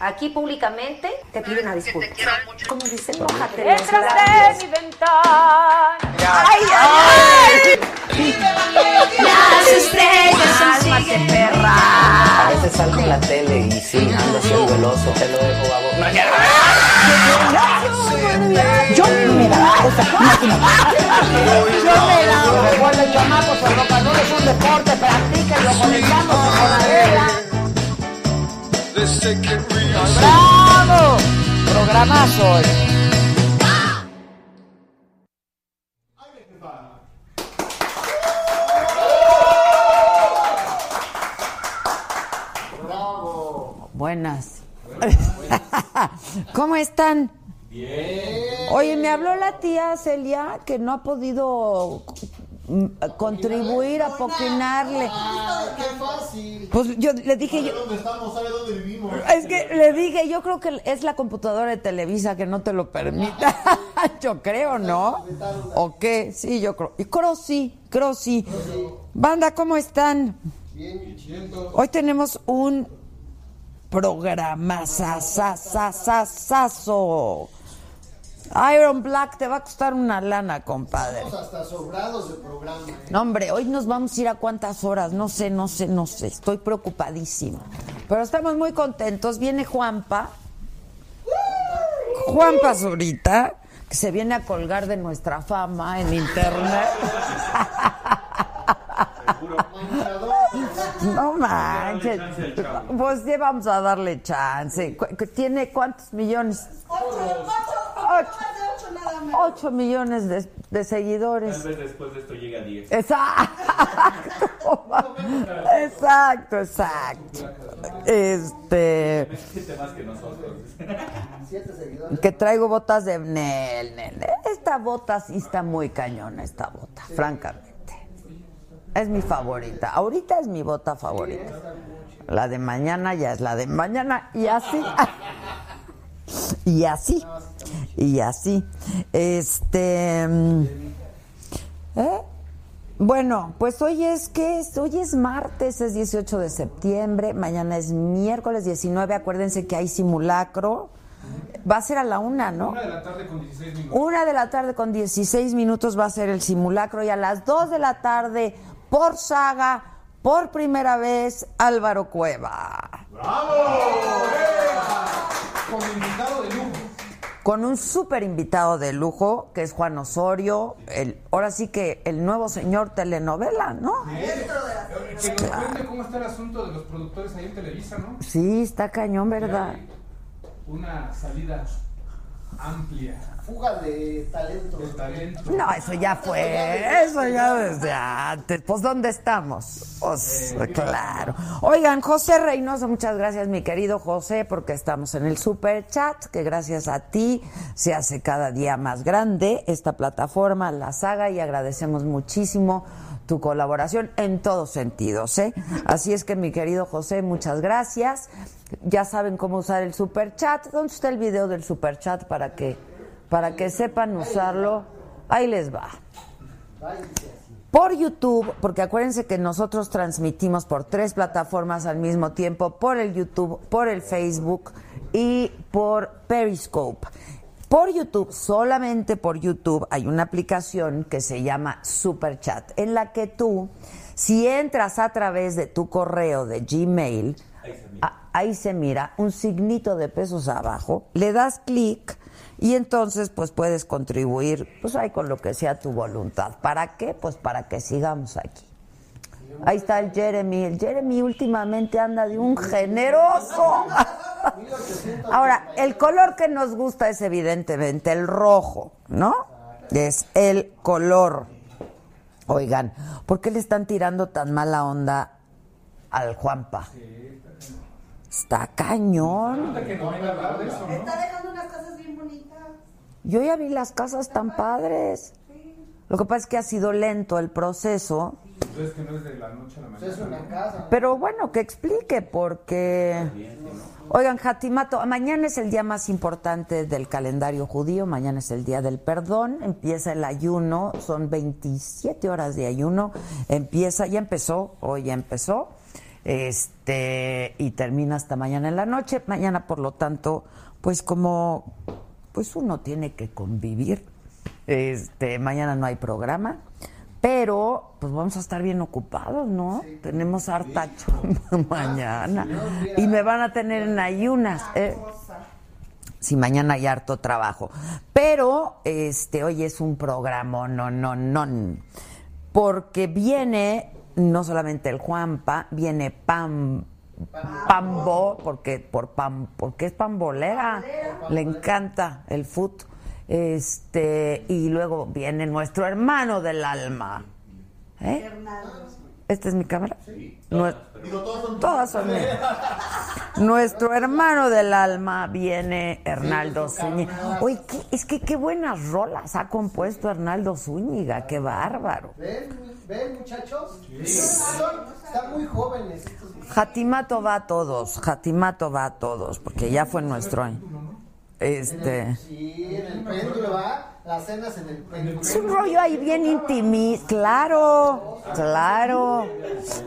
Aquí públicamente te pido una disculpa. Como dice, mojate Detrás de mi ventana. ¡Ay, ay, Las estrellas son ¡Cálmate, perra! A veces salgo en la tele y sí, ando haciendo el oso. Te lo dejo a vos. Yo me la o sea, Yo me la Recuerden, chamacos, el rock and roll es un deporte, practíquenlo, conectamos con Adela. ¡Bravo! Programazo hoy. Buenas. ¿Cómo están? Bien. Oye, me habló la tía Celia que no ha podido contribuir a poquinarle. ¡Qué fácil! Pues yo le dije yo. ¿Dónde estamos? ¿Sabe dónde vivimos? Es que le dije, yo creo que es la computadora de Televisa que no te lo permita. yo creo, ¿no? ¿O qué? Sí, yo creo. Y creo sí, creo sí. Banda, ¿cómo están? Hoy tenemos un programa sasasasasazo. Iron Black te va a costar una lana, compadre. Estamos hasta sobrados de programa. ¿eh? No, hombre, hoy nos vamos a ir a cuántas horas, no sé, no sé, no sé, estoy preocupadísima. Pero estamos muy contentos, viene Juanpa, Juanpa Zurita, que se viene a colgar de nuestra fama en internet. No manches. Pues ya vamos a darle chance. ¿Tiene cuántos millones? Ocho millones de, de seguidores. Tal vez después de esto llegue a 10. Exacto. Exacto, exacto. Este. Siete más que nosotros. Que traigo botas de Nel, Nel. Esta bota sí está muy cañona, esta bota, francamente. Es mi favorita. Ahorita es mi bota favorita. La de mañana ya es la de mañana y así. Y así. Y así. Este. mm, ¿eh? Bueno, pues hoy es que es, hoy es martes, es 18 de septiembre, mañana es miércoles 19, acuérdense que hay simulacro. Va a ser a la una, ¿no? Una de la tarde con 16 minutos. Una de la tarde con 16 minutos va a ser el simulacro y a las 2 de la tarde, por saga, por primera vez, Álvaro Cueva. Con invitado de lujo. Con un súper invitado de lujo, que es Juan Osorio, el, ahora sí que el nuevo señor telenovela, ¿no? Que nos cuente cómo está el asunto de los productores ahí en Televisa, ¿no? Sí, está cañón, ¿verdad? Una salida amplia. Fuga de talento. De talento. No, eso ya fue, eso ya desde antes. Pues, ¿dónde estamos? Pues, claro. Oigan, José Reynoso, muchas gracias, mi querido José, porque estamos en el super chat, que gracias a ti se hace cada día más grande esta plataforma, la saga, y agradecemos muchísimo tu colaboración en todos sentidos, ¿eh? Así es que, mi querido José, muchas gracias. Ya saben cómo usar el super chat. ¿Dónde está el video del super chat para que, para que sepan usarlo? Ahí les va. Por YouTube, porque acuérdense que nosotros transmitimos por tres plataformas al mismo tiempo, por el YouTube, por el Facebook y por Periscope. Por YouTube, solamente por YouTube, hay una aplicación que se llama Super Chat, en la que tú, si entras a través de tu correo de Gmail, a- ahí se mira un signito de pesos abajo, le das clic y entonces pues puedes contribuir pues ahí con lo que sea tu voluntad. ¿Para qué? Pues para que sigamos aquí. Ahí está el Jeremy. El Jeremy últimamente anda de un generoso. Ahora, el color que nos gusta es evidentemente el rojo, ¿no? Es el color. Oigan, ¿por qué le están tirando tan mala onda al Juanpa? Está cañón. Está dejando unas cosas bien bonitas. Yo ya vi las casas tan padres. Lo que pasa es que ha sido lento el proceso. Entonces que no es de la noche a la mañana. Es una casa. Pero bueno, que explique, porque... Oigan, Jatimato, mañana es el día más importante del calendario judío, mañana es el día del perdón, empieza el ayuno, son 27 horas de ayuno, empieza, ya empezó, hoy ya empezó, este, y termina hasta mañana en la noche. Mañana, por lo tanto, pues como, pues uno tiene que convivir, este, mañana no hay programa, pero pues vamos a estar bien ocupados, ¿no? Tenemos harta chamba mañana. Y me van a tener en ayunas. ¿eh? Si mañana hay harto trabajo. Pero este hoy es un programa, no, no, no. Porque viene no solamente el Juanpa, viene Pam. Pambo, porque por pam, porque es pambolera, le encanta el foot. Este, y luego viene nuestro hermano del alma. ¿Eh? ¿Esta es mi cámara? Nue- Todas son mías. Nuestro hermano del alma viene Hernaldo Zúñiga. Oye, ¿qué- es que qué buenas rolas ha compuesto Hernaldo Zúñiga, qué bárbaro. ¿Ven, ven muchachos? Son- están muy jóvenes estos Jatimato va a todos, Jatimato va a todos, porque ya fue nuestro. Este. Sí, en el péndulo va, las cenas en el péndulo. Es un rollo ahí bien intimista. Claro, claro.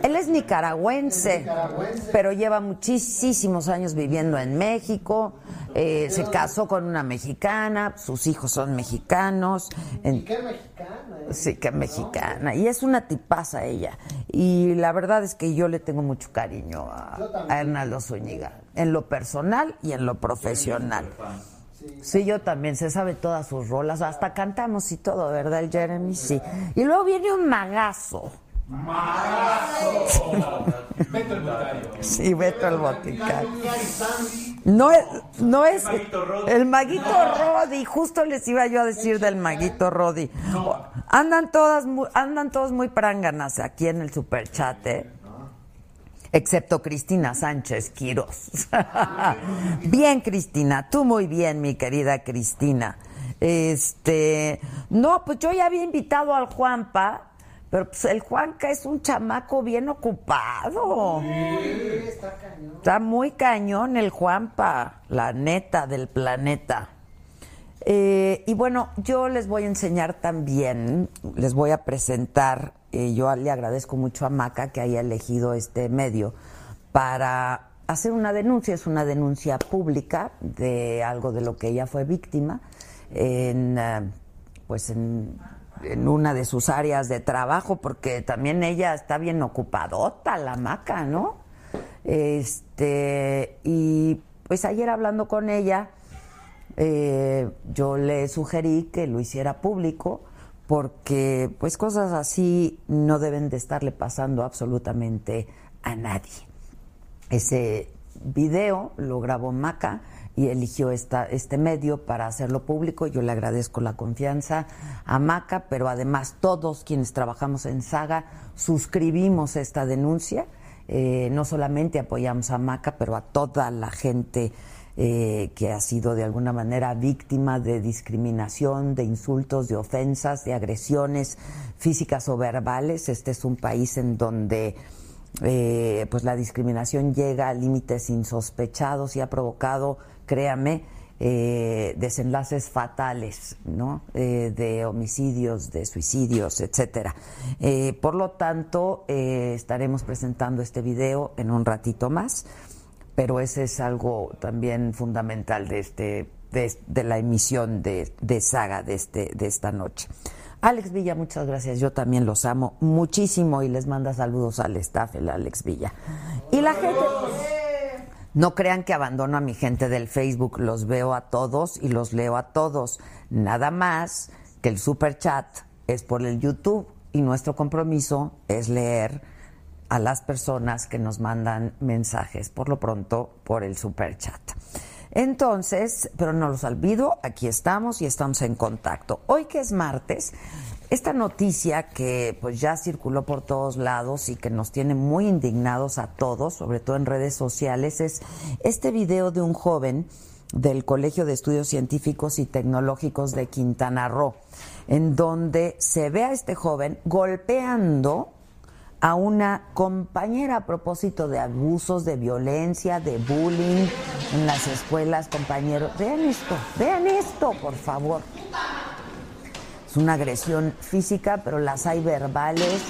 Él es nicaragüense, pero lleva muchísimos años viviendo en México. eh, se casó con una mexicana, sus hijos son mexicanos. Qué mexicana. Sí, que mexicana. Y es una tipaza ella. Y la verdad es que yo le tengo mucho cariño a, a Hernaldo Zúñiga, en lo personal y en lo profesional. Sí, yo también, se sabe todas sus rolas, hasta cantamos y todo, ¿verdad, el Jeremy? Sí. Y luego viene un magazo. Beto el botario. Sí, Beto el Boticario. No es, no es el maguito Rodi, justo les iba yo a decir del maguito Rodi. Andan todas, andan todos muy pránganas aquí en el superchat, ¿eh? excepto Cristina Sánchez Quiros. bien, Cristina, tú muy bien, mi querida Cristina. Este, no, pues yo ya había invitado al Juanpa, pero pues el Juanca es un chamaco bien ocupado. Está muy cañón el Juanpa, la neta del planeta. Eh, y bueno, yo les voy a enseñar también, les voy a presentar, eh, yo le agradezco mucho a Maca que haya elegido este medio para hacer una denuncia, es una denuncia pública de algo de lo que ella fue víctima en, eh, pues en, en una de sus áreas de trabajo, porque también ella está bien ocupadota, la Maca, ¿no? Este, y pues ayer hablando con ella, eh, yo le sugerí que lo hiciera público porque pues cosas así no deben de estarle pasando absolutamente a nadie. Ese video lo grabó Maca y eligió esta, este medio para hacerlo público. Yo le agradezco la confianza a Maca, pero además todos quienes trabajamos en Saga suscribimos esta denuncia. Eh, no solamente apoyamos a Maca, pero a toda la gente eh, que ha sido de alguna manera víctima de discriminación, de insultos, de ofensas, de agresiones físicas o verbales. Este es un país en donde eh, pues la discriminación llega a límites insospechados y ha provocado, créame, eh, desenlaces fatales, ¿no? Eh, de homicidios, de suicidios, etcétera. Eh, por lo tanto, eh, estaremos presentando este video en un ratito más, pero ese es algo también fundamental de este de, de la emisión de, de Saga de, este, de esta noche. Alex Villa, muchas gracias. Yo también los amo muchísimo y les manda saludos al staff, el Alex Villa. Y la gente. No crean que abandono a mi gente del Facebook, los veo a todos y los leo a todos. Nada más que el super chat es por el YouTube y nuestro compromiso es leer a las personas que nos mandan mensajes, por lo pronto por el super chat. Entonces, pero no los olvido, aquí estamos y estamos en contacto. Hoy que es martes, esta noticia que pues ya circuló por todos lados y que nos tiene muy indignados a todos, sobre todo en redes sociales, es este video de un joven del Colegio de Estudios Científicos y Tecnológicos de Quintana Roo, en donde se ve a este joven golpeando a una compañera a propósito de abusos, de violencia, de bullying en las escuelas, compañeros. Vean esto, vean esto, por favor. Es una agresión física, pero las hay verbales.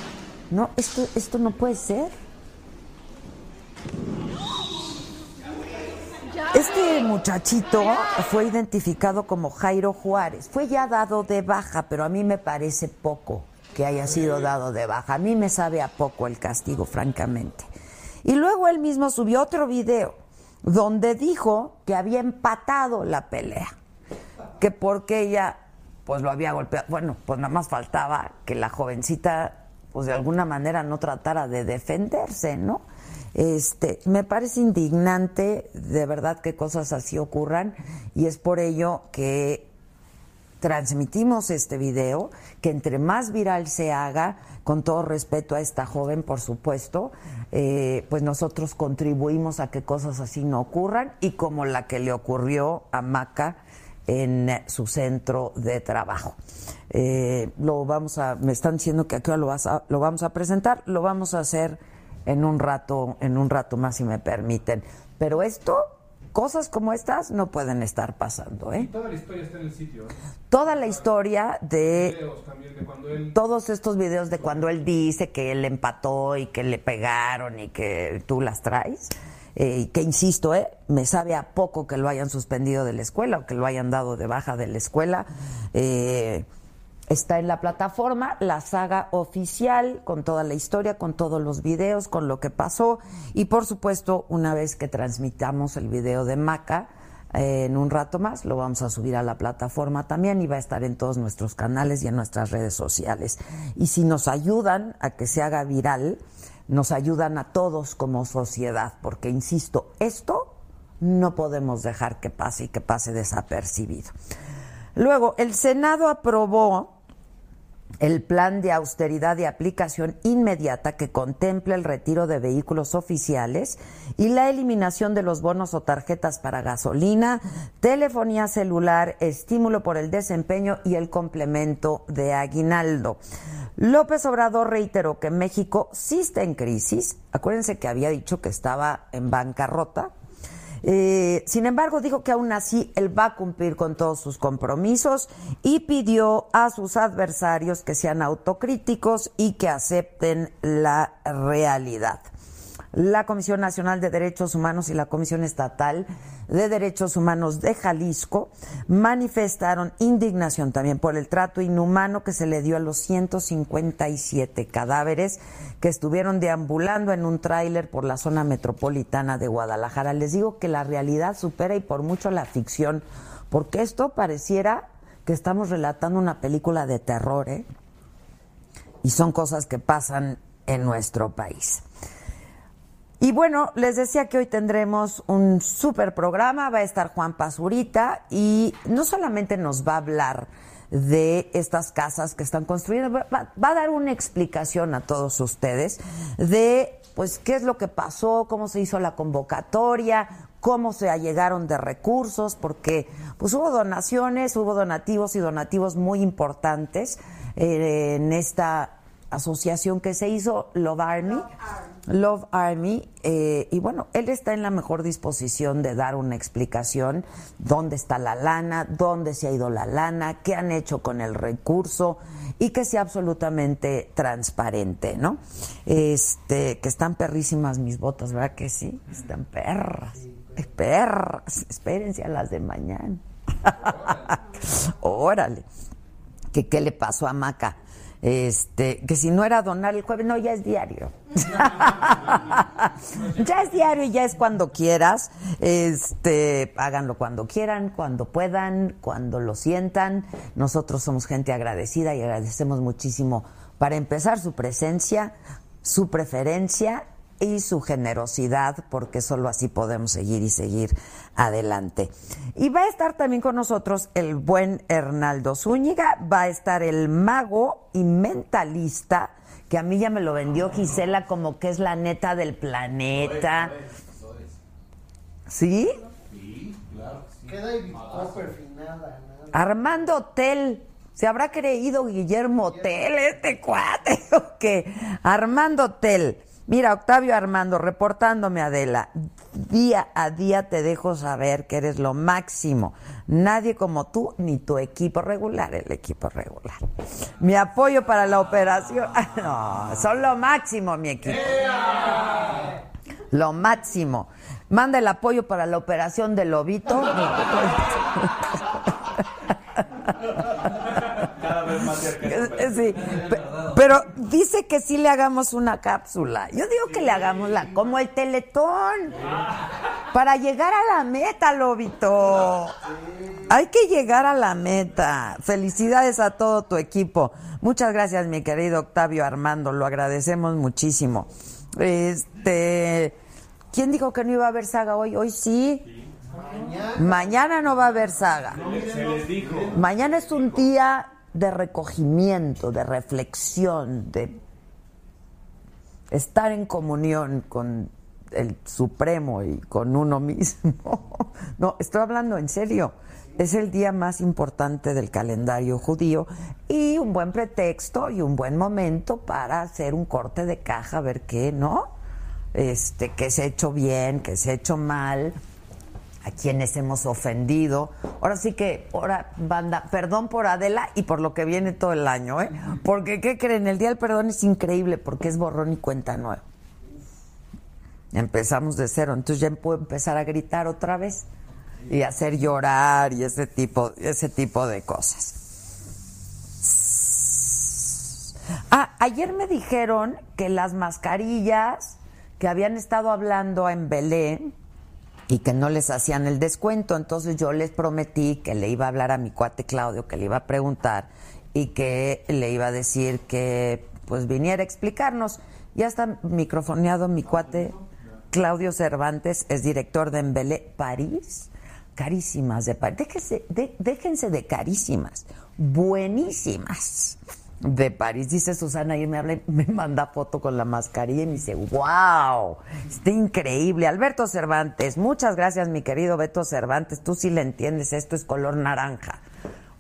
No, esto, esto no puede ser. Este muchachito fue identificado como Jairo Juárez. Fue ya dado de baja, pero a mí me parece poco que haya sido dado de baja. A mí me sabe a poco el castigo, francamente. Y luego él mismo subió otro video donde dijo que había empatado la pelea, que porque ella pues lo había golpeado. Bueno, pues nada más faltaba que la jovencita pues de alguna manera no tratara de defenderse, ¿no? Este, me parece indignante de verdad que cosas así ocurran y es por ello que transmitimos este video, que entre más viral se haga, con todo respeto a esta joven, por supuesto, eh, pues nosotros contribuimos a que cosas así no ocurran y como la que le ocurrió a Maca en su centro de trabajo. Eh, lo vamos a, me están diciendo que aquí lo, vas a, lo vamos a presentar, lo vamos a hacer en un rato, en un rato más si me permiten. Pero esto cosas como estas no pueden estar pasando. ¿eh? Toda la historia está en el sitio. ¿eh? Toda la historia de, todos estos videos de cuando él dice que él empató y que le pegaron y que tú las traes. Eh, que insisto, eh, me sabe a poco que lo hayan suspendido de la escuela o que lo hayan dado de baja de la escuela. Eh, Está en la plataforma la saga oficial con toda la historia, con todos los videos, con lo que pasó y por supuesto una vez que transmitamos el video de Maca eh, en un rato más lo vamos a subir a la plataforma también y va a estar en todos nuestros canales y en nuestras redes sociales. Y si nos ayudan a que se haga viral, nos ayudan a todos como sociedad, porque insisto, esto no podemos dejar que pase y que pase desapercibido. Luego, el Senado aprobó el plan de austeridad de aplicación inmediata que contempla el retiro de vehículos oficiales y la eliminación de los bonos o tarjetas para gasolina, telefonía celular, estímulo por el desempeño y el complemento de aguinaldo. López Obrador reiteró que México sí está en crisis. Acuérdense que había dicho que estaba en bancarrota eh, sin embargo, dijo que aún así él va a cumplir con todos sus compromisos y pidió a sus adversarios que sean autocríticos y que acepten la realidad la Comisión Nacional de Derechos Humanos y la Comisión Estatal de Derechos Humanos de Jalisco manifestaron indignación también por el trato inhumano que se le dio a los 157 cadáveres que estuvieron deambulando en un tráiler por la zona metropolitana de Guadalajara. Les digo que la realidad supera y por mucho la ficción, porque esto pareciera que estamos relatando una película de terror, ¿eh? Y son cosas que pasan en nuestro país. Y bueno, les decía que hoy tendremos un super programa, va a estar Juan Pazurita y no solamente nos va a hablar de estas casas que están construyendo, va, va, a dar una explicación a todos ustedes de pues qué es lo que pasó, cómo se hizo la convocatoria, cómo se allegaron de recursos, porque pues hubo donaciones, hubo donativos y donativos muy importantes eh, en esta asociación que se hizo Love Army. Love Army. Eh, y bueno, él está en la mejor disposición de dar una explicación dónde está la lana, dónde se ha ido la lana, qué han hecho con el recurso y que sea absolutamente transparente, ¿no? Este, que están perrísimas mis botas, ¿verdad que sí? Están perras, perras. Espérense a las de mañana. Órale. ¿Que qué le pasó a Maca? Este, que si no era donar el jueves, no, ya es diario. ya es diario y ya es cuando quieras. Este, háganlo cuando quieran, cuando puedan, cuando lo sientan. Nosotros somos gente agradecida y agradecemos muchísimo para empezar su presencia, su preferencia y su generosidad, porque solo así podemos seguir y seguir adelante. Y va a estar también con nosotros el buen Hernaldo Zúñiga, va a estar el mago y mentalista, que a mí ya me lo vendió Gisela como que es la neta del planeta. ¿Sí? Sí, claro. Queda David finada. Armando Hotel. ¿Se habrá creído Guillermo Hotel este cuate o qué? Armando Hotel. Mira, Octavio Armando, reportándome Adela, día a día te dejo saber que eres lo máximo. Nadie como tú ni tu equipo regular, el equipo regular. Mi apoyo para la operación. No, son lo máximo, mi equipo. Lo máximo. Manda el apoyo para la operación del lobito. Sí, pero dice que sí le hagamos una cápsula. Yo digo que le hagamos la como el Teletón. Para llegar a la meta, Lobito. Hay que llegar a la meta. Felicidades a todo tu equipo. Muchas gracias, mi querido Octavio Armando. Lo agradecemos muchísimo. Este, ¿quién dijo que no iba a haber saga hoy? Hoy sí. Mañana no va a haber saga. Mañana es un día de recogimiento, de reflexión, de estar en comunión con el Supremo y con uno mismo. No, estoy hablando en serio. Es el día más importante del calendario judío y un buen pretexto y un buen momento para hacer un corte de caja, ver qué, ¿no? Este, que se ha hecho bien, que se ha hecho mal, a quienes hemos ofendido. Ahora sí que, ahora, banda, perdón por Adela y por lo que viene todo el año, ¿eh? Porque, ¿qué creen? El Día del Perdón es increíble porque es borrón y cuenta nueva. Empezamos de cero, entonces ya puedo empezar a gritar otra vez y hacer llorar y ese tipo, ese tipo de cosas. Ah, ayer me dijeron que las mascarillas que habían estado hablando en Belén, y que no les hacían el descuento. Entonces yo les prometí que le iba a hablar a mi cuate Claudio, que le iba a preguntar y que le iba a decir que pues viniera a explicarnos. Ya está microfoneado mi cuate Claudio Cervantes, es director de Embelé París. Carísimas de París. Déjense de, déjense de carísimas, buenísimas de París. Dice Susana y me habla, me manda foto con la mascarilla y me dice, wow, está increíble. Alberto Cervantes, muchas gracias mi querido Beto Cervantes, tú sí le entiendes, esto es color naranja.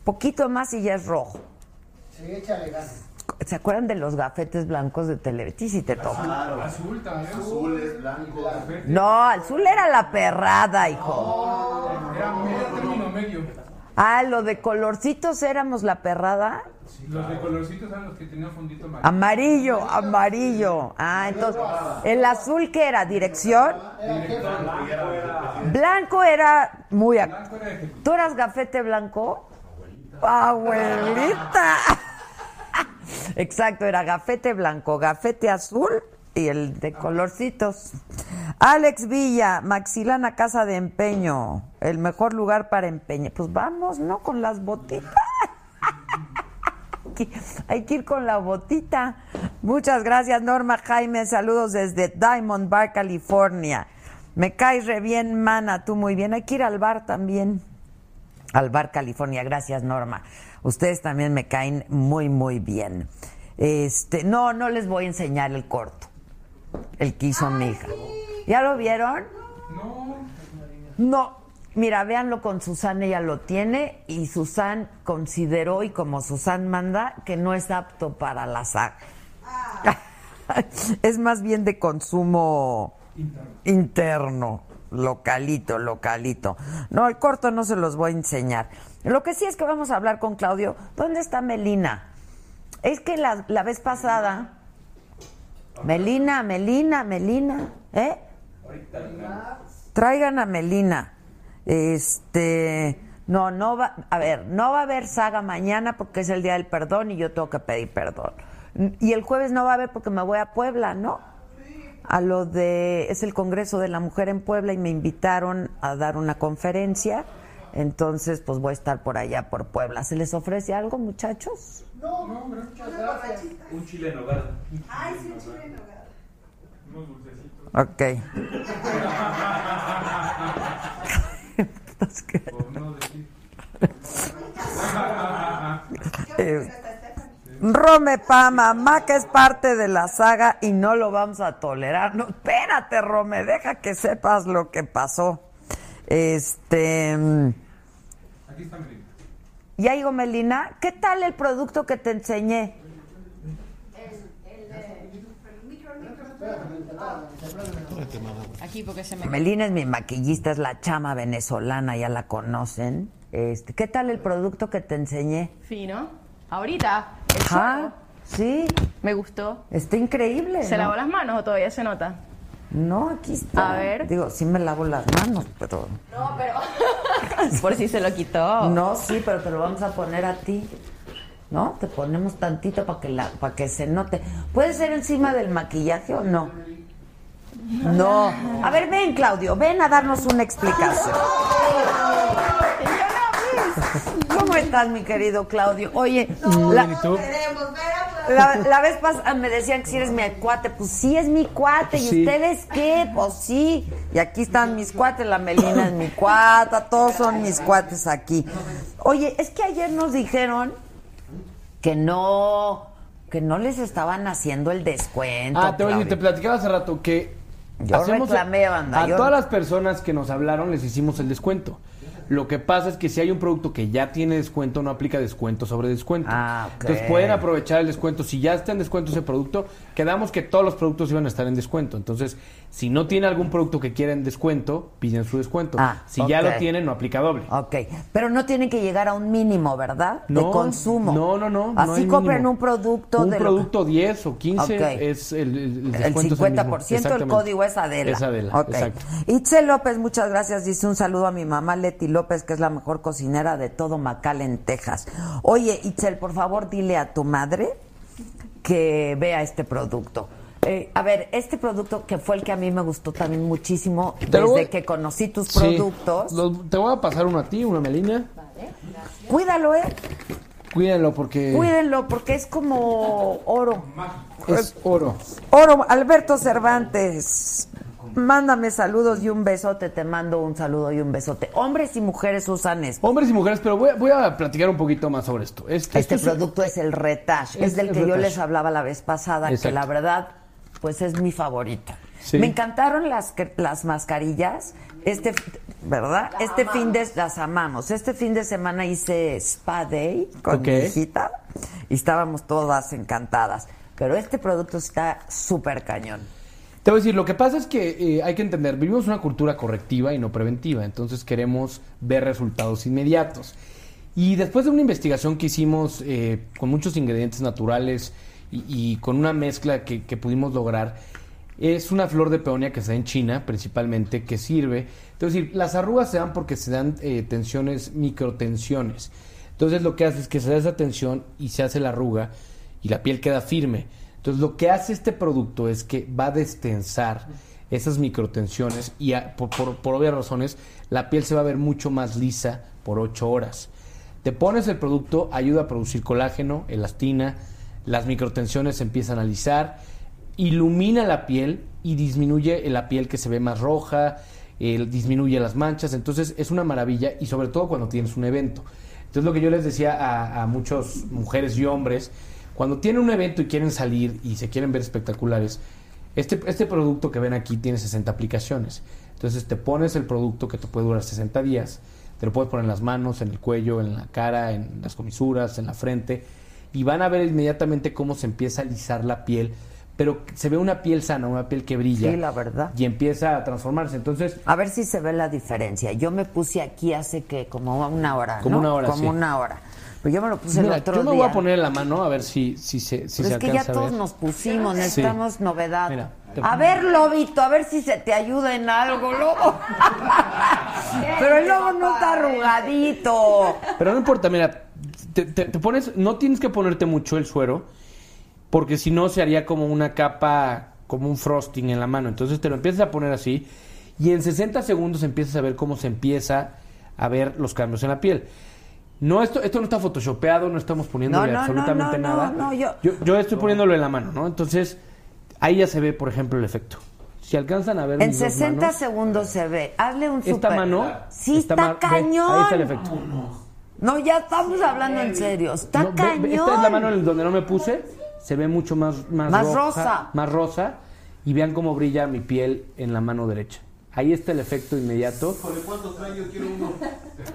Poquito más y ya es rojo. Sí, échale. ¿Se acuerdan de los gafetes blancos de Televetí? Si te toca. Claro. Azul también. Azul es blanco. No, azul era la perrada, hijo. Era medio término medio. Ah, lo de colorcitos éramos la perrada. Los de colorcitos eran los que tenían fondito amarillo. Amarillo, amarillo. Ah, entonces, ¿el azul qué era? ¿Dirección? Blanco era muy... ¿Tú eras gafete blanco? Abuelita. Exacto, era gafete blanco, gafete azul y el de colorcitos. Alex Villa, Maxilana Casa de Empeño, el mejor lugar para empeñar. Pues vamos, ¿no? Con las botitas. hay que ir con la botita. Muchas gracias, Norma Jaime. Saludos desde Diamond Bar, California. Me caes re bien, mana, tú muy bien. Hay que ir al bar también. Al bar California. Gracias, Norma. Ustedes también me caen muy, muy bien. Este, no, no les voy a enseñar el corto. El que hizo mi hija. ¿Ya lo vieron? No. Mira, véanlo con Susana, ella lo tiene y Susan consideró, y como Susan manda, que no es apto para la saga. es más bien de consumo interno, localito, localito. No, el corto no se los voy a enseñar. Lo que sí es que vamos a hablar con Claudio. ¿Dónde está Melina? Es que la, la vez pasada... Melina, Melina, Melina, ¿eh? Traigan a Melina. Este, No, no va, a ver, no va a haber saga mañana porque es el día del perdón y yo tengo que pedir perdón. Y el jueves no va a haber porque me voy a Puebla, ¿no? A lo de, es el Congreso de la Mujer en Puebla y me invitaron a dar una conferencia. Entonces, pues voy a estar por allá, por Puebla. ¿Se les ofrece algo, muchachos? No, no, muchas gracias. Un chile en hogar. Ay, sí, un chile en hogar. Unos dulcecitos. Ok. Por no decir. Rome pa, mamá que es parte de la saga y no lo vamos a tolerar. No, espérate, Rome, deja que sepas lo que pasó. Este. Aquí está Melina. Ya digo, Melina, ¿qué tal el producto que te enseñé? Aquí porque se me... Melina es mi maquillista, es la chama venezolana, ya la conocen. Este, ¿Qué tal el producto que te enseñé? Fino. Ahorita. Ajá, sí, Me gustó. está increíble. ¿Se ¿no? lavó las manos o todavía se nota? No, aquí está. A ver. Digo, sí me lavo las manos, pero... No, pero... Por si se lo quitó. No, sí, pero te lo vamos a poner a ti. ¿No? Te ponemos tantito para que la, para que se note. ¿Puede ser encima del maquillaje o no? No. A ver, ven, Claudio, ven a darnos una explicación. ¿Cómo estás, mi querido Claudio? Oye, la, la, la vez pasada me decían que si eres mi cuate. Pues sí, es mi cuate. ¿Y Sí. ustedes qué? Pues sí. Y aquí están mis cuates. La Melina es mi cuata. Todos son mis cuates aquí. Oye, es que ayer nos dijeron que no, que no les estaban haciendo el descuento. Ah, te decir, te Claudio. platicaba hace rato que Yo reclamé, banda, a yo- todas las personas que nos hablaron les hicimos el descuento. Lo que pasa es que si hay un producto que ya tiene descuento, no aplica descuento sobre descuento. Ah. Entonces pueden aprovechar el descuento. Si ya está en descuento ese producto, quedamos que todos los productos iban a estar en descuento. Entonces, si no tiene algún producto que quiera en descuento, piden su descuento. Ah, si ya lo tienen, no aplica doble. Ok, pero no tienen que llegar a un mínimo, ¿verdad? de No, consumo. No, no, no. no Así compren mínimo. un producto Un de lo que- producto 10 o 15 Ok. es el, el, descuento es el mismo. 50%, el código es Adela. Es Adela, Ok. exacto. Itzel López, muchas gracias. Dice un saludo a mi mamá Leti López, que es la mejor cocinera de todo McAllen, Texas. Oye, Itzel, por favor, dile a tu madre que vea este producto. Eh, a ver, este producto que fue el que a mí me gustó también muchísimo desde voy- que conocí tus Sí. productos. Lo- te voy a pasar uno a ti, una melina. Cuídalo, ¿eh? Cuídenlo porque Cuídenlo porque es como oro. es oro. Oro, Alberto Cervantes. Mándame saludos y un besote. Te mando un saludo y un besote. Hombres y mujeres usan esto. Hombres y mujeres, pero voy a, voy a platicar un poquito más sobre esto. Este, Este esto producto es el Retash. Es Es del el que yo les hablaba la vez pasada, que la verdad, pues es mi favorito. Sí. Me encantaron las, las mascarillas. Este, ¿verdad? este fin de las amamos. Este fin de semana hice Spa Day con mi hijita y estábamos todas encantadas. Pero este producto está súper cañón. Te voy a decir, lo que pasa es que eh, hay que entender, vivimos una cultura correctiva y no preventiva, entonces queremos ver resultados inmediatos. Y después de una investigación que hicimos eh, con muchos ingredientes naturales y, con una mezcla que, pudimos lograr, es una flor de peonia que se da en China principalmente, que sirve. Es decir, las arrugas se dan porque se dan eh, tensiones, microtensiones. Entonces lo que hace es que se da esa tensión y se hace la arruga y la piel queda firme. Entonces lo que hace este producto es que va a destensar esas microtensiones y por- por obvias razones la piel se va a ver mucho más lisa por 8 horas. Te pones el producto, ayuda a producir colágeno, elastina, las microtensiones se empiezan a alisar, ilumina la piel y disminuye la piel que se ve más roja, disminuye las manchas, entonces es una maravilla y sobre todo cuando tienes un evento. Entonces lo que yo les decía a, a muchas mujeres y hombres, cuando tienen un evento y quieren salir y se quieren ver espectaculares, este, este producto que ven aquí tiene 60 aplicaciones. Entonces te pones el producto que te puede durar 60 días, te lo puedes poner en las manos, en el cuello, en la cara, en las comisuras, en la frente, y van a ver inmediatamente cómo se empieza a alisar la piel, pero se ve una piel sana, una piel que brilla. Sí, la verdad. Y empieza a transformarse. Entonces, A ver si se ve la diferencia. Yo me puse aquí hace que como una hora, Como ¿no? una hora, Como sí. una hora. Pero yo me lo puse mira, el otro yo me día. voy a poner en la mano a ver si, si se, si Pero se es que ya alcanza a todos ver. nos pusimos, Sí. necesitamos novedad. Mira. A ver, Lobito, a ver si se te ayuda en algo, Lobo. Pero el Lobo no está arrugadito. Pero no importa, mira, te, te- te pones, no tienes que ponerte mucho el suero, porque si no se haría como una capa, como un frosting en la mano. Entonces te lo empiezas a poner así, y en 60 segundos empiezas a ver cómo se empieza a ver los cambios en la piel. No, esto, esto no está photoshopeado, no estamos poniéndole No, no, no, absolutamente no, no, nada. no, yo- yo, yo estoy poniéndolo en la mano, ¿no? Entonces, ahí ya se ve, por ejemplo, el efecto. Si alcanzan a ver En mis dos 60 manos, segundos se ve. Hazle un esta super- mano Sí, esta está ve, cañón. ahí está el efecto. No, ya estamos hablando en serio. Está No, cañón. esta es la mano en donde no me puse. Se ve mucho más, más, Más roja, rosa. Más rosa. Y vean cómo brilla mi piel en la mano derecha. Ahí está el efecto inmediato. ¿Cuántos años quiero uno?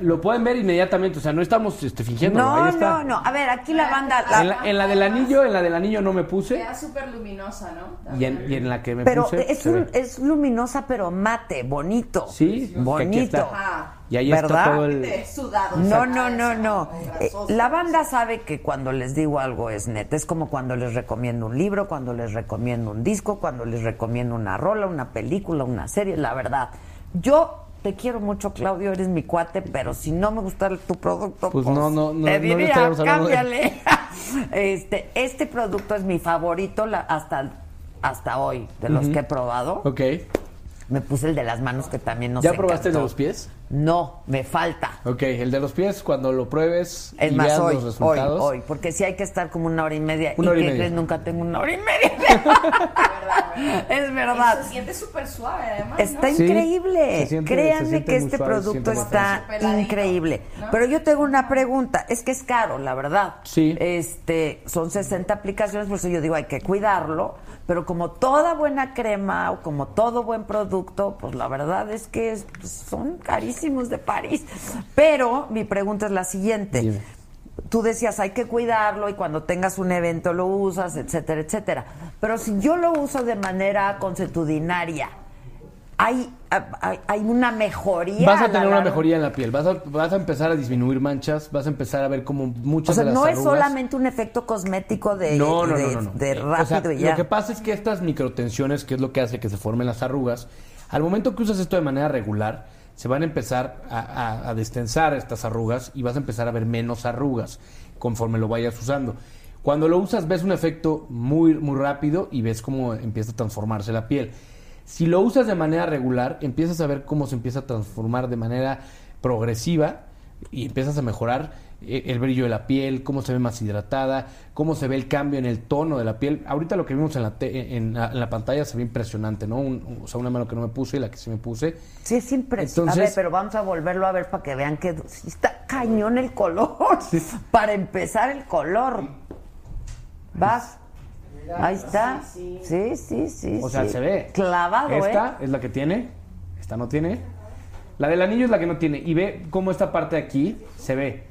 Lo pueden ver inmediatamente. O sea, no estamos este, fingiendo. No, Ahí está. no, no. A ver, aquí la banda. la- En, la, en la del anillo, en la del anillo no me puse. Queda súper luminosa, ¿no? Y en, y en la que me pero puse. es, ve. es luminosa, pero mate, bonito. Sí, que aquí bonito. está. Y ahí ¿Verdad? está todo el. Sudado. No, no, no, no. Eh, la banda sabe que cuando les digo algo es neta. Es como cuando les recomiendo un libro, cuando les recomiendo un disco, cuando les recomiendo una rola, una película, una serie. La verdad. Yo te quiero mucho, Claudio. Eres mi cuate, pero si no me gusta tu producto, Pues pues, no, no, no, te no diría, cámbiale. este, este producto es mi favorito la- hasta, hasta hoy, de los que he probado. Ok. Me puse el de las manos que también nos ¿Ya probaste el de los pies? No, me falta. Ok, el de los pies, cuando lo pruebes Es y más, veas hoy, los hoy, resultados. hoy, porque si hay que estar como una hora y media. Una ¿Y hora y qué media. crees? Nunca tengo una hora y media. es verdad. Se siente súper suave, además. Está increíble. siente- Créanme que este suave, producto está increíble. ¿no? Pero yo tengo una pregunta. Es que es caro, la verdad. Sí. Este, son 60 aplicaciones, por eso yo digo hay que cuidarlo. Pero como toda buena crema o como todo buen producto, pues la verdad es que es- pues, son carísimos de París. Pero mi pregunta es la siguiente. Dime. Tú decías, hay que cuidarlo y cuando tengas un evento lo usas, etcétera, etcétera. Pero si yo lo uso de manera consuetudinaria, ¿hay, hay, hay una mejoría? Vas a tener una mejoría en la piel, vas a, vas a empezar a disminuir manchas, vas a empezar a ver como O muchas sea, de las no es solamente un efecto cosmético de, no, no, de, no, o rápido sea, y ya. Lo que pasa es que estas microtensiones, que es lo que hace que se formen las arrugas, al momento que usas esto de manera regular, se van a empezar a, a- a destensar estas arrugas y vas a empezar a ver menos arrugas conforme lo vayas usando. Cuando lo usas ves un efecto muy, muy rápido y ves cómo empieza a transformarse la piel. Si lo usas de manera regular, empiezas a ver cómo se empieza a transformar de manera progresiva y empiezas a mejorar el brillo de la piel, cómo se ve más hidratada, cómo se ve el cambio en el tono de la piel. Ahorita lo que vimos en la, te- en la, en la pantalla se ve impresionante, ¿no? Un- o sea, una mano que no me puse y la que sí me puse. Sí, es impresionante. Entonces- a ver, pero vamos a volverlo a ver para que vean que está cañón el color. Para empezar, el color. ¿Vas? Ahí está. Sí, sí, sí. O sea, sí. se ve. Clavado, Esta ¿eh? es la que tiene, esta no tiene. La del anillo es la que no tiene. Y ve cómo esta parte de aquí se ve.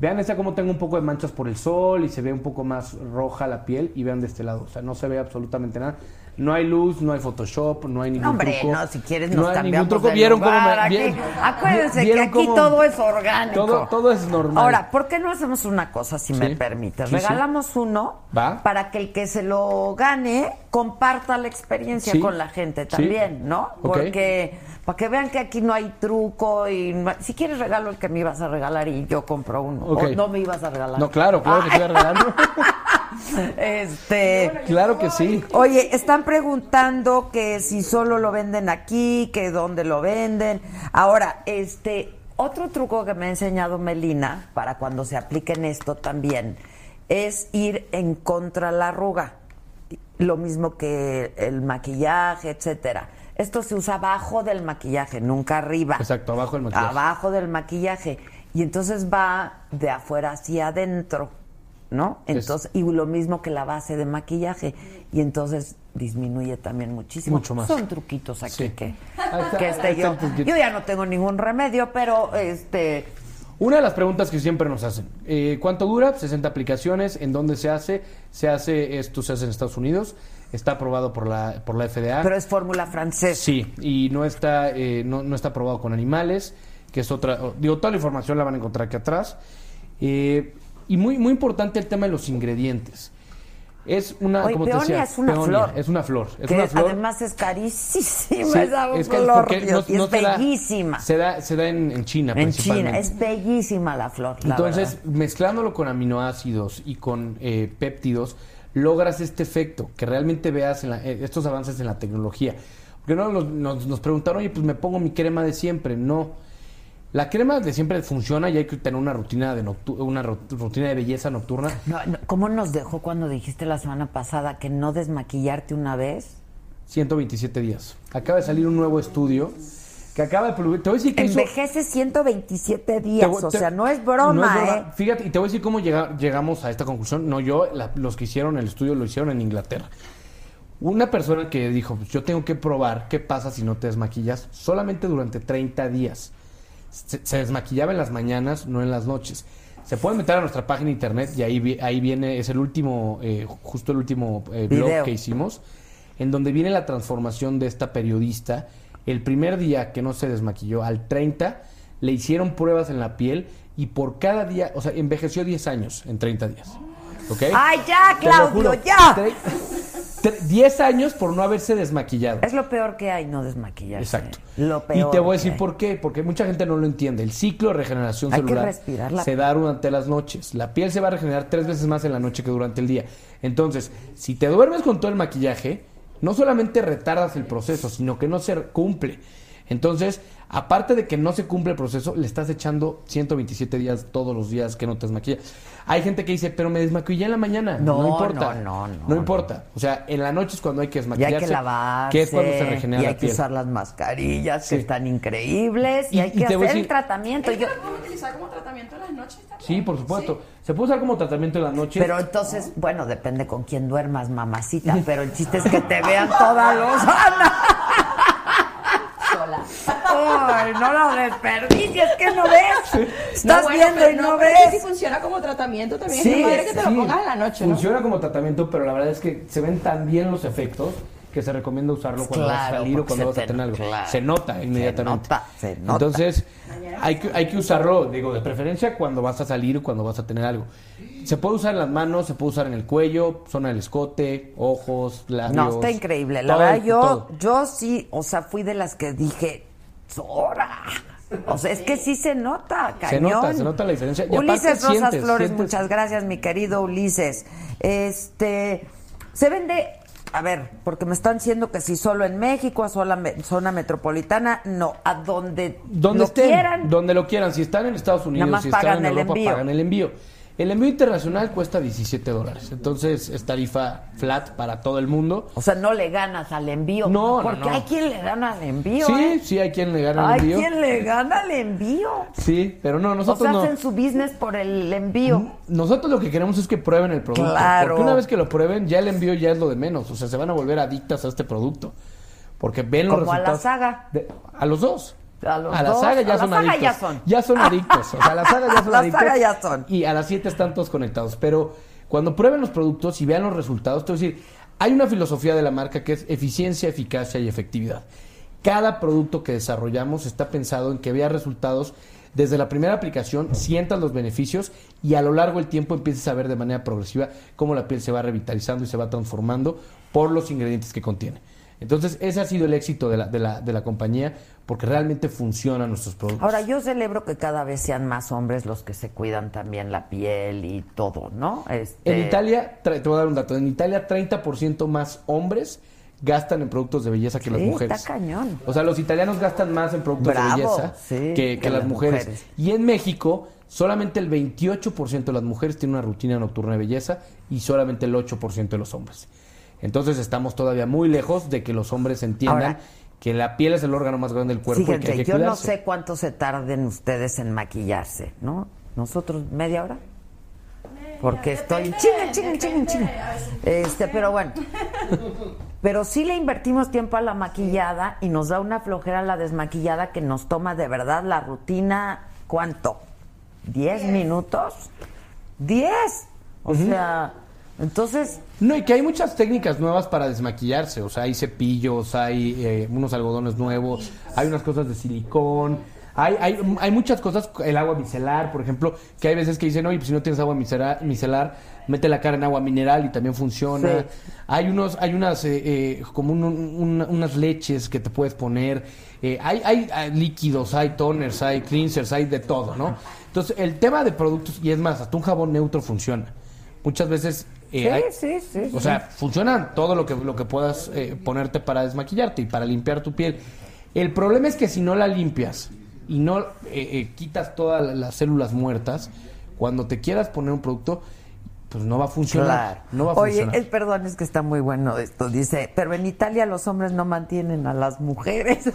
Vean esta como tengo un poco de manchas por el sol y se ve un poco más roja la piel. Y vean de este lado. O sea, no se ve absolutamente nada. No hay luz, no hay Photoshop, no hay ningún No, hombre, truco. no, si quieres no nos hay cambiamos ningún truco. de ¿Vieron cómo me aquí. Acuérdense que aquí todo es orgánico. Todo, todo es normal. Ahora, ¿por qué no hacemos una cosa, si me permites? Sí, sí. Regalamos uno Va. para que el que se lo gane comparta la experiencia con la gente también, ¿no? Porque para que vean que aquí no hay truco y no hay- si quieres regalo el que me ibas a regalar y yo compro uno. O no me ibas a regalar. No, claro, claro que estoy regalando. Este, claro que sí. Oye, están preguntando que si solo lo venden aquí, que dónde lo venden. Ahora, este, otro truco que me ha enseñado Melina para cuando se apliquen esto también es ir en contra la arruga. Lo mismo que el maquillaje, etcétera. Esto se usa abajo del maquillaje, nunca arriba. Exacto, abajo del maquillaje. Abajo del maquillaje. Y entonces va de afuera hacia adentro, ¿no? Es- Entonces, y lo mismo que la base de maquillaje. Y entonces disminuye también muchísimo. Mucho más. Son truquitos aquí Sí. que, está, que este yo. Yo ya no tengo ningún remedio, pero este. Una de las preguntas que siempre nos hacen, eh, ¿cuánto dura? 60 aplicaciones, ¿en dónde se hace? Se hace, esto se hace en Estados Unidos, está aprobado por la, por la FDA. Pero es fórmula francesa. Sí, y no está, eh, no, no está aprobado con animales, que es otra, digo, toda la información la van a encontrar aquí atrás. Eh, y muy, muy importante el tema de los ingredientes. Es una, Oye, como te peonia decía, es una peonia, flor. Es una flor. Es que una flor. además es carísima Sí, esa es flor, Dios, y es bellísima. se da, se da en, en China, en. China, es bellísima la flor. la Entonces, verdad. mezclándolo con aminoácidos y con eh, péptidos, logras este efecto, que realmente veas en la- eh, estos avances en la tecnología. Porque no nos, nos- nos preguntaron, oye, pues me pongo mi crema de siempre. No. La crema de siempre funciona y hay que tener una rutina de una ru- rutina de belleza nocturna. No, no, ¿Cómo nos dejó cuando dijiste la semana pasada que no desmaquillarte una vez? 127 días. Acaba de salir un nuevo estudio que acaba de publicar. Te voy a decir que Envejece 127 días, Te o sea, no es broma, no es broma. ¿eh? Fíjate, y te voy a decir cómo llega- llegamos a esta conclusión. No yo, la- los que hicieron el estudio lo hicieron en Inglaterra. Una persona que dijo, pues yo tengo que probar qué pasa si no te desmaquillas solamente durante 30 días. Se, se desmaquillaba en las mañanas, no en las noches. Se puede meter a nuestra página de internet y ahí, ahí viene, es el último, eh, justo el último eh, blog que hicimos, en donde viene la transformación de esta periodista. El primer día que no se desmaquilló, al 30, le hicieron pruebas en la piel y por cada día, o sea, envejeció 10 años en 30 días. ¿Ok? ¡Ay, ya, Claudio, ya! Tre- tre- 10 años por no haberse desmaquillado. Es lo peor que hay, no desmaquillarse. Exacto. Lo peor. Y te voy a decir por qué, porque mucha gente no lo entiende. El ciclo de regeneración Hay que celular respirar la se da durante las noches. La piel se va a regenerar tres veces más en la noche que durante el día. Entonces, si te duermes con todo el maquillaje, no solamente retardas el proceso, sino que no se cumple. Entonces, aparte de que no se cumple el proceso, le estás echando 127 días todos los días que no te desmaquillas. Hay gente que dice, pero me desmaquillé en la mañana. No, No, importa. no, no, No importa. O sea, en la noche es cuando hay que Y hay desmaquillarse. que lavarse. Que es cuando se regenera y hay la que piel. usar las mascarillas, Sí. que están increíbles. Y, Y- hay y que hacer el tratamiento. Yo, ¿Lo puedo utilizar como tratamiento en las noches también? Sí, por supuesto. Se puede usar como tratamiento en la noche. pero entonces, bueno, depende con quién duermas, mamacita. Pero el chiste es que te vean toda lozana. Ay, no lo desperdicies, que no ves. Estás bueno, viendo pero y no, pero ves. sí funciona como tratamiento también. Sí, es padre que te Sí, lo pongas en la noche, ¿no? Funciona como tratamiento, pero la verdad es que se ven tan bien los efectos que se recomienda usarlo cuando vas a Claro, salir o cuando se vas a te- tener algo. claro. Se nota inmediatamente. nota, se nota. Entonces, hay que, hay que usarlo, digo, de preferencia cuando vas a salir o cuando vas a tener algo. Se puede usar en las manos, se puede usar en el cuello, zona del escote, ojos, labios. No, está increíble. La todo, verdad, yo, todo. yo sí, o sea, fui de las que dije, ¡Sora! O sea, es que sí se nota, Se cañón. nota, se nota la diferencia. Y Ulises Rosas sientes, Flores, sientes- muchas gracias, mi querido Ulises. Este, se vende, a ver, porque me están diciendo que si solo en México, a sola me- zona metropolitana, no, a donde, Donde lo estén, quieran. donde lo quieran. Si están en Estados Unidos, si están en el Europa, envío. pagan el envío. El envío internacional cuesta 17 dólares. Entonces es tarifa flat para todo el mundo. O sea, no le ganas al envío. No, no, Porque no. hay quien le gana al envío. Sí, ¿eh? sí, hay quien le gana Hay el envío. quien le gana al envío. Sí, pero no, O nosotros sea, no. hacen su business por el envío. Nosotros lo que queremos es que prueben el producto. Claro. Porque una vez que lo prueben, ya el envío ya es lo de menos. O sea, se van a volver adictas a este producto. Porque ven los Como a la resultados. saga. de- a los dos. A los la dos, saga ya a la son saga adictos. ya son. Ya son adictos. O sea, a la saga ya son La adictos. saga ya son. Y a las 7 están todos conectados. Pero cuando prueben los productos y vean los resultados, te voy a decir, hay una filosofía de la marca que es eficiencia, eficacia y efectividad. Cada producto que desarrollamos está pensado en que vea resultados desde la primera aplicación, sientas los beneficios y a lo largo del tiempo empieces a ver de manera progresiva cómo la piel se va revitalizando y se va transformando por los ingredientes que contiene. Entonces, ese ha sido el éxito de la, de la, de la compañía porque realmente funcionan nuestros productos. Ahora, yo celebro que cada vez sean más hombres los que se cuidan también la piel y todo, ¿no? Este, En Italia, te voy a dar un dato, en Italia 30% más hombres gastan en productos de belleza que las mujeres. está cañón. O sea, los italianos gastan más en productos Bravo, de belleza sí, que, que que las las mujeres. mujeres. Y en México, solamente el 28% de las mujeres tienen una rutina nocturna de belleza y solamente el 8% de los hombres. Entonces estamos todavía muy lejos de que los hombres entiendan Ahora- que la piel es el órgano más grande del cuerpo y que hay que yo no sé cuánto se tarden ustedes en maquillarse, ¿no? Nosotros, ¿media hora? Porque estoy chinga, chinga, chinga, chinga. Este, pero bueno. Pero sí le invertimos tiempo a la maquillada y nos da una flojera la desmaquillada que nos toma de verdad la rutina, ¿cuánto? ¿Diez minutos? ¿Diez? O sea, entonces, No, y que hay muchas técnicas nuevas para desmaquillarse. O sea, hay cepillos, hay eh, unos algodones nuevos, hay unas cosas de silicón, Hay, hay, hay muchas cosas, el agua micelar, por ejemplo, que hay veces que dicen, oye, pues si no tienes agua micelar, micelar mete la cara en agua mineral y también funciona. Sí. Hay unos, hay unas, eh, eh, como un- un- unas leches que te puedes poner. Eh, hay, hay, hay líquidos, hay toners, hay cleansers, hay de todo, ¿no? Entonces, el tema de productos, y es más, hasta un jabón neutro funciona. Muchas veces... eh, Sí, hay- sí, sí, O sea, funciona todo lo que, lo que puedas eh, ponerte para desmaquillarte y para limpiar tu piel. El problema es que si no la limpias y no eh, eh, quitas todas las células muertas, cuando te quieras poner un producto, pues no va a funcionar. Claro. No va a Oye, funcionar. el perdón es que está muy bueno esto. Dice, pero en Italia los hombres no mantienen a las mujeres.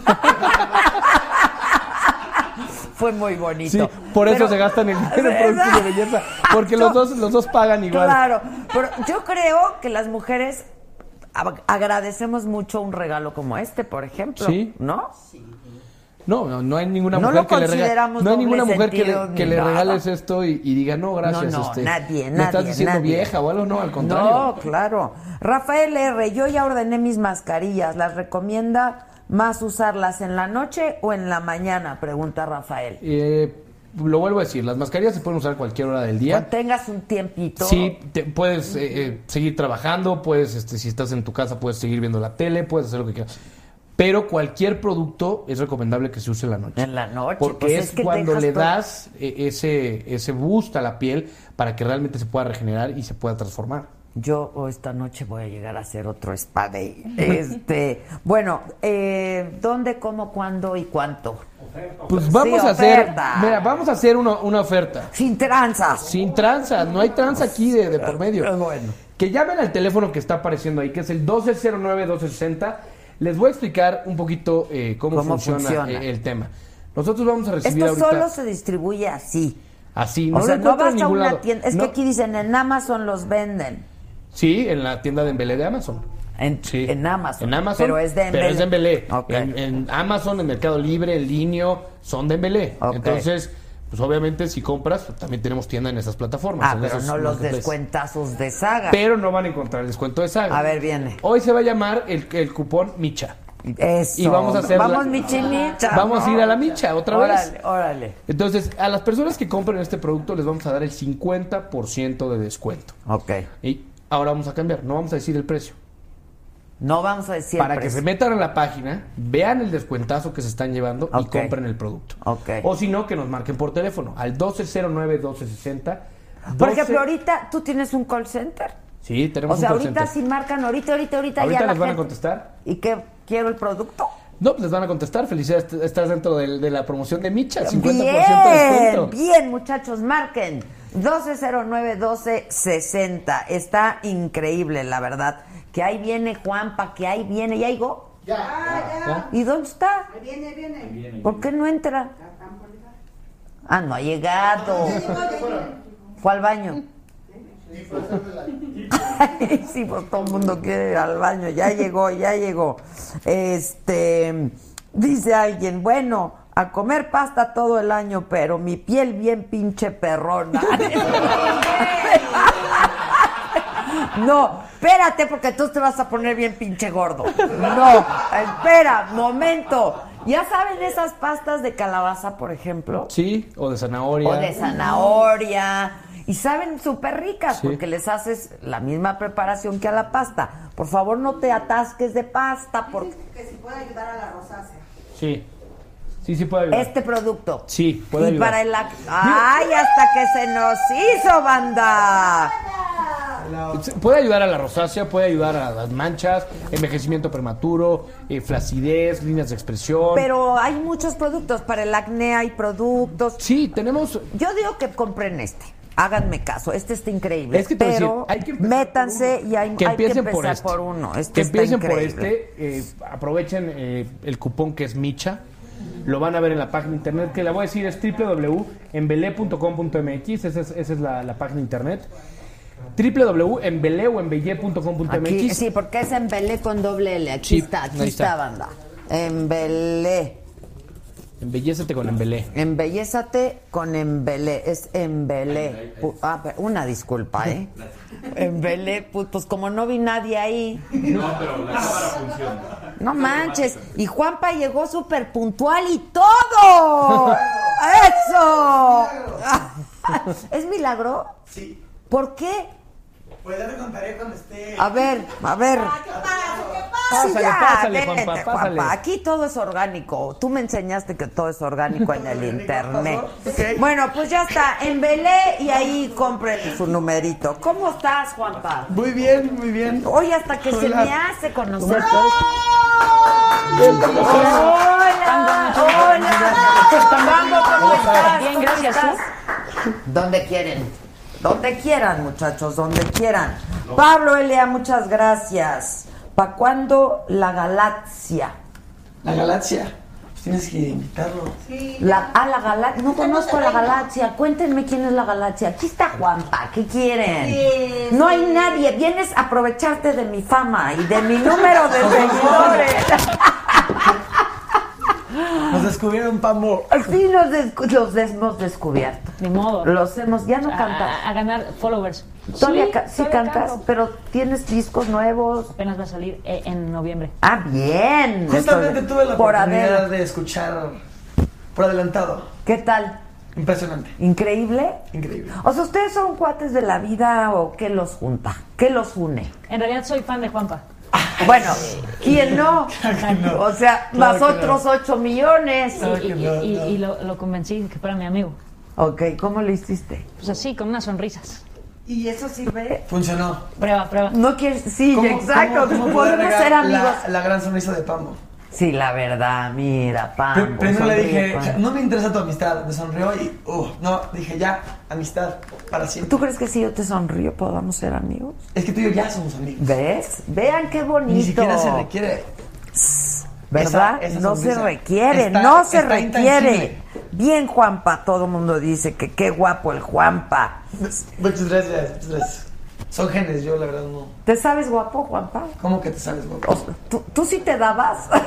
Fue muy bonito. Sí, por eso Pero- se gastan el dinero en productos de belleza, porque los dos, los dos pagan igual. Claro, pero yo creo que las mujeres ag- agradecemos mucho un regalo como este, por ejemplo. Sí. ¿No? No, no, no hay ninguna No mujer lo que le regale, no hay ninguna mujer que le, que regales esto y, y diga no gracias. No, no, este, nadie, me estás nadie, diciendo nadie. vieja o algo, no, al contrario. No, claro. Rafael R., yo ya ordené mis mascarillas. ¿Las recomienda más usarlas en la noche o en la mañana? Pregunta Rafael. Eh, lo vuelvo a decir, las mascarillas se pueden usar cualquier hora del día. Cuando tengas un tiempito. Sí, te- puedes eh, eh, seguir trabajando, puedes, este, si estás en tu casa, puedes seguir viendo la tele, puedes hacer lo que quieras. Pero cualquier producto es recomendable que se use en la noche. En la noche. Porque pues es, que cuando le todo- das eh, ese, ese boost a la piel para que realmente se pueda regenerar y se pueda transformar. Yo o esta noche voy a llegar a hacer otro spa day. Este, bueno, eh, ¿dónde, cómo, cuándo y cuánto? Pues vamos Sí, a hacer, oferta. mira, vamos a hacer una, una oferta. Sin tranzas. Sin tranza, no hay tranza aquí de, de por medio. Bueno. Que llamen al teléfono que está apareciendo ahí, que es el 1209-1260. Les voy a explicar un poquito eh, cómo, ¿Cómo funciona, funciona? eh, el tema. Nosotros vamos a recibir Esto ahorita solo se distribuye así. así, no o lo sea, no vas en a una lado. tienda. Es No. que aquí dicen en Amazon los venden. Sí, en la tienda de Embelé de Amazon. En, Sí. en Amazon. En Amazon. Pero es de pero es de Embelé. Embelé. Ok. En, en Amazon, en Mercado Libre, en Linio, son de Embelé. Ok. Entonces, pues obviamente si compras, pues, también tenemos tienda en esas plataformas. Ah, en pero no los descuentazos de saga. Pero no van a encontrar el descuento de Saga. A ver, viene. Hoy se va a llamar el, el cupón Micha. Eso. Y vamos a hacer la- Vamos, Michi Micha. Vamos a ir a la Micha otra vez. Órale, órale. Entonces, a las personas que compren este producto les vamos a dar el 50% de descuento. Ok. Y ahora vamos a cambiar, no vamos a decir el precio. No vamos a decir Para el que precio. se metan a la página, vean el descuentazo que se están llevando y compren el producto. Ok. O si no, que nos marquen por teléfono al 1209-1260. Por 12 ejemplo, ahorita tú tienes un call center. Sí, tenemos O sea, un call ahorita center. si marcan, ahorita, ahorita, ahorita, ¿Ahorita ya la les van a contestar? ¿Y qué? ¿Quiero el producto? No, pues les van a contestar. Felicidades, estás dentro de, la promoción de Micha, 50% de Bien, descuento. bien, muchachos, marquen. 1209-1260. Está increíble, la verdad. Que ahí viene Juanpa, que ahí viene. ¿Ya llegó? Ya. ya. ¿Y dónde está? Ahí viene, viene. ¿Por qué no entra? Ah, no ha llegado. Fue al baño. Ay, sí, pues todo el mundo quiere ir al baño. Ya llegó, ya llegó. Este, dice alguien, bueno, a comer pasta todo el año, pero mi piel bien pinche perrona. No, espérate porque tú te vas a poner bien pinche gordo. No, espera, momento. ¿Ya saben esas pastas de calabaza, por ejemplo? Sí, o de zanahoria. O de zanahoria. Y saben súper ricas Sí. porque les haces la misma preparación que a la pasta. Por favor, no te atasques de pasta. Porque Que si puede ayudar a la rosácea. Sí. Sí, sí puede ayudar. este producto. Sí, puede y ayudar. para el... ¡Ay, hasta que se nos hizo, banda! Puede ayudar a la rosácea, puede ayudar a las manchas, envejecimiento prematuro, eh, flacidez, líneas de expresión. Pero hay muchos productos. Para el acné hay productos. Sí, tenemos... Yo digo que compren este. Háganme caso, este está increíble. Es que te pero decir, hay que empezar métanse y hay, que hay que empiecen empezar por este. uno. Este que está empiecen por increíble. este. eh, aprovechen eh, el cupón que es Micha. Lo van a ver en la página de internet, que la voy a decir es www.embele.com.mx. Esa es, esa es la, la página de internet. www.embele o embelle.com.mx. Aquí, sí, porque es Embelé con doble L. Aquí Sí, está, aquí está. está. banda. Embelé. Embellézate con Embelé. Embellezate con Embelé. Es Embelé. Pu- Ah, una disculpa, ¿eh? Embelé, pu- pues como no vi nadie ahí. No, pero la cámara funciona. No manches. Y Juanpa llegó súper puntual y todo. ¡Eso! ¿Es milagro? Sí. ¿Por qué? Pues ya te contaré cuando esté. A ver, a ver. ¿Qué pasa? ¿Qué pasa? Sí, Pásale, ya, pásale, Juanpa, pásale. Juanpa. Aquí todo es orgánico. Tú me enseñaste que todo es orgánico en el internet. Bueno, pues ya está. En Belé y ahí compren su numerito. ¿Cómo estás, Juanpa? Muy bien, muy bien. Hoy hasta que se Hola. me hace conocer. ¿Cómo estás? Hola, hola. Vamos, ¿cómo estás? Bien, ¿Cómo gracias, estás? Donde quieren. Donde quieran, muchachos, donde quieran. Pablo Elia, muchas gracias. ¿Para cuándo la galaxia? La galaxia. Pues tienes que invitarlo. La, ah, la galaxia. No conozco a la galaxia. Cuéntenme quién es la galaxia. Aquí está Juanpa. ¿Qué quieren? Sí, no sí. hay nadie. Vienes a aprovecharte de mi fama y de mi número de seguidores. Nos descubrieron Pambo. Sí, los, descu- los hemos descubierto. Ni modo. Los hemos. Ya no cantas. A, a ganar followers. Todavía Sí, ca- sí todavía cantas, canto. pero tienes discos nuevos. Apenas va a salir eh, en noviembre. Ah, bien. Justamente Estoy- tuve la por oportunidad de escuchar por adelantado. ¿Qué tal? Impresionante. ¿Increíble? Increíble. O sea, ¿ustedes son cuates de la vida o qué los junta? ¿Qué los une? En realidad soy fan de Juanpa. Bueno, ¿quién no? no. O sea, Claro más otros millones. Claro y- no, y- no. y lo, lo convencí que fuera mi amigo. Ok, ¿cómo lo hiciste? Pues así, con unas sonrisas. ¿Y eso sirve? Funcionó. Prueba, prueba. No quieres, sí, ¿Cómo- exacto, cómo- cómo podemos ser amigos. La, la gran sonrisa de Pambo. Sí, la verdad, mira, Pam. Pr- Primero le dije, no me interesa tu amistad. Me sonrió y, uh, no, dije ya, amistad para siempre. ¿Tú crees que si yo te sonrío podamos ser amigos? Es que tú y yo ya somos amigos. ¿Ves? Vean qué bonito. Ni siquiera se requiere. ¿Verdad? esa- esa no se requiere, Está- no se requiere. intangible. Bien, Juanpa, todo el mundo dice que qué guapo el Juanpa. Muchas gracias, muchas gracias. Son genes, yo la verdad no. ¿Te sabes guapo, Juanpa? ¿Cómo que te sabes, guapo? ¿tú, tú sí te dabas?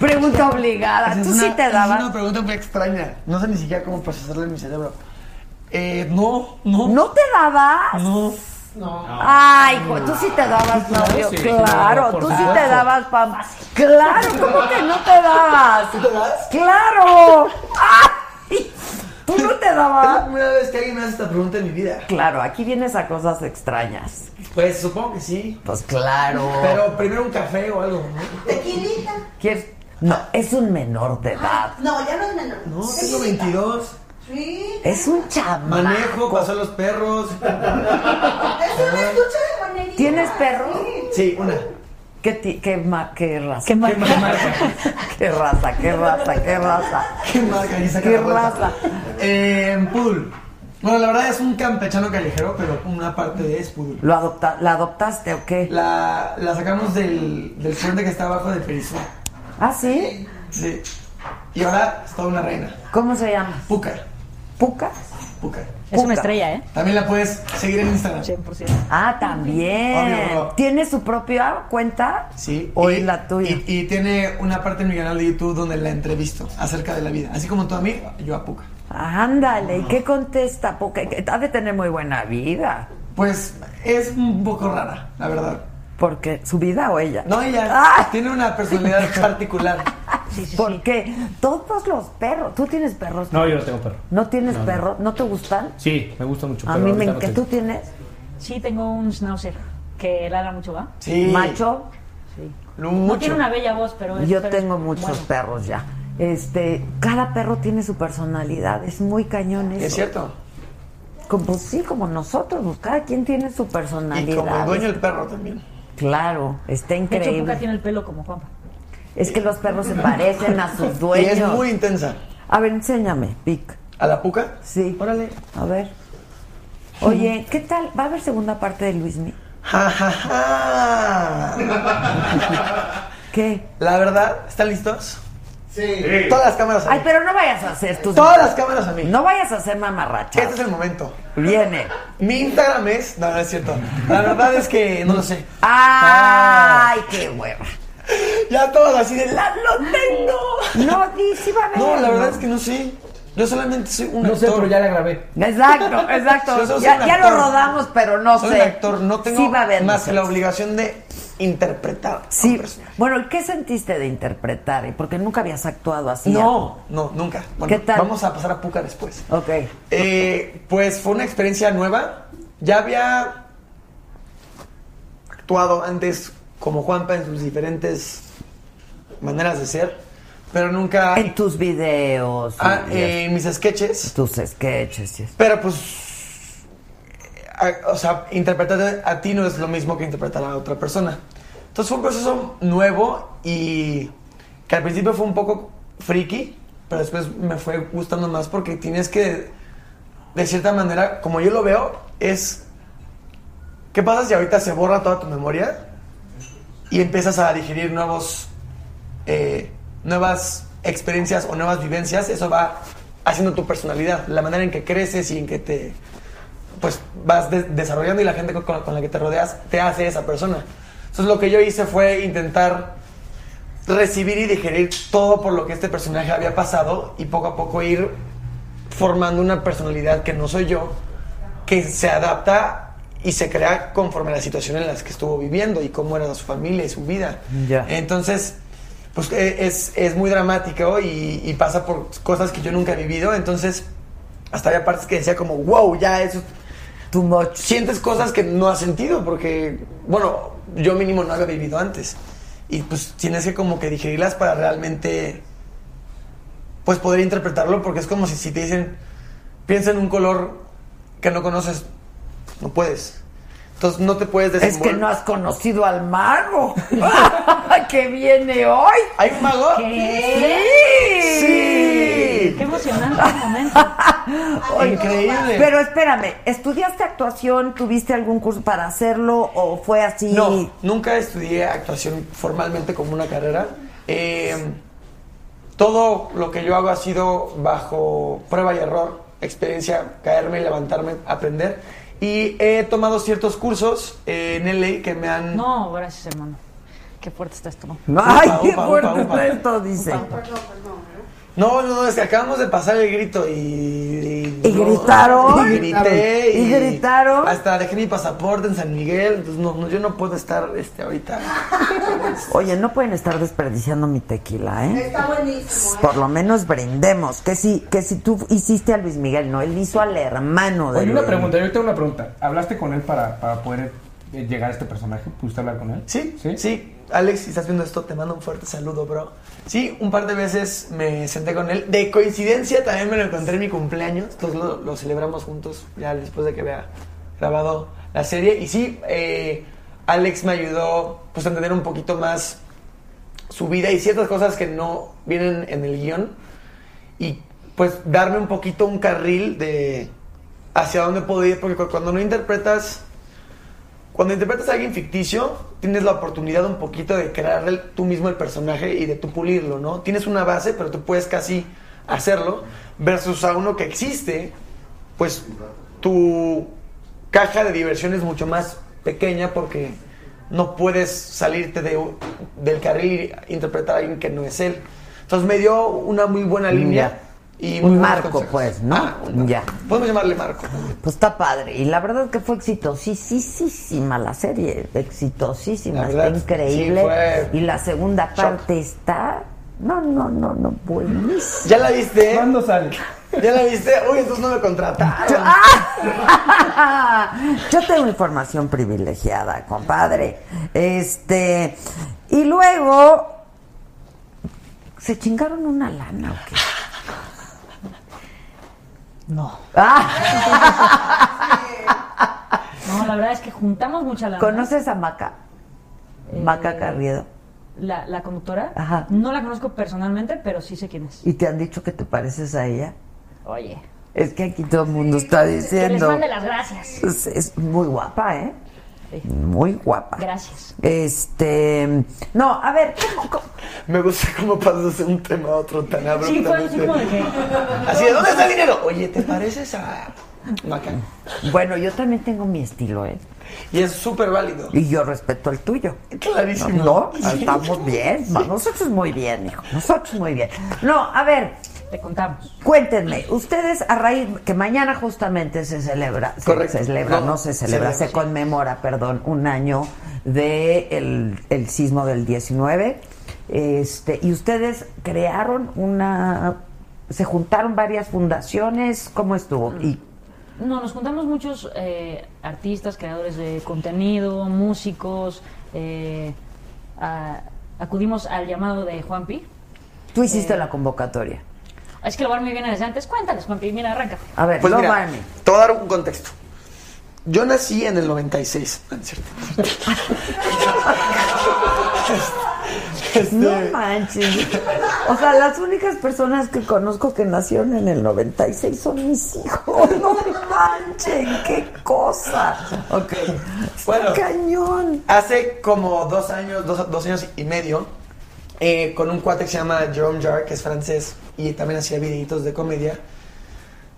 Pregunta obligada. Es ¿Tú una- sí te esa Es dabas? una pregunta muy extraña. No sé ni siquiera cómo procesarla en mi cerebro. Eh, no, no. ¿No te dabas? No. No. Ay, hijo, tú sí te dabas, sí, Claro, tú sí te dabas, Pam. Claro, ¿cómo que no te dabas? ¿Tú te das? Claro. Ay, ¿Tú no te Es la primera vez que alguien me hace esta pregunta en mi vida. Claro, aquí vienes a cosas extrañas. Pues supongo que sí. Pues claro. Pero primero un café o algo, ¿no? Tequilita. ¿Quieres? No, es un menor de edad. No, ya no es menor. No, tengo Tequilita. 22. Sí. Es un chamaco. Manejo, paso a los perros. Es una estuche de manerito. ¿Tienes perro? Sí, una. ¿Qué, ti- qué, ma- qué raza? ¿Qué más? ¿Qué raza? ¿Qué raza? ¿Qué raza? ¿Qué marca? Saca ¿Qué la raza? Eh, poodle. Bueno, la verdad es un campechano callejero, pero una parte de es poodle. ¿Lo adopta ¿La adoptaste o qué? La, la sacamos del, del puente que está abajo de Perisú. ¿Ah, sí? Sí. Y ahora es toda una reina. ¿Cómo se llama? Puka. ¿Puca? Puka. Es una estrella, ¿eh? También la puedes seguir en Instagram. 100%. Ah, también. Obvio. ¿Tiene su propia cuenta? Sí. ¿O es la tuya? Y, y tiene una parte en mi canal de YouTube donde la entrevisto acerca de la vida. Así como tú a mí, yo a Puka. Ándale, ¿y qué contesta? Porque ha de tener muy buena vida. Pues es un poco rara, la verdad. Porque su vida o ella. No, ella Ah. tiene una personalidad particular. Sí, sí, ¿Por sí. qué? Todos los perros. ¿Tú tienes perros? No, yo no tengo perro. ¿No tienes No, no. perros? ¿No te gustan? Sí, me gusta mucho. A mí me encanta. tengo. ¿Tú tienes? Sí, tengo un schnauzer que ladra mucho, ¿va? Sí. ¿Macho? Sí. No mucho. tiene una bella voz, pero es Yo pero es tengo muchos bueno. perros ya. Este, cada perro tiene su personalidad, es muy cañón eso. Es cierto. Como, pues sí, como nosotros, pues, cada quien tiene su Y personalidad. como el dueño del perro también. Claro, está De hecho, Puka increíble. tiene el pelo como Juanpa. Es que los perros se parecen a sus Y dueños. es muy intensa. A ver, enséñame, Pic. ¿A la Puka? Sí. Órale. A ver. Oye, ¿qué tal? ¿Va a haber segunda parte de Luismi? Ja, ja, ja. ¿Qué? La verdad, ¿están listos? Sí. Todas las cámaras a Ay, mí. pero no vayas a hacer tus... Todas las cámaras a mí. No vayas a hacer mamarracha. Este es el momento. Viene. Mi Instagram es. No, no es cierto. La verdad es que no lo sé. ¡Ay, qué hueva! Ya todos así de. ¡La lo tengo! No, di, sí va a haber. No, la verdad es que no sé. Yo solamente soy un No sé, actor. pero ya la grabé. Exacto, exacto. Yo ya ya lo rodamos, pero no Soy sé. un actor, no tengo Sí va a haber más que la obligación de interpretar. Sí. Bueno, ¿y ¿qué sentiste de interpretar? Y Porque nunca habías actuado así. No, no, nunca. Bueno, ¿Qué tal? Vamos a pasar a Puca después. Ok. Eh, pues fue una experiencia nueva. Ya había actuado antes como Juanpa en sus diferentes maneras de ser, pero nunca En tus videos. ah, eh, en mis sketches. Tus sketches. y eso. Pero pues, a- o sea, interpretar a ti no es lo mismo que interpretar a otra persona. Entonces fue un proceso nuevo y que al principio fue un poco friki, pero después me fue gustando más porque tienes que, de cierta manera, como yo lo veo, es, ¿qué pasa si ahorita se borra toda tu memoria y empiezas a digerir nuevos, eh, nuevas experiencias o nuevas vivencias? Eso va haciendo tu personalidad, la manera en que creces y en que te pues vas de- desarrollando y la gente con, con la que te rodeas te hace esa persona. Entonces lo que yo hice fue intentar recibir y digerir todo por lo que este personaje había pasado y poco a poco ir formando una personalidad que no soy yo, que se adapta y se crea conforme a la situación en la que estuvo viviendo y cómo era su familia y su vida. Ya. Entonces, pues eh, es, es muy dramático y, y pasa por cosas que yo nunca he vivido. Entonces, hasta había partes que decía como, wow, ya eso... Too much. Sientes cosas que no has sentido porque, bueno, yo mínimo no había vivido antes. Y pues tienes que como que digerirlas para realmente, pues poder interpretarlo porque es como si, si te dicen, piensa en un color que no conoces, no puedes. Entonces no te puedes Es desenvolver. que no has conocido al mago que viene hoy. ¿Hay un mago? Sí. Sí. Qué emocionante el momento. Increíble. Pero espérame, ¿estudiaste actuación? ¿Tuviste algún curso para hacerlo o fue así? No, nunca estudié actuación formalmente como una carrera. Eh, todo lo que yo hago ha sido bajo prueba y error, experiencia, caerme, levantarme, aprender. Y he tomado ciertos cursos eh, en LA que me han... No, gracias, hermano. Qué fuerte está esto. Ay, Upa, qué upa, fuerte upa, upa. está esto, dice. No, no, no, es que acabamos de pasar el grito y... Y, ¿Y no, gritaron? Y grité. ¿Y gritaron? Hasta dejé mi pasaporte en San Miguel, entonces no, no, yo no puedo estar este, ahorita... Oye, no pueden estar desperdiciando mi tequila, ¿eh? Está buenísimo. ¿eh? Por lo menos brindemos. Que si, que si tú hiciste a Luis Miguel, no, él hizo al hermano de Oye, una pregunta, yo tengo una pregunta. ¿Hablaste con él para, para poder eh, llegar a este personaje? ¿Pudiste hablar con él? Sí, sí, Alex, si estás viendo esto, te mando un fuerte saludo, bro. Sí, un par de veces me senté con él. De coincidencia también me lo encontré en mi cumpleaños. Entonces lo, lo celebramos juntos ya después de que vea grabado la serie. Y sí, eh, Alex me ayudó pues a entender un poquito más su vida y ciertas cosas que no vienen en el guion. Y pues darme un poquito un carril de hacia dónde puedo ir. Porque cu- cuando no interpretas cuando interpretas a alguien ficticio, tienes la oportunidad un poquito de crear el- tú mismo el personaje y de tú pulirlo, ¿no? Tienes una base, pero tú puedes casi hacerlo, versus a uno que existe, pues tu caja de diversión es mucho más pequeña porque no puedes salirte de, del carril e interpretar a alguien que no es él. Entonces me dio una muy buena línea. Y Un marco, consejos. pues, ¿no? Ah, ya. Podemos llamarle Marco. Pues está padre. Y la verdad es que fue exitosísima la serie. Exitosísima. La está verdad, increíble. sí, fue Y la segunda shock. parte está. No, no, no, no, buenísima. ¿Ya la viste? ¿Cuándo sale? ¿Ya la viste? Uy, entonces no me contrataron. Yo tengo información privilegiada, compadre. Este. Y luego. ¿Se chingaron una lana o qué? No. Ah. No, la verdad es que juntamos mucha lana. ¿Conoces a Maca? Eh, Maca Carriedo. La, la conductora. Ajá. No la conozco personalmente, pero sí sé quién es. ¿Y te han dicho que te pareces a ella? Oye. Es que aquí todo el mundo está Que les diciendo. mande las gracias. Es, es muy guapa, ¿eh? Sí. Muy guapa. Gracias. Este. No, a ver, ¿cómo- cómo? Me gusta cómo pasas de un tema a otro tan Sí, fue así abruptamente. como de que. Así de, ¿dónde está el dinero? Oye, ¿te pareces a? Bueno, yo también tengo mi estilo, ¿eh? Y es súper válido. Y yo respeto el tuyo. Clarísimo. No, Sí. estamos bien. Nosotros muy bien, hijo. Nosotros muy bien. No, a ver, te contamos. Cuéntenme, ustedes a raíz que mañana justamente se celebra, se- Correcto. se, celebra, No, no, se celebra, celebra, se conmemora, perdón, un año de el, el sismo del 19. Este, y ustedes crearon una se juntaron varias fundaciones, ¿cómo estuvo? Y No, nos juntamos muchos eh, artistas, creadores de contenido, músicos. eh, a- acudimos al llamado de Juanpi. tú hiciste Eh, la convocatoria. Es que lo Barney viene desde antes. Cuéntales, Juanpi. Mira, arráncate. A ver, Pues no mira, Barney. te voy a dar un contexto. Yo nací en el 96. No, es cierto. Este, No manches. O sea, las únicas personas que conozco que nacieron en el 96 son mis hijos. No manchen, qué cosa. Ok. Bueno. Cañón. Hace como dos años, dos, dos años y medio, eh, con un cuate que se llama Jerome Jarre, que es francés y también hacía videitos de comedia,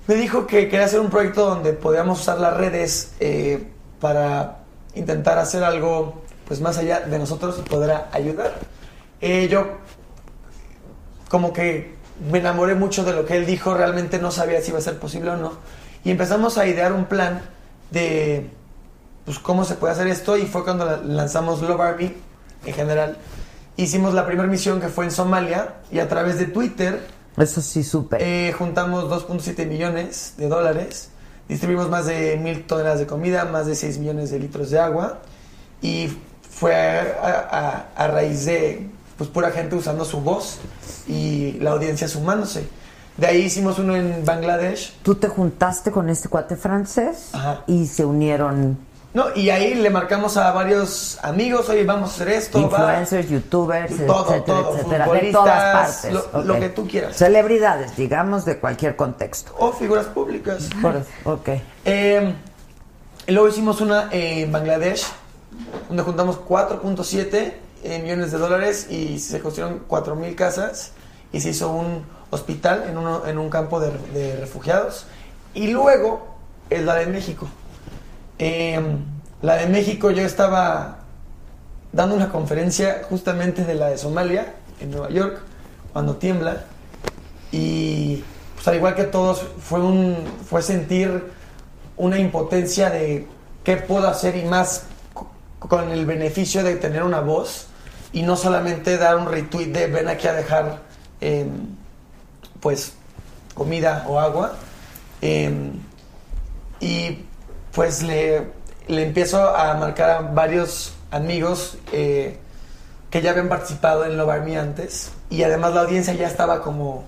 me dijo que quería hacer un proyecto donde podíamos usar las redes eh, para intentar hacer algo pues más allá de nosotros y poder ayudar. Eh, yo como que me enamoré mucho de lo que él dijo, realmente no sabía si iba a ser posible o no. Y empezamos a idear un plan de pues cómo se puede hacer esto y fue cuando la- lanzamos Love Army en general. Hicimos la primera misión que fue en Somalia y a través de Twitter Eso sí supe. eh, juntamos 2.7 millones de dólares, distribuimos más de mil toneladas de comida, más de 6 millones de litros de agua y fue a, a- a raíz de pues pura gente usando su voz y la audiencia sumándose. De ahí hicimos uno en Bangladesh. Tú te juntaste con este cuate francés y se unieron No, y ahí le marcamos a varios amigos, oye, vamos a hacer esto. va". influencers, youtubers, Todo, etcétera, todo, etcétera, de futbolistas, todas partes. lo- que tú quieras. Celebridades, digamos, de cualquier contexto. O figuras públicas. Por ok. Eh, y luego hicimos una en Bangladesh, donde juntamos 4.7 eh, millones de dólares y se construyeron 4.000 casas y se hizo un hospital en, uno, en un campo de, de refugiados. Y luego es la de México. Eh, la de México yo estaba dando una conferencia justamente de la de Somalia, en Nueva York, cuando tiembla. Y pues al igual que todos, fue, un, fue sentir una impotencia de qué puedo hacer y más co- con el beneficio de tener una voz y no solamente dar un retweet de ven aquí a dejar eh, pues comida o agua. Eh, y pues le, le empiezo a marcar a varios amigos eh, que ya habían participado en Love Army antes y además la audiencia ya estaba como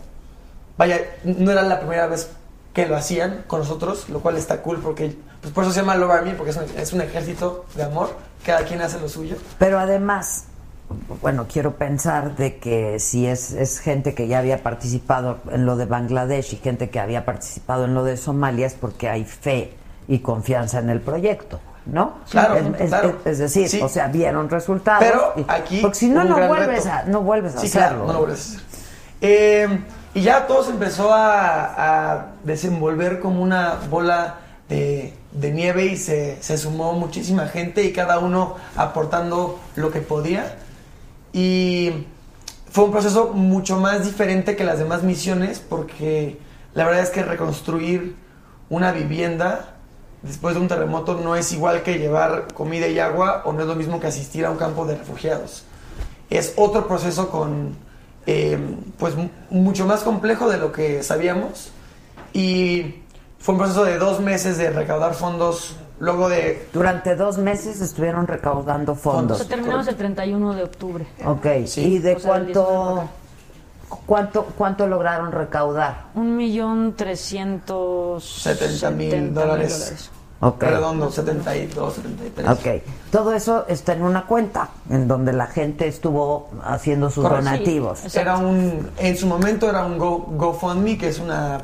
vaya no era la primera vez que lo hacían con nosotros lo cual está cool porque pues por eso se llama Love Army porque es un, es un ejército de amor cada quien hace lo suyo. Pero además, bueno, quiero pensar de que si es, es gente que ya había participado en lo de Bangladesh y gente que había participado en lo de Somalia es porque hay fe y confianza en el proyecto, ¿no? Claro, es, es- claro. es decir, Sí. o sea, vieron resultados. Pero y- aquí porque si no no vuelves a no vuelves a Sí, hacerlo. claro, no lo vuelves a hacer. Eh, y ya todo se empezó a, a desenvolver como una bola de, de nieve y se, se sumó muchísima gente y cada uno aportando lo que podía. Y fue un proceso mucho más diferente que las demás misiones porque la verdad es que reconstruir una vivienda después de un terremoto no es igual que llevar comida y agua o no es lo mismo que asistir a un campo de refugiados. Es otro proceso con, eh, pues, mu- mucho más complejo de lo que sabíamos y fue un proceso de dos meses de recaudar fondos, luego de... Durante dos meses estuvieron recaudando fondos. sea, terminamos el 31 de octubre. Ok, ¿y de O sea, cuánto, cuánto cuánto lograron recaudar? Un millón trescientos... 70 mil dólares. Ok. Redondo, 72, 73. Ok, todo eso está en una cuenta en donde la gente estuvo haciendo sus Correcto. donativos. Era un, en su momento era un Go, GoFundMe, que es una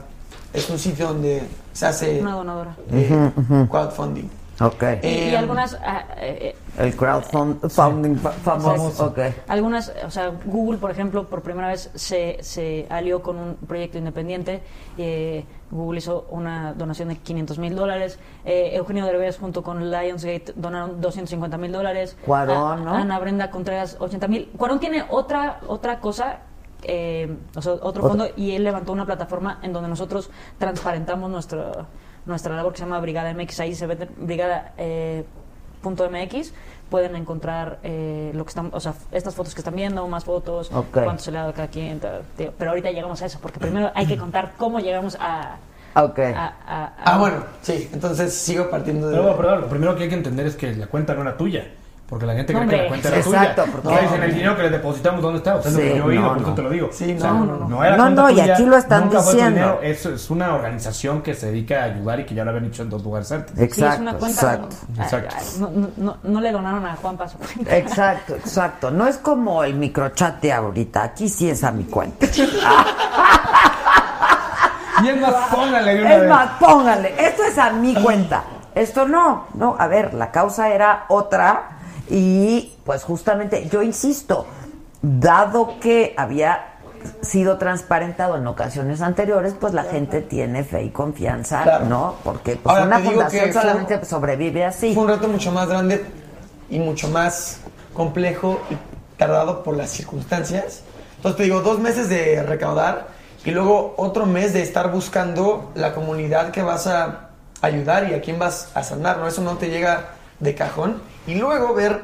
es un sitio donde se hace Una donadora. eh, crowdfunding. Ok. Y, y Eh, algunas... ah, eh, El crowdfunding fa- famoso. Ok. Algunas, o sea, Google, por ejemplo, por primera vez se, se alió con un proyecto independiente. eh, Google hizo una donación de 500 mil dólares. eh, Eugenio Derbez junto con Lionsgate donaron 250 mil dólares. Cuarón, A- ¿no? Ana Brenda Contreras 80 mil. Cuarón tiene otra, otra cosa eh, o sea, otro Otro. fondo y él levantó una plataforma en donde nosotros transparentamos nuestro, nuestra labor que se llama Brigada MX. Ahí se vende Brigada eh, punto MX. Pueden encontrar eh, lo que están, o sea, estas fotos que están viendo, más fotos, cuánto se le ha dado a cada quien. tío. Pero ahorita llegamos a eso, porque primero hay que contar cómo llegamos a. Ok. a- a- a- Ah, bueno, sí. Entonces sigo partiendo de. Pero, pero lo primero que hay que entender es que la cuenta no era tuya. Porque la gente cree que la cuenta era Exacto, tuya. porque- No dicen el dinero que le depositamos, ¿dónde está? O sea, es Sí, lo que yo he oído, no, por eso no. te lo digo. Sí, O sea, no, no, no, era No, cuenta no, y aquí lo están nunca fue tu diciendo. dinero, Es, es una organización que se dedica a ayudar y que ya lo habían dicho en dos lugares antes. Sí, es Exacto, una cuenta. exacto. Exacto. No, no- no- no le donaron a Juan Paso. Exacto, exacto. No es como el microchat de ahorita. Aquí sí es a mi cuenta. Y es más, póngale de una Es vez. más, póngale. Esto es a mi cuenta. Esto no. No, a ver, la causa era otra. Y pues justamente, yo insisto, dado que había sido transparentado en ocasiones anteriores, pues la gente tiene fe y confianza, Claro. ¿no? Porque pues Ahora, una fundación solamente sobrevive así. Fue un reto mucho más grande y mucho más complejo y tardado por las circunstancias. Entonces te digo, dos meses de recaudar y luego otro mes de estar buscando la comunidad que vas a ayudar y a quién vas a sanar, ¿no? Eso no te llega de cajón. Y luego ver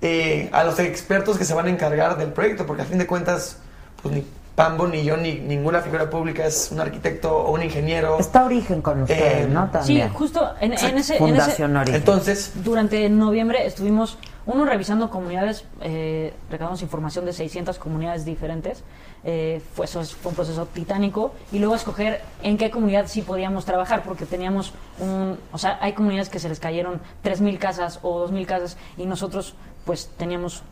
eh, a los expertos que se van a encargar del proyecto, porque a fin de cuentas, pues ni Pambo, ni yo, ni ninguna figura pública es un arquitecto o un ingeniero. Está Origen con ustedes, Eh, ¿no? Sí, También. justo en, en ese, en ese- Fundación Origen. Entonces, Durante noviembre estuvimos, uno, revisando comunidades, eh, recabamos información de 600 comunidades diferentes. Eh, fue, eso es- fue un proceso titánico. Y luego escoger en qué comunidad sí podíamos trabajar, porque teníamos un. O sea, hay comunidades que se les cayeron 3.000 casas o 2.000 casas, y nosotros, pues, teníamos.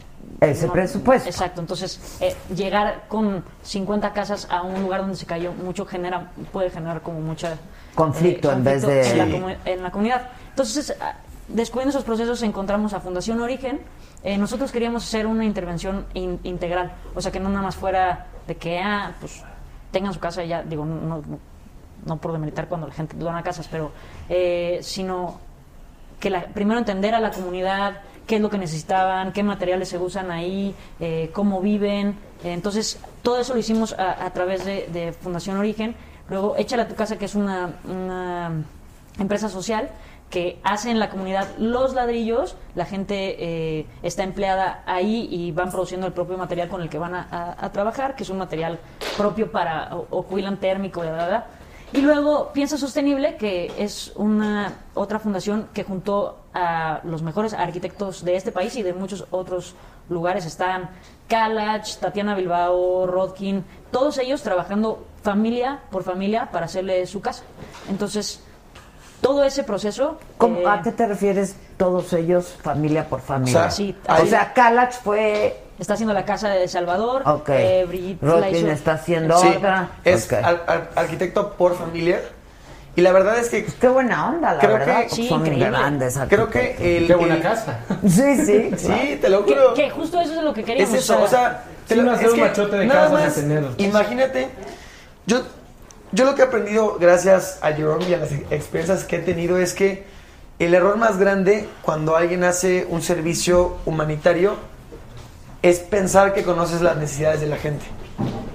Ese presupuesto. Exacto. Entonces, eh, llegar con 50 casas a un lugar donde se cayó mucho genera puede generar como mucha eh, Conflicto en vez de- en la Sí. en la comunidad. Entonces, ah, descubriendo esos procesos, encontramos a Fundación Origen. Eh, nosotros queríamos hacer una intervención in- integral, o sea, que no nada más fuera de que, ah, pues tengan su casa ya, digo, no, no, no por demeritar cuando la gente dona casas, pero, eh, sino que la, primero entender a la comunidad, qué es lo que necesitaban, qué materiales se usan ahí, eh, cómo viven. Entonces, todo eso lo hicimos a, a través de, Fundación Origen. Luego, Échale a tu casa, que es una empresa social que hace en la comunidad los ladrillos, la gente eh, está empleada ahí y van produciendo el propio material con el que van a, trabajar, que es un material propio para o, térmico. Y luego Piensa Sostenible, que es una otra fundación que juntó a los mejores arquitectos de este país y de muchos otros lugares. Están Kalach, Tatiana Bilbao, Rodkin, todos ellos trabajando familia por familia para hacerle su casa. Entonces, todo ese proceso... ¿Cómo- eh, ¿A qué te refieres todos ellos, familia por familia? O sea, sí, o ahí- sea Calax fue... Está haciendo la casa de Salvador. Ok. eh, está haciendo Sí, otra. es Ok. al- al- arquitecto por familia. Y la verdad es que. Qué buena onda, la creo verdad. que- porque son grandes Creo que el. Qué buena el- casa. Sí, sí. Sí, te lo juro. que justo eso es lo que queríamos. Es eso, o sea, te Sí, lo- no hacer es un machote de tener- Imagínate, yo, yo lo que he aprendido gracias a Jerome y a las experiencias que he tenido es que el error más grande cuando alguien hace un servicio humanitario es pensar que conoces las necesidades de la gente.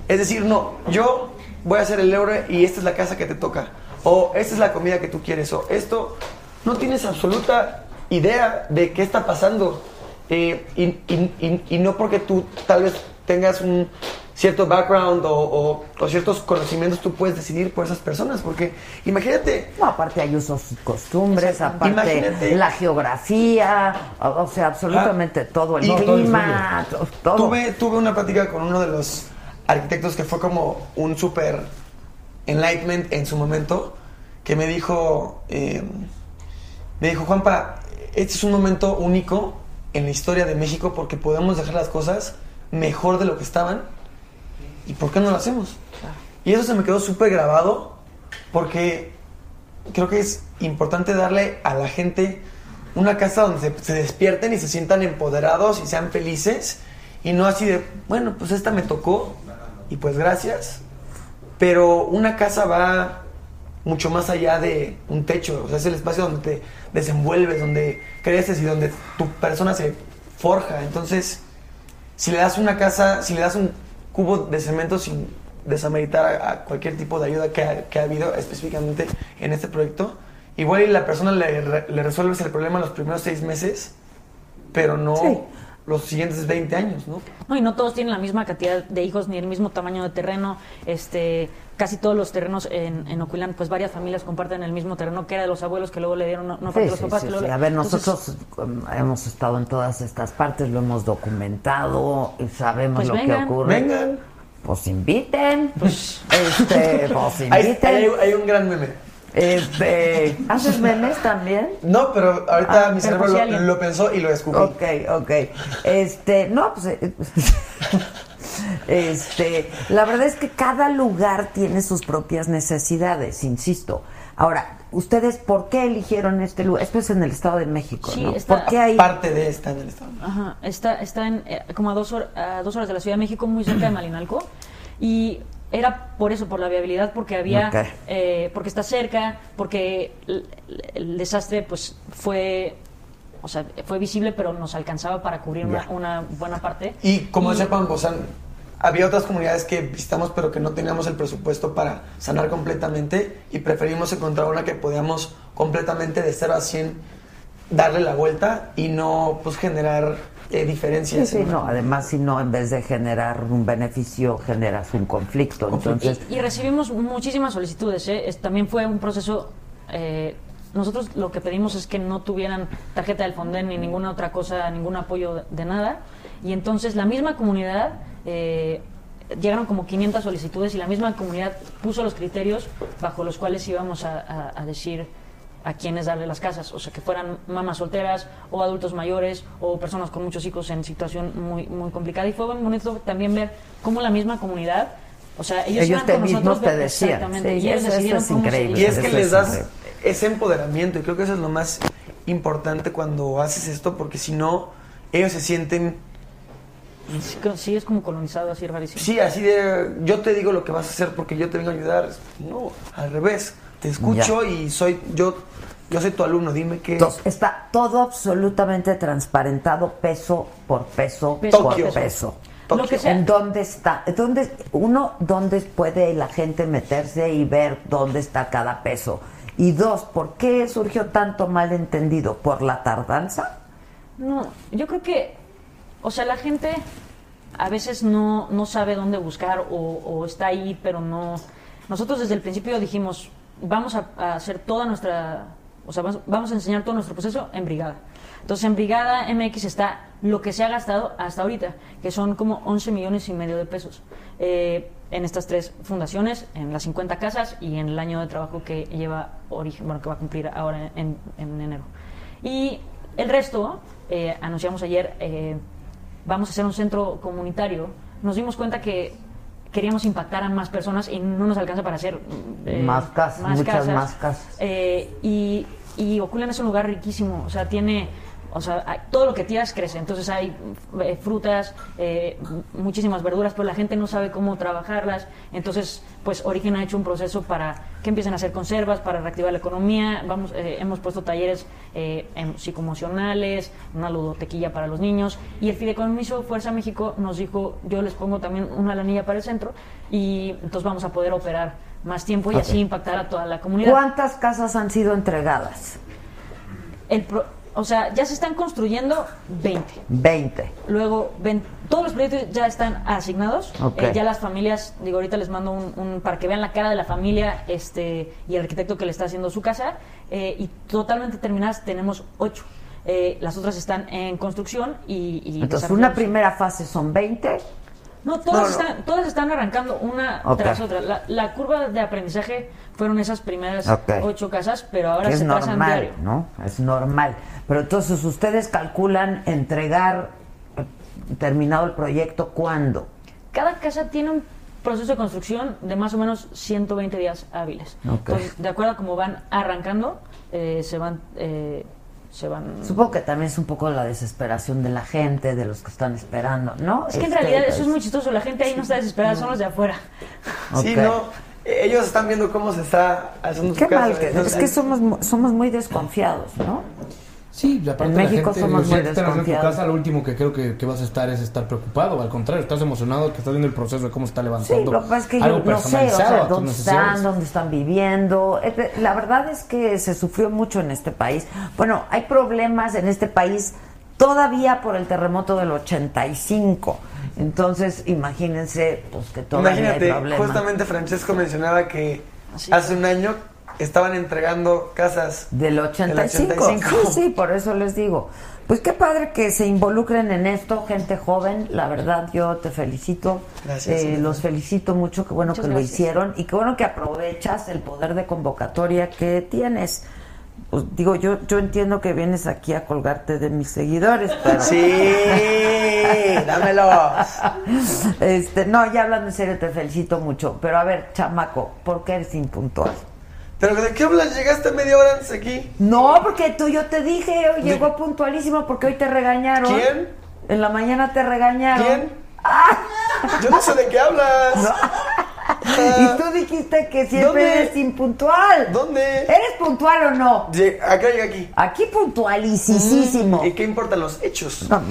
Es decir, no, yo voy a hacer el euro y esta es la casa que te toca. O esta es la comida que tú quieres. O esto, no tienes absoluta idea de qué está pasando. Eh, y, no porque tú tal vez tengas un cierto background o, o- o ciertos conocimientos, tú puedes decidir por esas personas. Porque imagínate, No, aparte hay usos y costumbres, aparte Imagínate. la geografía, o, sea, absolutamente todo, el clima, todo. Tuve, tuve una plática con uno de los arquitectos que fue como un super enlightenment en su momento, que me dijo, eh, me dijo, Juanpa, este es un momento único en la historia de México porque podemos dejar las cosas mejor de lo que estaban. ¿Y por qué no lo hacemos? Y eso se me quedó súper grabado porque creo que es importante darle a la gente una casa donde se, se despierten y se sientan empoderados y sean felices y no así de, bueno, pues esta me tocó y pues gracias. Pero una casa va mucho más allá de un techo, o sea, es el espacio donde te desenvuelves, donde creces y donde tu persona se forja. Entonces, si le das una casa, si le das un cubo de cemento sin desameritar a, cualquier tipo de ayuda que ha, que ha habido específicamente en este proyecto. Igual la persona le, le resuelves el problema los primeros seis meses, pero no Sí. Los siguientes 20 años, ¿no? No, y no todos tienen la misma cantidad de hijos ni el mismo tamaño de terreno. Este, casi todos los terrenos en, en Ocuilán, pues varias familias comparten el mismo terreno que era de los abuelos que luego le dieron, no, no fue Sí, de los sí, papás sí, que luego A ver, nosotros um, hemos estado en todas estas partes, lo hemos documentado y sabemos Pues lo vengan. que ocurre. Vengan. Pues inviten. Este, pues Hay, inviten. hay- hay un gran meme. Este, ¿Haces memes también? No, pero ahorita Ah, mi cerebro lo, alguien- lo pensó y lo descubrí. Ok, ok. Este, no, pues. eh, Este, la verdad es que cada lugar tiene sus propias necesidades, insisto. Ahora, ¿ustedes por qué eligieron este lugar? Esto es en el Estado de México, Sí, ¿no? está- ¿Por qué hay Parte de esta en el estado. Ajá, está, está en, eh, como a dos, hor- a dos horas de la Ciudad de México, muy cerca de Malinalco. Y era por eso, por la viabilidad, porque había, eh, porque está cerca, porque el, el desastre pues fue, o sea, fue visible, pero nos alcanzaba para cubrir una, buena parte. Y como o sea, había otras comunidades que visitamos pero que no teníamos el presupuesto para sanar completamente y preferimos encontrar una que podíamos completamente de 0 a 100 darle la vuelta y no pues generar eh, Sí, diferencias. sí, en- no, además si no, en vez de generar un beneficio, generas un conflicto. Entonces, Y, y recibimos muchísimas solicitudes. ¿eh? Es- también fue un proceso. eh, nosotros lo que pedimos es que no tuvieran tarjeta del Fonden ni ninguna otra cosa, ningún apoyo de, de nada. Y entonces la misma comunidad. eh, Llegaron como 500 solicitudes y la misma comunidad puso los criterios bajo los cuales íbamos a, a- a decir a quiénes darle las casas, o sea, que fueran mamás solteras o adultos mayores o personas con muchos hijos en situación muy muy complicada y fue muy bonito también ver cómo la misma comunidad, o sea, ellos, Ellos iban te con mismos nosotros, te decían. exactamente, Sí, y ellos eso- eso decidieron es increíble. Y es que Eso les es das increíble. ese empoderamiento y creo que eso es lo más importante cuando haces esto porque si no, ellos se sienten Sí, es como colonizado, así rarísimo. Sí, así de yo te digo lo que vas a hacer porque yo te vengo a ayudar. No, al revés. Te escucho y soy yo yo soy tu alumno, dime qué entonces, está todo absolutamente transparentado, peso por peso, Peso por por peso. peso. Lo que sea. ¿En dónde está? ¿Dónde, uno, ¿dónde puede la gente meterse y ver dónde está cada peso? Y dos, ¿por qué surgió tanto malentendido? ¿Por la tardanza? No, yo creo que, o sea, la gente a veces no, no sabe dónde buscar o, o está ahí, pero no. Nosotros desde el principio dijimos, vamos a, hacer toda nuestra, o sea, vamos, vamos a enseñar todo nuestro proceso en brigada. Entonces, en Brigada MX está lo que se ha gastado hasta ahorita, que son como 11 millones y medio de pesos eh, en estas tres fundaciones, en las 50 casas y en el año de trabajo que lleva origen, bueno, que va a cumplir ahora en, en enero. Y el resto, eh, anunciamos ayer, eh, vamos a hacer un centro comunitario. Nos dimos cuenta que queríamos impactar a más personas y no nos alcanza para hacer eh, Más casas, muchas más casas. Eh, y, y Oculan es un lugar riquísimo, o sea, tiene, o sea, hay- todo lo que tiras crece. Entonces hay eh, frutas, eh, muchísimas verduras, pero la gente no sabe cómo trabajarlas. Entonces, pues Origen ha hecho un proceso para que empiecen a hacer conservas, para reactivar la economía. Vamos, eh, hemos puesto talleres eh, psicoemocionales, una ludotequilla para los niños. Y el Fideicomiso Fuerza México nos dijo, yo les pongo también una lanilla para el centro y entonces vamos a poder operar más tiempo y así impactar a toda la comunidad. ¿Cuántas casas han sido entregadas? El pro- o sea, ya se están construyendo 20. 20. Luego, todos los proyectos ya están asignados. Ok. Eh, ya las familias, digo, ahorita les mando un, un- para que vean la cara de la familia este y el arquitecto que le está haciendo su casa. eh, y totalmente terminadas tenemos 8. las otras están en construcción y... y Entonces, una primera fase son 20. No, todas, No, no. Están, todas están arrancando una tras otra. La, la curva de aprendizaje fueron esas primeras Ok. ocho casas, pero ahora que se es pasan normal, diario. ¿no? Es normal. Pero entonces, ¿ustedes calculan entregar eh, terminado el proyecto cuándo? Cada casa tiene un proceso de construcción de más o menos 120 días hábiles. Ok. Entonces, de acuerdo a cómo van arrancando, eh, se van... eh, se van... Supongo que también es un poco la desesperación de la gente, de los que están esperando, ¿no? Es que en Este, realidad eso es pues, muy chistoso. La gente ahí no está desesperada, son los de afuera. Sí, Ok. no. Ellos están viendo cómo se está haciendo su Qué casa. mal, que- entonces- es que somos, mu- somos muy desconfiados, ¿no? Sí, aparte En la México gente, somos muy estás en tu desconfiados. casa, lo último que creo que, que vas a estar es estar preocupado. Al contrario, estás emocionado que estás viendo el proceso de cómo está Sí, levantando. lo que pasa es que yo no sé, o sea, dónde están, dónde están viviendo. Es de- La verdad es que se sufrió mucho en este país. Bueno, hay problemas en este país todavía por el terremoto del 85. Entonces, imagínense, pues que todavía Imagínate, hay problemas. justamente Francesco mencionaba que hace un año estaban entregando casas Del 85. Del 85. Sí, sí, por eso les digo. Pues qué padre que se involucren en esto, gente joven. La verdad, yo te felicito. Gracias, Eh, los felicito mucho. Qué bueno Muchas que lo hicieron y qué bueno que aprovechas el poder de convocatoria que tienes. Pues, digo, yo, yo entiendo que vienes aquí a colgarte de mis seguidores, pero. Sí, dámelos. Este, no, ya hablando en serio, te felicito mucho. Pero a ver, chamaco, ¿por qué eres impuntual? ¿Pero de qué hablas? ¿Llegaste media hora antes aquí? No, porque tú yo te dije, hoy llegó puntualísimo porque hoy te regañaron. ¿Quién? En la mañana te regañaron. ¿Quién? Yo no sé de qué hablas. Y tú dijiste que siempre ¿Dónde? eres impuntual. ¿Dónde? ¿Eres puntual o no? Acá llegué aquí. Aquí puntualicísimo. ¿Y qué importan los hechos? No,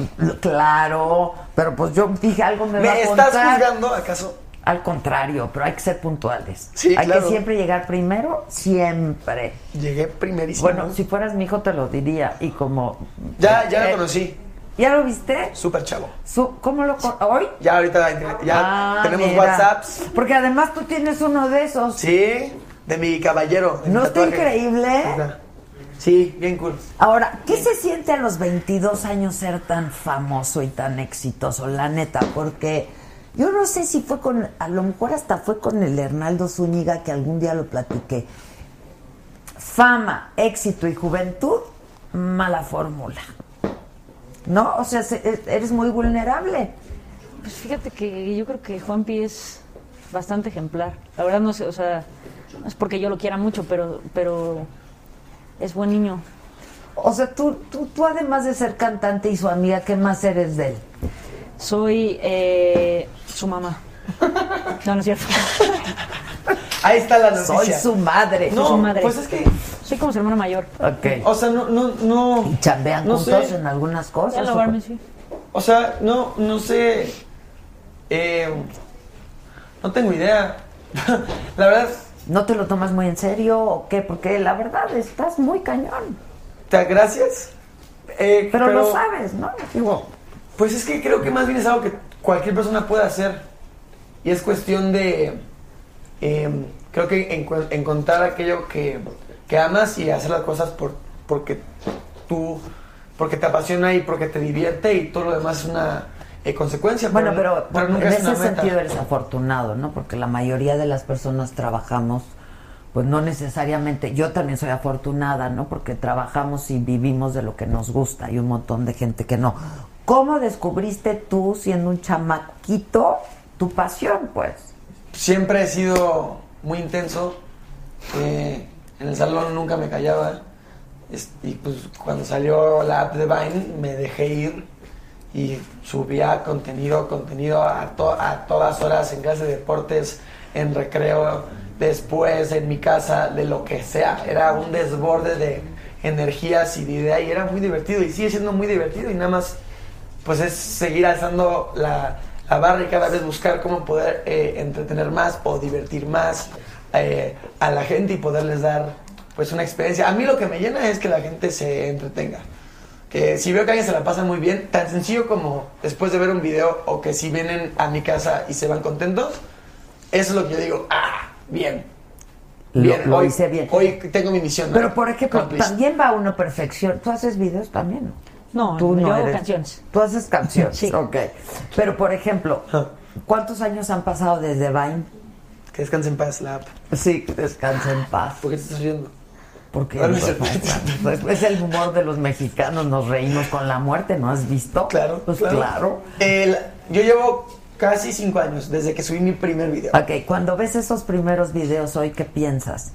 claro, pero pues yo dije algo me, va a ¿Me estás juzgando acaso? Al contrario, pero hay que ser puntuales. Sí, hay claro. que siempre llegar primero, siempre. Llegué primerísimo. Bueno, si fueras mi hijo te lo diría y como Ya, ya Eh, lo conocí. ¿Ya lo viste? Súper chavo. Su- ¿Cómo lo hoy? Ya ahorita ya Ah, tenemos mira. WhatsApps. Porque además tú tienes uno de esos. Sí, de mi caballero. de mi ¿No está increíble? Sí, bien cool. Ahora, ¿qué se siente a los 22 años ser tan famoso y tan exitoso? La neta, porque yo no sé si fue con, a lo mejor hasta fue con el Hernaldo Zúñiga que algún día lo platiqué. Fama, éxito y juventud, mala fórmula. ¿No? O sea, se- e- eres muy vulnerable. Pues fíjate que yo creo que Juanpi es bastante ejemplar. La verdad no sé, o sea, no es porque yo lo quiera mucho, pero, pero es buen niño. O sea, tú, tú, tú además de ser cantante y su amiga, ¿qué más eres de él? Soy eh, su mamá. No, no es cierto. Ahí está la noticia. Soy su madre. No, Soy su madre. pues es que, Soy como su hermana mayor. Ok. o sea, no, no, no. ¿Y chambean no juntos sé. en algunas Ya cosas? lo o sí. O sea, no, no sé. Eh, no tengo idea. la verdad, ¿No te lo tomas muy en serio o qué? Porque la verdad estás muy cañón. te gracias. Eh, Pero, lo sabes, ¿no? Digo, Pues es que creo que más bien es algo que cualquier persona puede hacer. Y es cuestión de. eh, creo que encontrar aquello que, que amas y hacer las cosas por, porque tú. Porque te apasiona y porque te divierte y todo lo demás es una eh, consecuencia. bueno, pero, nunca en es ese sentido eres afortunado, ¿no? Porque la mayoría de las personas trabajamos, pues no necesariamente, yo también soy afortunada, ¿no? Porque trabajamos y vivimos de lo que nos gusta. Hay un montón de gente que no. ¿Cómo descubriste tú, siendo un chamaquito, tu pasión, pues? Siempre he sido muy intenso. eh, en el salón nunca me callaba. Y pues cuando salió la app de Vine me dejé ir y subía contenido, contenido a, to- todas horas en clase de deportes, en recreo, después en mi casa, de lo que sea. Era un desborde de energías y de idea y era muy divertido y sigue siendo muy divertido y nada más pues es seguir alzando la, la barra y cada vez buscar cómo poder eh, entretener más o divertir más eh, a la gente y poderles dar pues una experiencia. A mí lo que me llena es que la gente se entretenga. Que si veo que alguien se la pasa muy bien, tan sencillo como después de ver un video o que si vienen a mi casa y se van contentos, eso es lo que yo digo, ah, bien. Bien, lo hoy, hice bien. hoy tengo mi misión. Pero, por ejemplo, también va uno perfección. ¿Tú haces videos también? No, Tú yo no hago eres- canciones. Tú haces canciones, Sí. ok. Pero, por ejemplo, ¿cuántos años han pasado desde Vine? Que descanse en paz la app. Sí, que descanse en paz. ¿Por qué te estás riendo? Porque No, no es pues, es el humor de los mexicanos, nos reímos con la muerte, ¿no has visto? Claro, Pues claro. El- yo llevo casi cinco años desde que subí mi primer video. Ok, cuando ves esos primeros videos hoy, ¿qué piensas?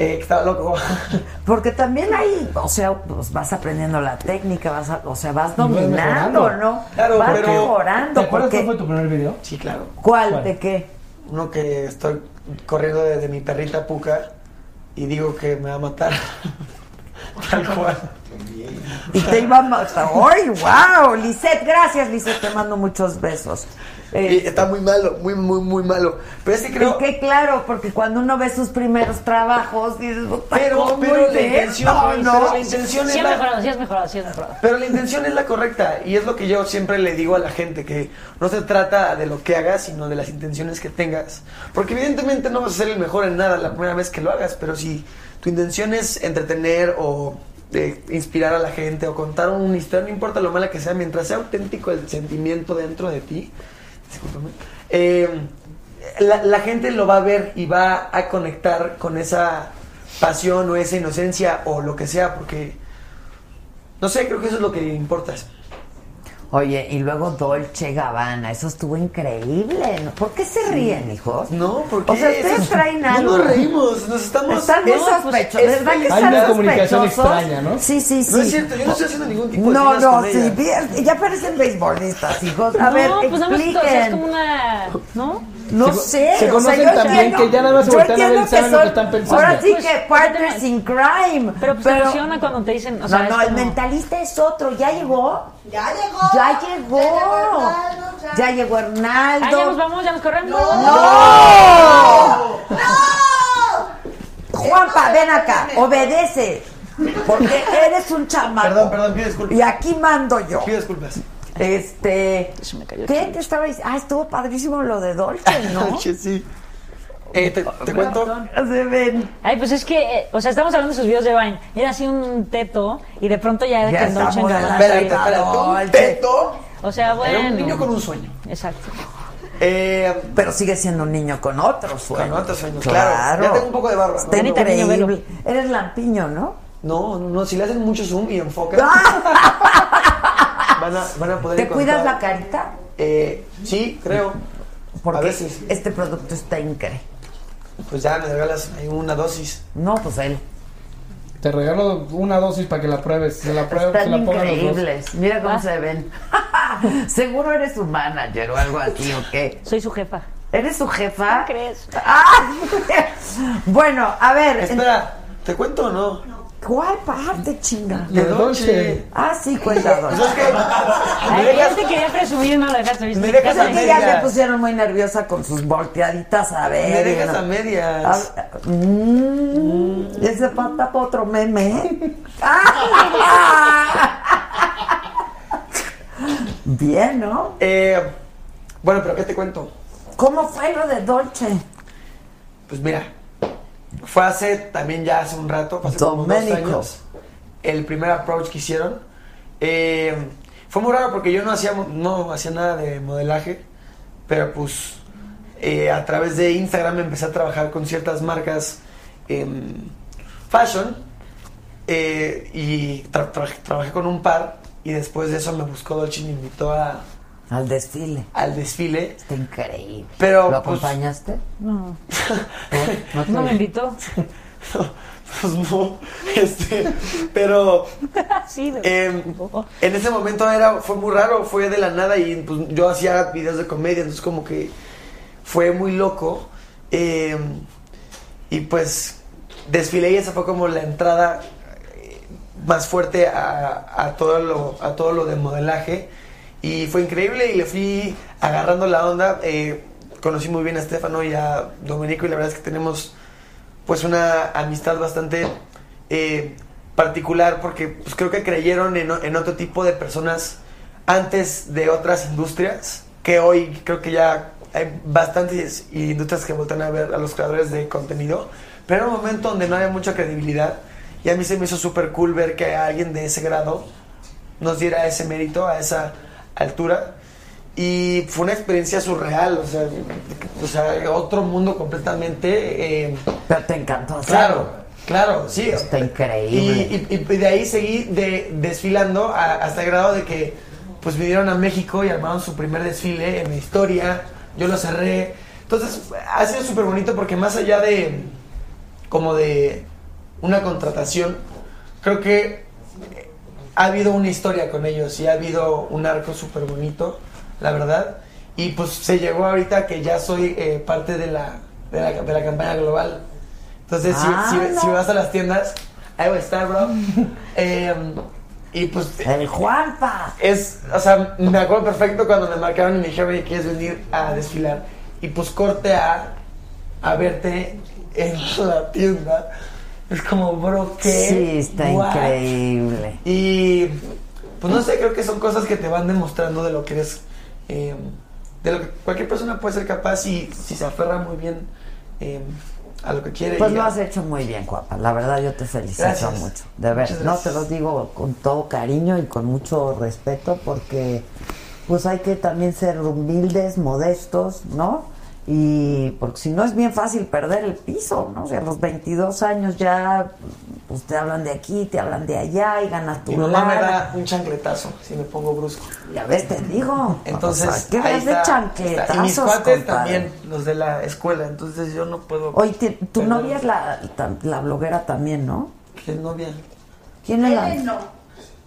Eh, que estaba loco. Porque también ahí, o sea, pues vas aprendiendo la técnica, vas a- o sea, vas dominando. ¿no? Claro, vas pero- mejorando. ¿Te acuerdas cuál fue tu primer video? Sí, claro. ¿Cuál? ¿Cuál? ¿De qué? Uno que estoy corriendo desde mi perrita Puca y digo que me va a matar. Tal cual. Y te iba a matar. ¡Ay, wow! Lisette, gracias, Lisette. Te mando muchos besos. Y está muy malo, muy, muy, muy malo. Pero es que creo. Que claro, porque cuando uno ve sus primeros trabajos, dices, "Puta, Pero, ¿cómo pero la intención, esto?". pero no. la intención Sí es has la, mejorado, sí has mejorado, sí has mejorado. Pero la intención es la correcta y es lo que yo siempre le digo a la gente, que no se trata de lo que hagas, sino de las intenciones que tengas. Porque evidentemente no vas a ser el mejor en nada la primera vez que lo hagas, pero si tu intención es entretener o de inspirar a la gente o contar una historia, no importa lo mala que sea, mientras sea auténtico el sentimiento dentro de ti, eh, la, la gente lo va a ver y va a conectar con esa pasión o esa inocencia o lo que sea, porque no sé, creo que eso es lo que importa. Oye, y luego Dolce Gabbana, eso estuvo increíble. ¿no? ¿Por qué se ríen, hijos? No, porque O sea, ustedes traen no algo. nos reímos, nos estamos Están muy No, pues, sospechosos, es- ¿verdad que hay están una comunicación extraña, ¿no? Sí, sí, sí. No es cierto, yo no estoy haciendo ningún tipo de No, señas no, con sí, ya parecen beisbolistas, hijos. A no, ver, pues o sea, es expliquen. como una. ¿No? No Se- sé, se o conocen sea, yo entiendo- que ya nada más se voltean a ver lo que están pensando. Ahora sí Pues, que partners in crime. Pero pues cuando te dicen. O sea, no, no, el como- mentalista es otro. ¿Ya llegó? Ya llegó. Ya llegó. Ya. Ya llegó Hernaldo. Ah, ya nos vamos, ya nos corremos. ¡No! Juanpa, ven acá, obedece. Porque eres un chamaco. Perdón, perdón, pido disculpas. Y aquí mando yo. Pido disculpas. Este. me cayó ¿Qué te estaba diciendo? Ah, estuvo padrísimo lo de Dolce, ¿no? Che, sí. Eh, te, te cuento. Se ven. Ay, pues es que, eh, o sea, estamos hablando de sus videos de Vine. Era así un teto y de pronto ya era Ya que en Dolce Gabbana. Espérate, espérate. Un Dolce. teto. O sea, bueno. Era un niño con un sueño. Exacto. Eh, Pero sigue siendo un niño con otros sueños. Con otros sueños, claro. Ya tengo un poco de barba. Está Niño, increíble. Eres lampiño, ¿no? no, no, no, si le hacen mucho zoom y enfocan, van a, van a poder ¿Te cuidas la carita? Eh, sí, creo. Porque A veces. este producto está increíble. Pues ya me regalas una dosis. No, pues él. Te regalo una dosis para que la pruebes. Se la pruebes, se Están la los dos. increíbles. Mira cómo Ah. se ven. Seguro eres su manager o algo así, ¿o qué? Soy su jefa. ¿Eres su jefa? ¿Qué crees? Ah. bueno, a ver. Espera, ¿te cuento o no? ¿Cuál parte, chinga? De Dolce. Dolce. Ah, sí, cuenta que Ay, te quería presumir y no lo dejaste, ¿viste? Me dejas Pues a es que ya medias. me pusieron muy nerviosa con sus volteaditas a ver. Me dejas a medias. Mm, ese falta para otro meme. Bien, ¿no? Eh, bueno, pero ¿qué te cuento? ¿Cómo fue lo de Dolce? Pues mira, fue hace también ya hace un rato, hace como dos años, el primer approach que hicieron. Eh, fue muy raro porque yo no hacía, no hacía nada de modelaje, pero pues eh, a través de Instagram empecé a trabajar con ciertas marcas en fashion eh, y tra- tra- trabajé con un par y después de eso me buscó Dolce y me invitó a- Al desfile. al desfile. Está increíble. Pero, ¿Lo pues, acompañaste? No, ¿No te- no me invitó. Pues no, este, pero Sí, de- eh, en ese momento era, fue muy raro, fue de la nada y pues, yo hacía videos de comedia, entonces como que fue muy loco. eh, y pues desfilé y esa fue como la entrada eh, más fuerte a, a todo lo, a todo lo de modelaje. Y fue increíble y le fui agarrando la onda. eh, conocí muy bien a Estefano y a Domenico y la verdad es que tenemos pues una amistad bastante eh, particular porque pues, creo que creyeron en, en otro tipo de personas antes de otras industrias que hoy creo que ya hay bastantes industrias que voltean a ver a los creadores de contenido pero era un momento donde no había mucha credibilidad y a mí se me hizo súper cool ver que alguien de ese grado nos diera ese mérito a esa altura y fue una experiencia surreal, o sea, o sea otro mundo completamente. eh, Pero te encantó claro, claro, sí. Está increíble. y- y de ahí seguí de, desfilando a- hasta el grado de que pues vinieron a México y armaron su primer desfile en la historia. Yo lo cerré. Entonces ha sido súper bonito porque más allá de como de una contratación, creo que ha habido una historia con ellos y ha habido un arco súper bonito, la verdad. Y pues se llegó ahorita que ya soy eh, parte de la, de la, de la campaña global. Entonces, si- Ah, si, no. si vas a las tiendas, ahí voy a estar, bro. Eh, y pues El Juanpa. es, o sea, me acuerdo perfecto cuando me marcaron y me dijeron, oye, ¿quieres venir a desfilar? Y pues corte a, a verte en la tienda. Es como, bro, ¿qué? Sí, está What? increíble. Y pues no sé, creo que son cosas que te van demostrando de lo que eres, eh, de lo que cualquier persona puede ser capaz y si se aferra muy bien eh, a lo que quiere. Pues lo a- has hecho muy bien, Juanpa. La verdad, yo te felicito Gracias. mucho. De ver, no te lo digo con todo cariño y con mucho respeto porque pues hay que también ser humildes, modestos, ¿no? Y porque si no es bien fácil perder el piso, ¿no? O sea, a los 22 años ya pues te hablan de aquí, te hablan de allá y ganas tu Mi mamá me da un chancletazo si me pongo brusco. Ya ves, te digo. Entonces, O sea, ¿qué ahí de chancletazos. Y mis cuates compadre? también, los de la escuela. Entonces yo no puedo. Oye, tu perder- novia es la, la bloguera también, ¿no? ¿Qué novia? ¿Quién es la? Lele no.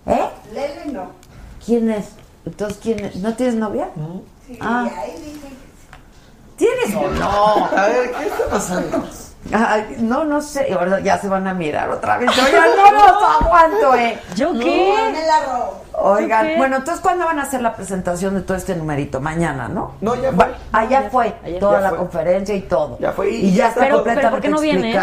¿Eh? Lele no. ¿Quién es? Entonces, ¿quién es? ¿No tienes novia? Sí, Ah. ahí que ¿Tienes o no? A ver, ¿qué está pasando? Ay, no, no sé. Ahora ya se van a mirar otra vez. Yo ya no los aguanto, ¿eh? ¿Yo no, qué? me la robo. Oigan, bueno, entonces, ¿cuándo van a hacer la presentación de todo este numerito? Mañana, ¿no? No, ya fue. Ah, ya fue. Ayer. Toda Ya la fue. conferencia y todo. Ya fue, y Y ya ya está está todo. Pero, ¿por completamente qué no vienes?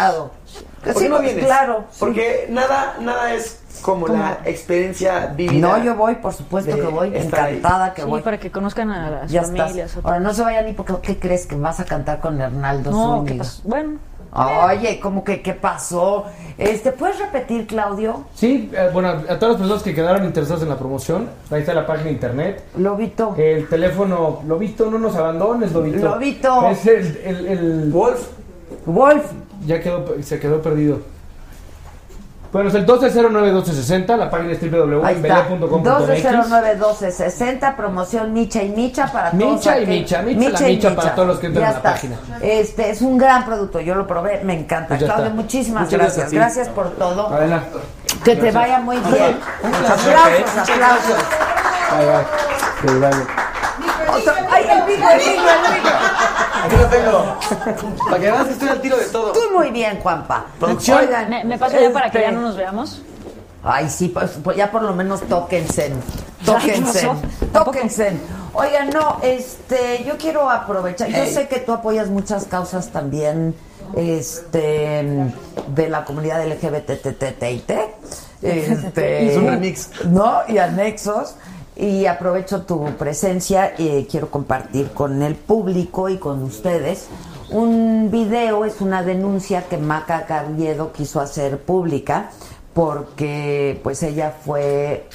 ¿Por Sí, qué no vienes? Claro. sí. Porque nada, nada es como la experiencia vivida. No, yo voy, por supuesto que voy. estar ahí. Encantada que Sí, voy. para que conozcan a las Ya estás. familias. o Ahora, no se vayan ni porque, ¿qué crees? Que vas a cantar con Hernaldo No. Bueno, Oye, ¿cómo que qué pasó? Este, ¿puedes repetir, Claudio? Sí, eh, bueno, a todas las personas que quedaron interesadas en la promoción, ahí está la página de internet. Lobito. El teléfono, Lobito, no nos abandones, Lobito. Lobito. Es el, el, el- Wolf. Wolf. Ya quedó, se quedó perdido. Bueno, es el 1209-1260, la página es www.mbl.com.mx. 1209-1260, promoción Micha y Micha para todos. Micha y aquel- Micha, Micha la y Micha para todos los que entran Ya a la está. página. Este es un gran producto, yo lo probé, me encanta. Pues Claudio, muchísimas Muchas gracias. gracias, sí. Por todo. Adelante. Que te vaya muy bien. Aplausos, aplausos. Ahí va. ¡Ay, el micro, el micro, el micro! Aquí lo tengo. Para que veas que estoy al tiro de todo. Tú muy bien, Juanpa. Producción. Oigan, ¿me, me paso ya para que ya este- no nos veamos? Ay, sí, pues, pues ya por lo menos tóquense. Tóquense. Tóquense. Oigan, no, este, yo quiero aprovechar. Yo sé que tú apoyas muchas causas también este de la comunidad LGBTTTIT. Este, Es un remix. ¿No? Y anexos. Y aprovecho tu presencia y quiero compartir con el público y con ustedes un video, es una denuncia que Maca Carriedo quiso hacer pública porque pues ella fue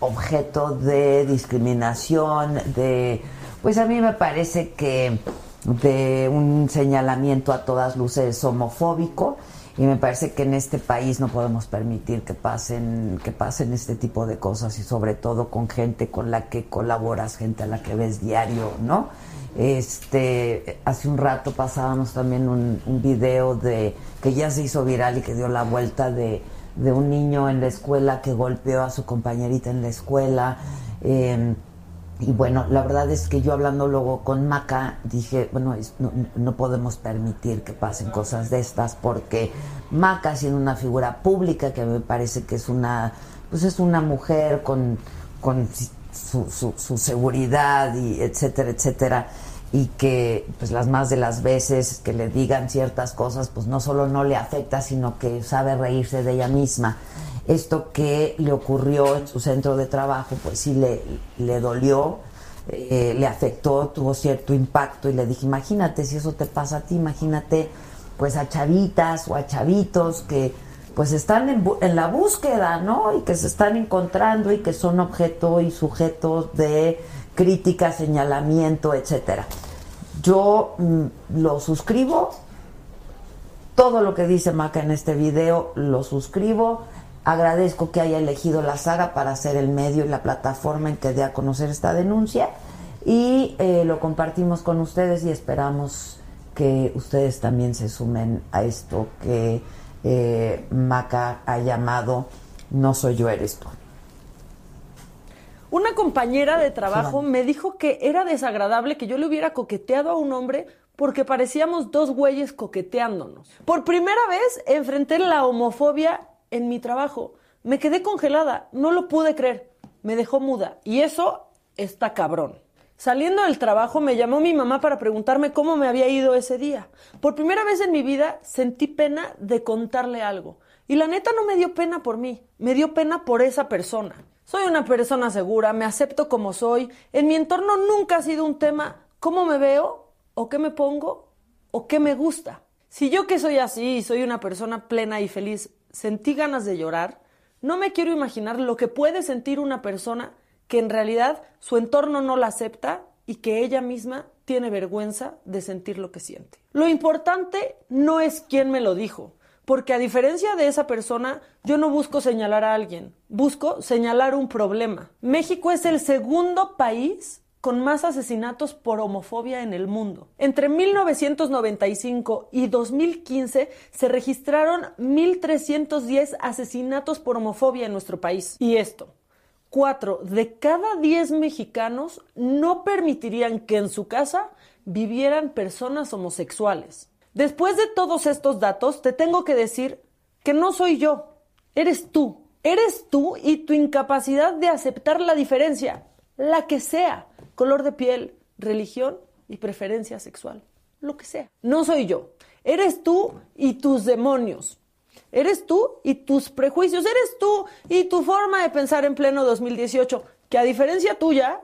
objeto de discriminación, de pues a mí me parece que de un señalamiento a todas luces homofóbico y me parece que en este país no podemos permitir que pasen que pasen este tipo de cosas y sobre todo con gente con la que colaboras, gente a la que ves diario, ¿no? Este, hace un rato pasábamos también un, video de que ya se hizo viral y que dio la vuelta de, de un niño en la escuela que golpeó a su compañerita en la escuela. eh, y bueno, la verdad es que yo hablando luego con Maca dije, bueno, no, no podemos permitir que pasen cosas de estas porque Maca siendo una figura pública que me parece que es una, pues es una mujer con, con su, su- su seguridad y etcétera, etcétera y que pues las más de las veces que le digan ciertas cosas pues no solo no le afecta sino que sabe reírse de ella misma esto que le ocurrió en su centro de trabajo pues sí le, le dolió eh, le afectó tuvo cierto impacto y le dije imagínate si eso te pasa a ti imagínate pues a chavitas o a chavitos que pues están en, en la búsqueda, ¿no? Y que se están encontrando y que son objeto y sujetos de crítica, señalamiento, etcétera. Yo mm, lo suscribo, todo lo que dice Maca en este video lo suscribo. Agradezco que haya elegido la saga para ser el medio y la plataforma en que dé a conocer esta denuncia y eh, lo compartimos con ustedes y esperamos que ustedes también se sumen a esto que eh, Maca ha llamado No soy yo, eres tú. Una compañera de trabajo me dijo que era desagradable que yo le hubiera coqueteado a un hombre porque parecíamos dos güeyes coqueteándonos. Por primera vez enfrenté la homofobia en mi trabajo. Me quedé congelada, no lo pude creer. Me dejó muda. Y eso está cabrón. Saliendo del trabajo me llamó mi mamá para preguntarme cómo me había ido ese día. Por primera vez en mi vida sentí pena de contarle algo. Y la neta no me dio pena por mí, me dio pena por esa persona. Soy una persona segura, me acepto como soy. En mi entorno nunca ha sido un tema cómo me veo, o qué me pongo, o qué me gusta. Si yo que soy así y soy una persona plena y feliz, sentí ganas de llorar, no me quiero imaginar lo que puede sentir una persona que en realidad su entorno no la acepta y que ella misma tiene vergüenza de sentir lo que siente. Lo importante no es quién me lo dijo, porque a diferencia de esa persona, yo no busco señalar a alguien, busco señalar un problema. México es el segundo país con más asesinatos por homofobia en el mundo. Entre 1995 y 2015 se registraron 1.310 asesinatos por homofobia en nuestro país. Y esto, cuatro de cada diez mexicanos no permitirían que en su casa vivieran personas homosexuales. Después de todos estos datos, te tengo que decir que no soy yo, eres tú. Eres tú y tu incapacidad de aceptar la diferencia, la que sea, color de piel, religión y preferencia sexual, lo que sea. No soy yo, eres tú y tus demonios. Eres tú y tus prejuicios, eres tú y tu forma de pensar en pleno 2018, que a diferencia tuya,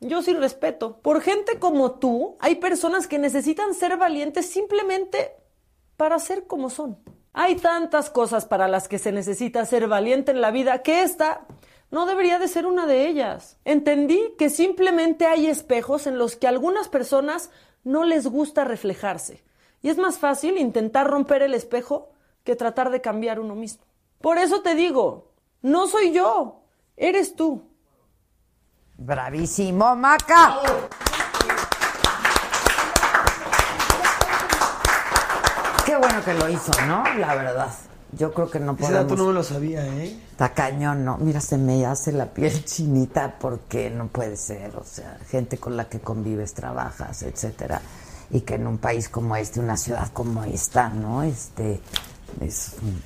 yo sí respeto. Por gente como tú, hay personas que necesitan ser valientes simplemente para ser como son. Hay tantas cosas para las que se necesita ser valiente en la vida que esta no debería de ser una de ellas. Entendí que simplemente hay espejos en los que a algunas personas no les gusta reflejarse. Y es más fácil intentar romper el espejo que tratar de cambiar uno mismo. Por eso te digo, no soy yo, eres tú. Bravísimo, Maca. Qué bueno que lo hizo, ¿no? La verdad. Yo creo que no Ese podemos... dato no me lo sabía, ¿eh? Está cañón, ¿no? Mira, se me hace la piel chinita porque no puede ser, o sea, gente con la que convives, trabajas, etcétera, y que en un país como este, una ciudad como esta, ¿no? Este es un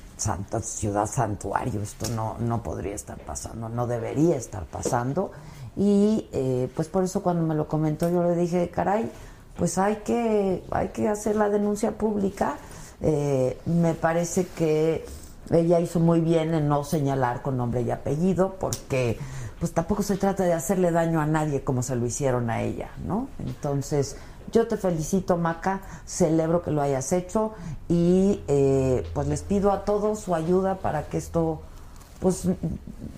ciudad santuario, esto no, no podría estar pasando, no debería estar pasando, y eh, pues por eso cuando me lo comentó yo le dije, caray, pues hay que, hay que hacer la denuncia pública, eh, me parece que ella hizo muy bien en no señalar con nombre y apellido, porque pues tampoco se trata de hacerle daño a nadie como se lo hicieron a ella, ¿no? Entonces, yo te felicito, Maca, celebro que lo hayas hecho y eh, pues les pido a todos su ayuda para que esto pues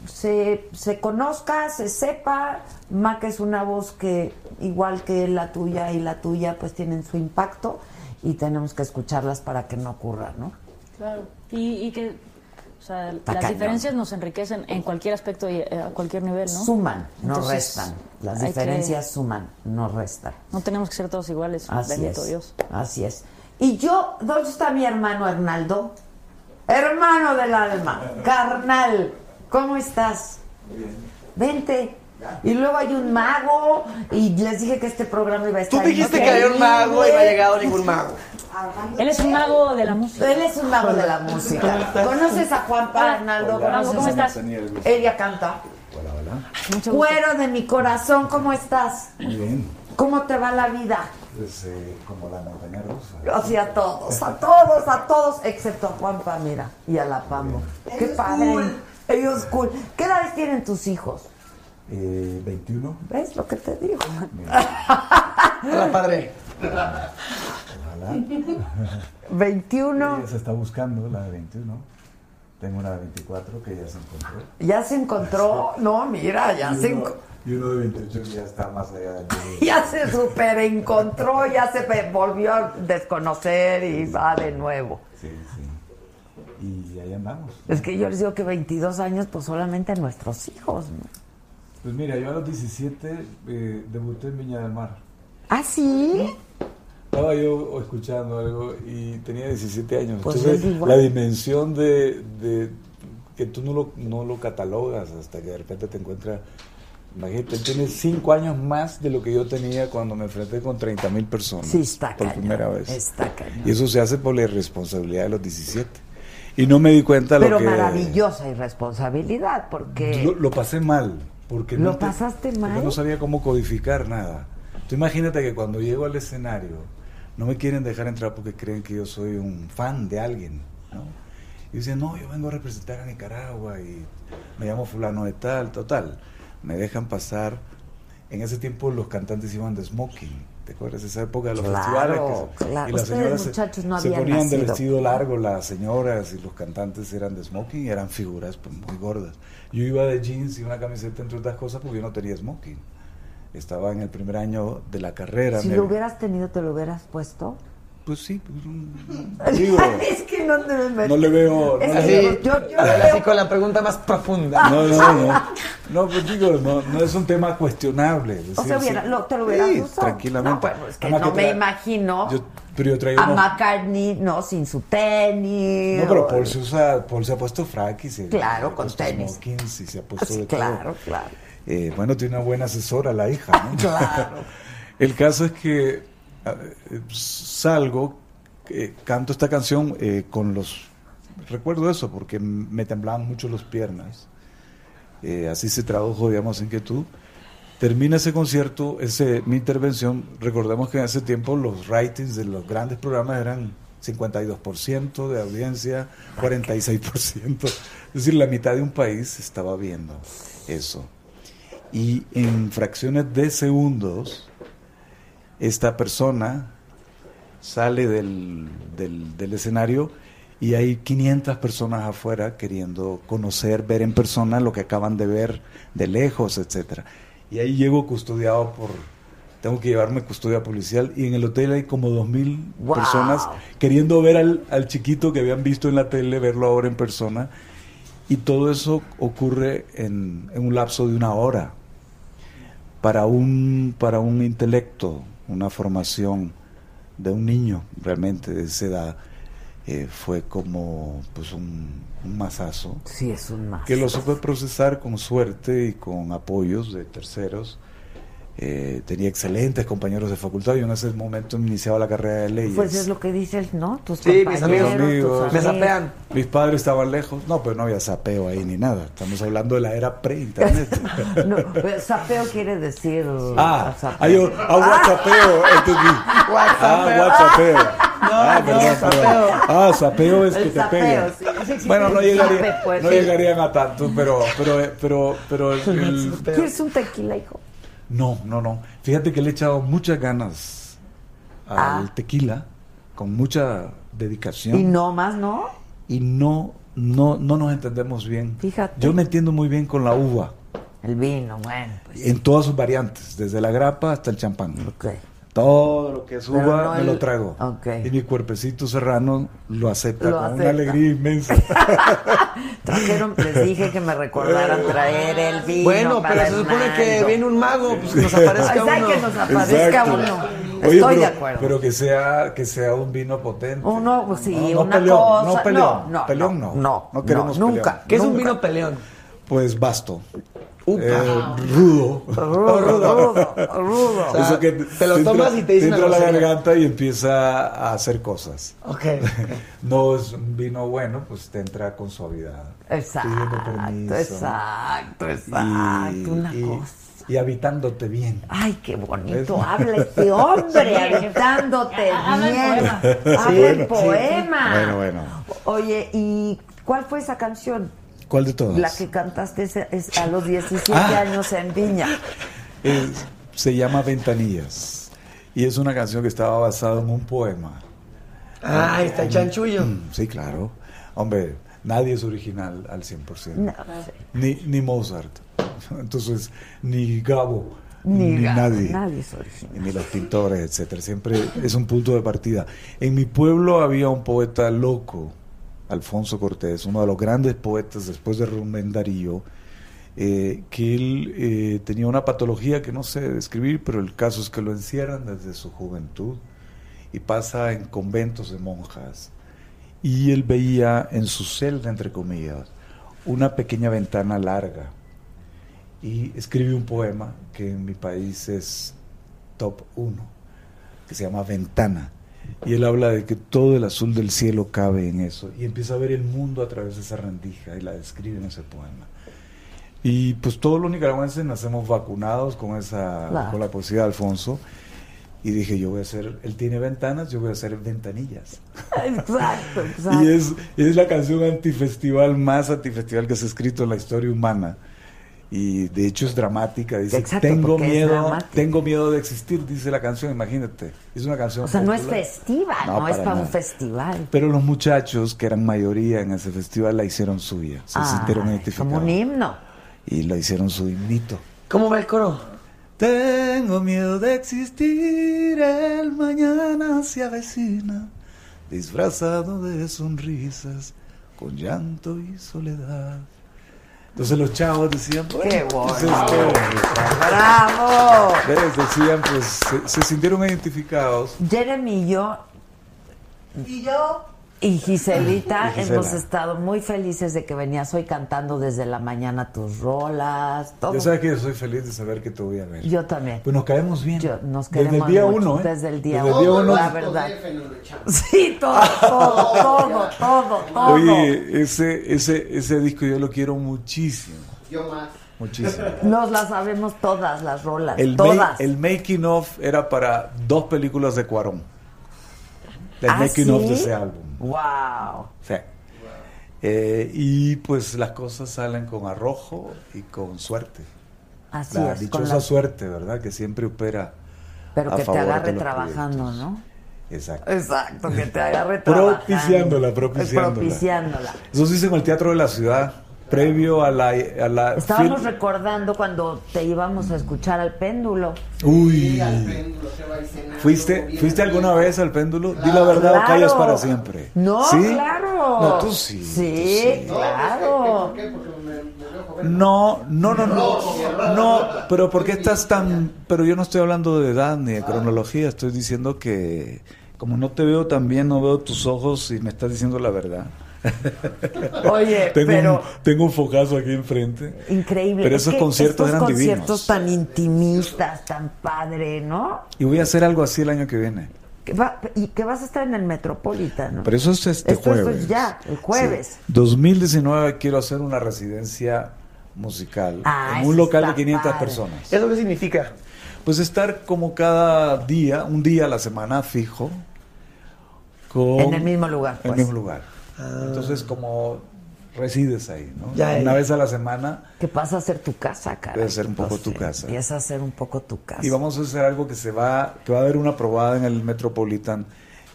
se, se conozca, se sepa. Maca es una voz que, igual que la tuya y la tuya, pues tienen su impacto y tenemos que escucharlas para que no ocurra, ¿no? Claro. Y, y que, o sea, las cañón. diferencias nos enriquecen en cualquier aspecto y a cualquier nivel, ¿no? Suman, no Entonces, restan. Las diferencias suman, no restan. no tenemos que ser todos iguales, Así bendito es. Dios. Así es. Y yo, ¿dónde está mi hermano Hernaldo? Hermano del alma, carnal, ¿cómo estás? Vente. Y luego hay un mago y les dije que este programa iba a Tú estar dijiste que había un mago y no ha llegado ningún mago. Él es un mago de la música. Él es un mago de la música. ¿Conoces a Hola. Hola, ¿Conoces ¿cómo a- estás? Ella canta. Mucho gusto. Cuero de mi corazón, ¿cómo estás? Muy bien. ¿Cómo te va la vida? Pues eh, como la montaña rusa. Así a todos, a todos, a todos, excepto a Juanpa, mira, y a la Pambo. Qué padre. Ellos cool. ¿Qué edades tienen tus hijos? Eh, 21. ¿Ves lo que te digo? Hola, padre. Ojalá. 21. Ella se está buscando, la de 21. Tengo una de 24 que ya se encontró. ¿Ya se encontró? No, mira, ya y se, uno, enco- y uno de 28 que ya está más allá del ya se super encontró, ya se volvió a desconocer y va de nuevo. Sí, sí. Y ahí andamos. Es que yo les digo que 22 años, pues solamente a nuestros hijos. ¿no? Pues mira, yo a los 17 eh, debuté en Viña del Mar. ¿Ah, sí? Estaba yo escuchando algo y tenía 17 años. Pues Entonces, la dimensión de, de que tú no lo, no lo catalogas hasta que de repente te encuentras. Imagínate, tienes 5 años más de lo que yo tenía cuando me enfrenté con 30 mil personas. Sí, está Por cañón, primera vez. está cañón. Y eso se hace por la irresponsabilidad de los 17. Y no me di cuenta lo Pero que... maravillosa irresponsabilidad, porque... Lo, lo pasé mal. Porque ¿Lo no te- pasaste porque mal? no sabía cómo codificar nada. Tú imagínate que cuando llego al escenario no me quieren dejar entrar porque creen que yo soy un fan de alguien. ¿no? Y dicen, no, yo vengo a representar a Nicaragua y me llamo fulano de tal, total. Me dejan pasar. En ese tiempo los cantantes iban de smoking. ¿Te acuerdas? Esa época de los Claro, festivales. que se- claro. Y las Ustedes, se- muchachos, no se, habían ponían de nacido. vestido largo, las señoras y los cantantes eran de smoking y eran figuras pues, muy gordas. Yo iba de jeans y una camiseta, entre otras cosas, porque yo no tenía smoking. Estaba en el primer año de la carrera. Si me- lo hubieras tenido, ¿te lo hubieras puesto? Pues sí, pues, un- digo, es que no te me no le veo... no Es le que veo- yo, yo Ahora veo- con la pregunta más profunda. No, no, no. No, pues digo, no, no es un tema cuestionable. es O sea, decir, hubiera- lo- te lo hubieras Sí, usado. tranquilamente. No, bueno, es que Además no me trae- imagino Yo- pero yo traía a unos- McCartney, no, sin su tenis. No, pero o- Paul se, usa, Paul se ha puesto frac y se Claro, se con tenis. smokings y se ha puesto Sí, de todo. claro, claro. Eh, bueno, tiene una buena asesora la hija, ¿no? Claro. El caso es que salgo, eh, canto esta canción eh, con los... Recuerdo eso porque me temblaban mucho las piernas. Eh, así se tradujo, digamos, inquietud. Termina ese concierto, ese, mi intervención. Recordemos que en ese tiempo los ratings de los grandes programas eran 52% de audiencia, 46%. Es decir, la mitad de un país estaba viendo eso. Y en fracciones de segundos, esta persona sale del, del, del escenario y hay 500 personas afuera queriendo conocer, ver en persona lo que acaban de ver de lejos, etcétera. Y ahí llego custodiado por, tengo que llevarme custodia policial y en el hotel hay como 2.000 Wow. personas queriendo ver al, al chiquito que habían visto en la tele, verlo ahora en persona. Y todo eso ocurre en, en un lapso de una hora. Para un, para un intelecto, una formación de un niño realmente de esa edad, eh, fue como pues un, un masazo. Sí, es un más. Que lo supe procesar con suerte y con apoyos de terceros. Eh, tenía excelentes compañeros de facultad. Yo en ese momento iniciaba la carrera de leyes. Pues es lo que dices, ¿no? Tus Sí, mis compañeros, amigos, tus me amigos. sapean. Mis padres estaban lejos. No, pero no había sapeo ahí ni nada. Estamos hablando de la era pre-internet. No, sapeo quiere decir. ah, ah, yo, ah, WhatsAppeo, entendí. Ah, WhatsAppeo. Ah, no, perdón, perdón. sapeo. Ah, sapeo es El que te sapeo, pegan. sí, sí Bueno, no, llegaría, sape, pues, no sí. llegarían a tanto, pero, pero, pero, pero el- el- ¿Quieres un tequila, hijo? No, no, no. Fíjate que le he echado muchas ganas al Ah. tequila, con mucha dedicación. Y no más, ¿no? y no, no, no nos entendemos bien. Fíjate. Yo me entiendo muy bien con la uva, El vino, bueno. Pues, en todas sus variantes, desde la grapa hasta el champán. ok. Todo lo que es Pero uva no me el- lo trago. Y mi cuerpecito serrano lo acepta Lo con acepta. una alegría inmensa. Trajeron, les dije que me recordaran traer el vino. Bueno, para pero se supone que viene un mago, pues que nos aparezca uno. que nos aparezca Exacto. uno. Oye, Estoy pero, de acuerdo. Pero que sea, que sea un vino potente. Uno, pues sí, No, no una peleón, cosa. no peleón, no, no, peleón no. no, No queremos no, nunca. peleón. ¿Qué es un vino peleón? Pues basto. Upa. Eh, rudo. Rudo, rudo, rudo. O sea, Eso que te lo entra- tomas y te dicen entra una la garganta y empieza a hacer cosas. Ok. No es un vino bueno, pues te entra con suavidad. Exacto, permiso. exacto, exacto. Una y, cosa. y habitándote bien. Ay, qué bonito Es- habla este hombre, Habla en bien. poema. Habla Sí, en bueno, poema. Bueno, bueno. Oye, ¿y cuál fue esa canción? ¿Cuál de todas? La que cantaste es a los 17 Ah. años en Viña. Es- se llama Ventanillas. Y es una canción que estaba basada en un poema. Ah, está el chanchullo. Mm, Sí, claro. Hombre, nadie es original al 100%. No, Ni, ni Mozart. Entonces, ni Gabo. Ni Ni, Gabo, nadie. nadie es original. Ni los pintores, etcétera. Siempre es un punto de partida. En mi pueblo había un poeta loco, Alfonso Cortés, uno de los grandes poetas después de Rubén Darío, eh, que él eh, tenía una patología que no sé describir, pero el caso es que lo encierran desde su juventud y pasa en conventos de monjas. Y él veía en su celda, entre comillas, una pequeña ventana larga. Y escribe un poema que en mi país es top 1, que se llama Ventana. Y él habla de que todo el azul del cielo cabe en eso. Y empieza a ver el mundo a través de esa rendija y la describe en ese poema. Y pues todos los nicaragüenses nacemos vacunados con esa Claro. con la poesía de Alfonso. Y dije, yo voy a hacer, él tiene ventanas, yo voy a hacer ventanillas. Exacto, exacto. Y es, es la canción antifestival más antifestival que se ha escrito en la historia humana. Y de hecho es dramática. Dice, Exacto, tengo miedo, tengo miedo de existir, dice la canción, imagínate. Es una canción. O sea, no es popular. festiva, no, No, es para para un nada. festival. Pero los muchachos, que eran mayoría en ese festival, la hicieron suya. Se sintieron Ay, identificados. como un himno. Y la hicieron su himnito. ¿Cómo va el coro? Tengo miedo de existir, el mañana se avecina, disfrazado de sonrisas, con llanto y soledad. Entonces los chavos decían, ¡Qué bueno, pues ¡Bravo! ¿Ves? Decían, pues se, se sintieron identificados. Jeremy y yo Y yo. Y Giselita Y hemos estado muy felices de que venías hoy cantando desde la mañana tus rolas, todo. Ya sabes que yo soy feliz de saber que te voy a ver. Yo también. Pues nos caemos bien. Yo- nos Desde el día mucho, uno, ¿eh? Desde el día Desde el día uno, la verdad. Sí, todo, todo, todo, todo, todo. Oye, ese, ese, ese disco yo lo quiero muchísimo. Yo más. Muchísimo. Nos las sabemos todas las rolas, El, ma- todas. el making of era para dos películas de Cuarón. El ¿Ah, making of de ese álbum. Wow. Sí. Eh, y pues las cosas salen con arrojo y con suerte. Así la es, dichosa la- suerte, ¿verdad? Que siempre opera. Pero a que te favor agarre trabajando, proyectos. ¿no? Exacto. Exacto, que te agarre trabajando. Propiciándola, propiciándola. Propiciándola. Eso se hizo en el Teatro de la Ciudad, previo a la... A la Estábamos fil- recordando cuando te íbamos a escuchar al péndulo. Uy. al péndulo, cenando, ¿Fuiste, bien ¿fuiste alguna vez al péndulo? Di la verdad o callas para siempre. No, ¿Sí? claro. No, tú sí. Sí, tú claro. ¿Por qué? Porque me, me veo joven. No, no, no, no, no, pero ¿por qué estás tan...? Pero yo no estoy hablando de edad ni de cronología, estoy diciendo que como no te veo tan bien, no veo tus ojos y me estás diciendo la verdad. Oye, tengo pero un, tengo un focazo aquí enfrente. increíble. Pero Es esos que conciertos estos eran conciertos divinos. tan intimistas, tan padre, ¿no? Y voy a hacer algo así el año que viene. Que va- y que vas a estar en el Metropolitan. Pero eso es este Esto- jueves. es ya, el jueves. Sí. 2019 quiero hacer una residencia musical Ah, en un local de está 500 padre. personas. ¿Eso qué significa? Pues estar como cada día, un día a la semana fijo, con En el mismo lugar, En el pues. mismo lugar. Entonces como resides ahí, ¿no? Ya, Una ya. vez a la semana Que pasa a ser tu casa, cara. Debe ser un poco tu casa. Empieza a ser un poco tu casa. y vamos a hacer algo que se va, que va a haber una probada en el Metropolitan,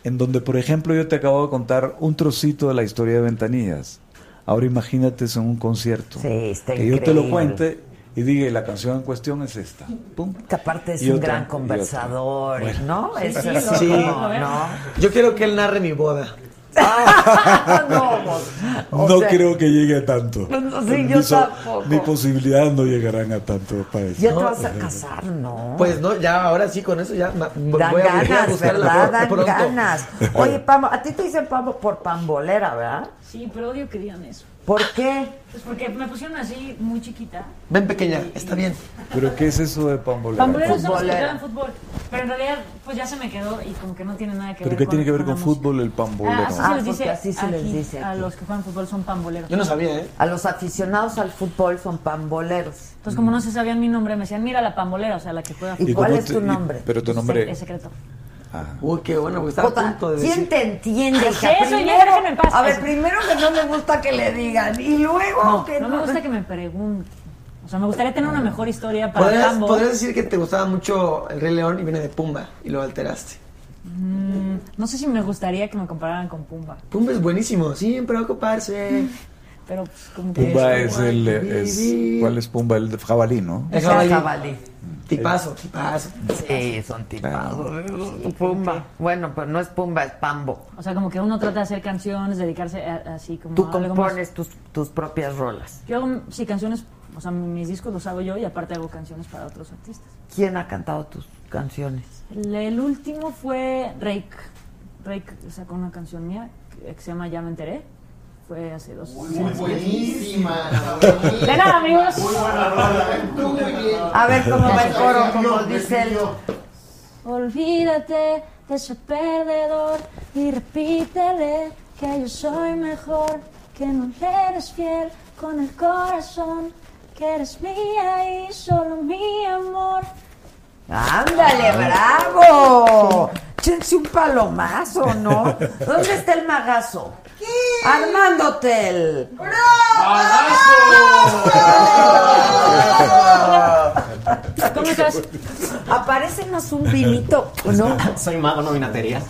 en donde, por ejemplo, yo te acabo de contar un trocito de la historia de Ventanillas. Ahora imagínate eso en un concierto. Sí, está que yo te lo increíble. cuente y diga, "Y la canción en cuestión es esta. Pum. Que aparte es Y un otra, gran conversador, otra. ¿no? Sí, es sí, sí. ¿no? Yo quiero que él narre mi boda. no, o no sea, creo que llegue a tanto. No, sí, yo tampoco. Mis posibilidades no llegarán a tanto para eso. Ya te vas a casar, ¿no? Pues no, ya ahora sí con eso ya voy Dan a, voy a ganas, ¿verdad? pro- Dan pronto. ganas. Oye, Pamo, a ti te dicen Pamo por pambolera, ¿verdad? Sí, pero odio que digan eso. ¿Por qué? Pues porque me pusieron así muy chiquita. Ven pequeña, está bien. ¿Pero qué es eso de pambolera? Pamboleros son los que Futbolera. juegan fútbol. Pero en realidad, pues ya se me quedó y como que no tiene nada que ¿Pero ver qué con tiene que ver con fútbol el pambolero? Ah, así Ah, se les dice. así se les aquí, dice A los que juegan fútbol son pamboleros. Yo no sabía, ¿eh? A los aficionados al fútbol son pamboleros. Entonces, como no se sabían mi nombre, me decían, mira la pambolera, o sea, la que juega ¿Y fútbol. cuál cómo es te- tu y- nombre? pero tu Es nombre... Es secreto. Ah. Uy, qué bueno, porque estaba a Puta, punto de ¿Quién decir. te entiende, Ay, hija? eso, ya déjenme en paz. a ver, primero que no le gusta que le digan y luego No, que no me gusta que me pregunten. O sea, me gustaría tener una mejor historia para ¿Podrías, Pambo. podrías decir que te gustaba mucho el Rey León y viene de Pumba y lo alteraste. Mm, no sé si me gustaría que me compararan con Pumba. Pumba es buenísimo, sin preocuparse. Pero pues, como que... Pumba es el... es-. ¿Cuál es Pumba? El de jabalí, ¿no? El Es el jabalí. jabalí. Tipazo, tipazo. Sí, son tipazos. Pumba. Bueno, pero no es Pumba, es Pambo. O sea, como que uno trata de hacer canciones, dedicarse a- así como... Tú a algo más. compones tus, tus propias rolas. Yo hago, sí, canciones, o sea, mis discos los hago yo y aparte hago canciones para otros artistas. ¿Quién ha cantado tus canciones? El, el último fue Rake. Rake sacó una canción mía que, que se llama Ya me enteré. Fue hace dos semanas. Buenísima. De nada, amigos. Muy buena rola, ¿eh? Muy. A ver cómo va el coro, como dice el... Olvídate ese perdedor y repítele que yo soy mejor, que no le eres fiel con el corazón, que eres mía y solo mi amor. ¡Ándale, bravo! Chense un palomazo, ¿no? ¿Dónde está el magazo? Armando Hotel. ¿Cómo estás? Aparecenos un vinito, ¿no? Soy mago, no vinatería.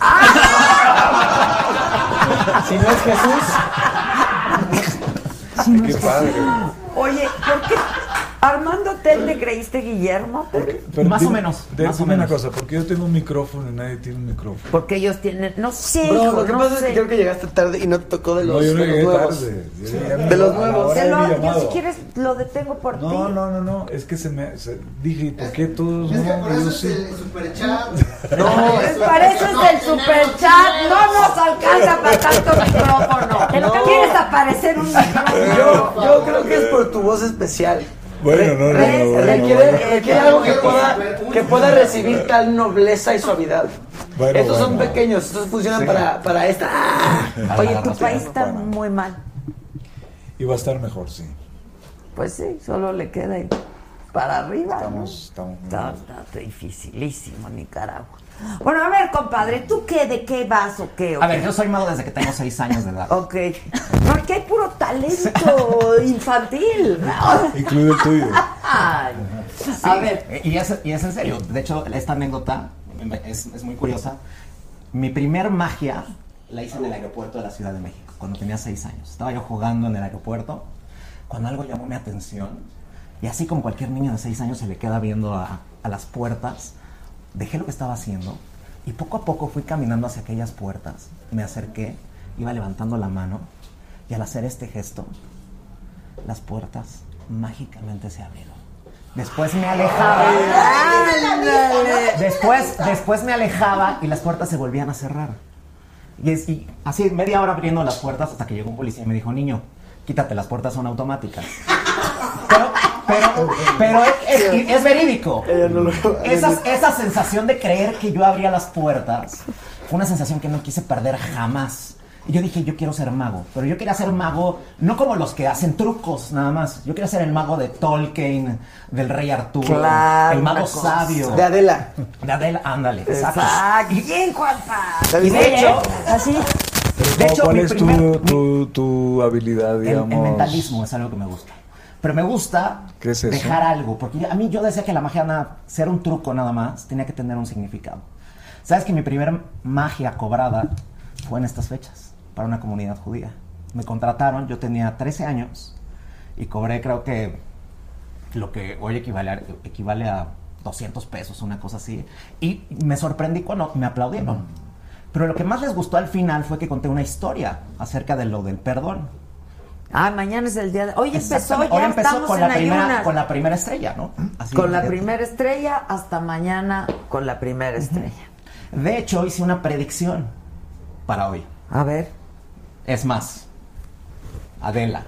Si no es Jesús. Qué padre. Oye, ¿por qué Armando Hotel le creíste Guillermo? Pero Más dime- o menos, de- más o dime una cosa, porque yo tengo un micrófono y nadie tiene un micrófono. Porque ellos tienen, no sé, Bro, hijo, lo que no pasa es que creo que llegaste tarde y no te tocó de los, No, yo no de los llegué nuevos. tarde. De los nuevos. Te de yo si quieres lo detengo por ti. No, no, no, no, es que se me se- dije, ¿por qué todos Es que no? por Yo eso es sí. el superchat. No, es para eso es el superchat. No nos alcanza para tanto micrófono. Te lo. ¿Quieres aparecer un micrófono? Yo, yo creo que es por tu voz especial. Bueno, no, no, requiere, algo que pueda, que pueda recibir tal nobleza y suavidad. Bueno, estos son pequeños, estos funcionan Sí. para, para esta. Oye, tu país está muy mal. Y va a estar mejor, sí. Pues sí, solo le queda ir para arriba. ¿no? Estamos, estamos muy Está, mal. está dificilísimo Nicaragua. Bueno, a ver, compadre, ¿tú qué? ¿De qué vas o qué? o A ver, qué? yo soy mago desde que tengo seis años de edad. Ok. Porque hay puro talento infantil. Incluido el tuyo. Ay. A ver. Y es, y es en serio. De hecho, esta anécdota es, es muy curiosa. Mi primer magia la hice en el aeropuerto de la Ciudad de México, cuando tenía seis años. Estaba yo jugando en el aeropuerto, cuando algo llamó mi atención. Y así como cualquier niño de seis años se le queda viendo a, a las puertas, dejé lo que estaba haciendo y poco a poco fui caminando hacia aquellas puertas. Me acerqué, iba levantando la mano y al hacer este gesto, las puertas mágicamente se abrieron. Después me alejaba. Después, después me alejaba y las puertas se volvían a cerrar. Y, es- y así media hora abriendo las puertas hasta que llegó un policía y me dijo, niño, quítate, las puertas son automáticas. Pero, pero, pero es, es- es verídico. Esa, esa sensación de creer que yo abría las puertas fue una sensación que no quise perder jamás. Y yo dije, yo quiero ser mago. Pero yo quería ser mago, no como los que hacen trucos nada más. Yo quería ser el mago de Tolkien, del rey Arturo. Claro, el mago sabio. De Adela. De Adela, ándale. Exacto. Exacto. Bien, Juanpa. Y de hecho, Así. de hecho, ¿Cuál mi es primer- tu, tu, tu habilidad, el, digamos? el mentalismo es algo que me gusta. Pero me gusta dejar algo. Porque a mí yo decía que la magia, nada, ser un truco nada más, tenía que tener un significado. ¿Sabes que mi primera magia cobrada fue en estas fechas? Para una comunidad judía. Me contrataron, yo tenía 13 años y cobré creo que lo que hoy equivale a, equivale a 200 pesos, una cosa así. Y me sorprendí cuando me aplaudieron. Pero lo que más les gustó al final fue que conté una historia acerca de lo del perdón. Ah, mañana es el día de... Hoy empezó, ya Hoy empezó estamos con en la, primera, con la primera estrella, ¿no? Así Con la primera estrella hasta mañana con la primera estrella. De hecho, hice una predicción para hoy. A ver. Es más, Adela.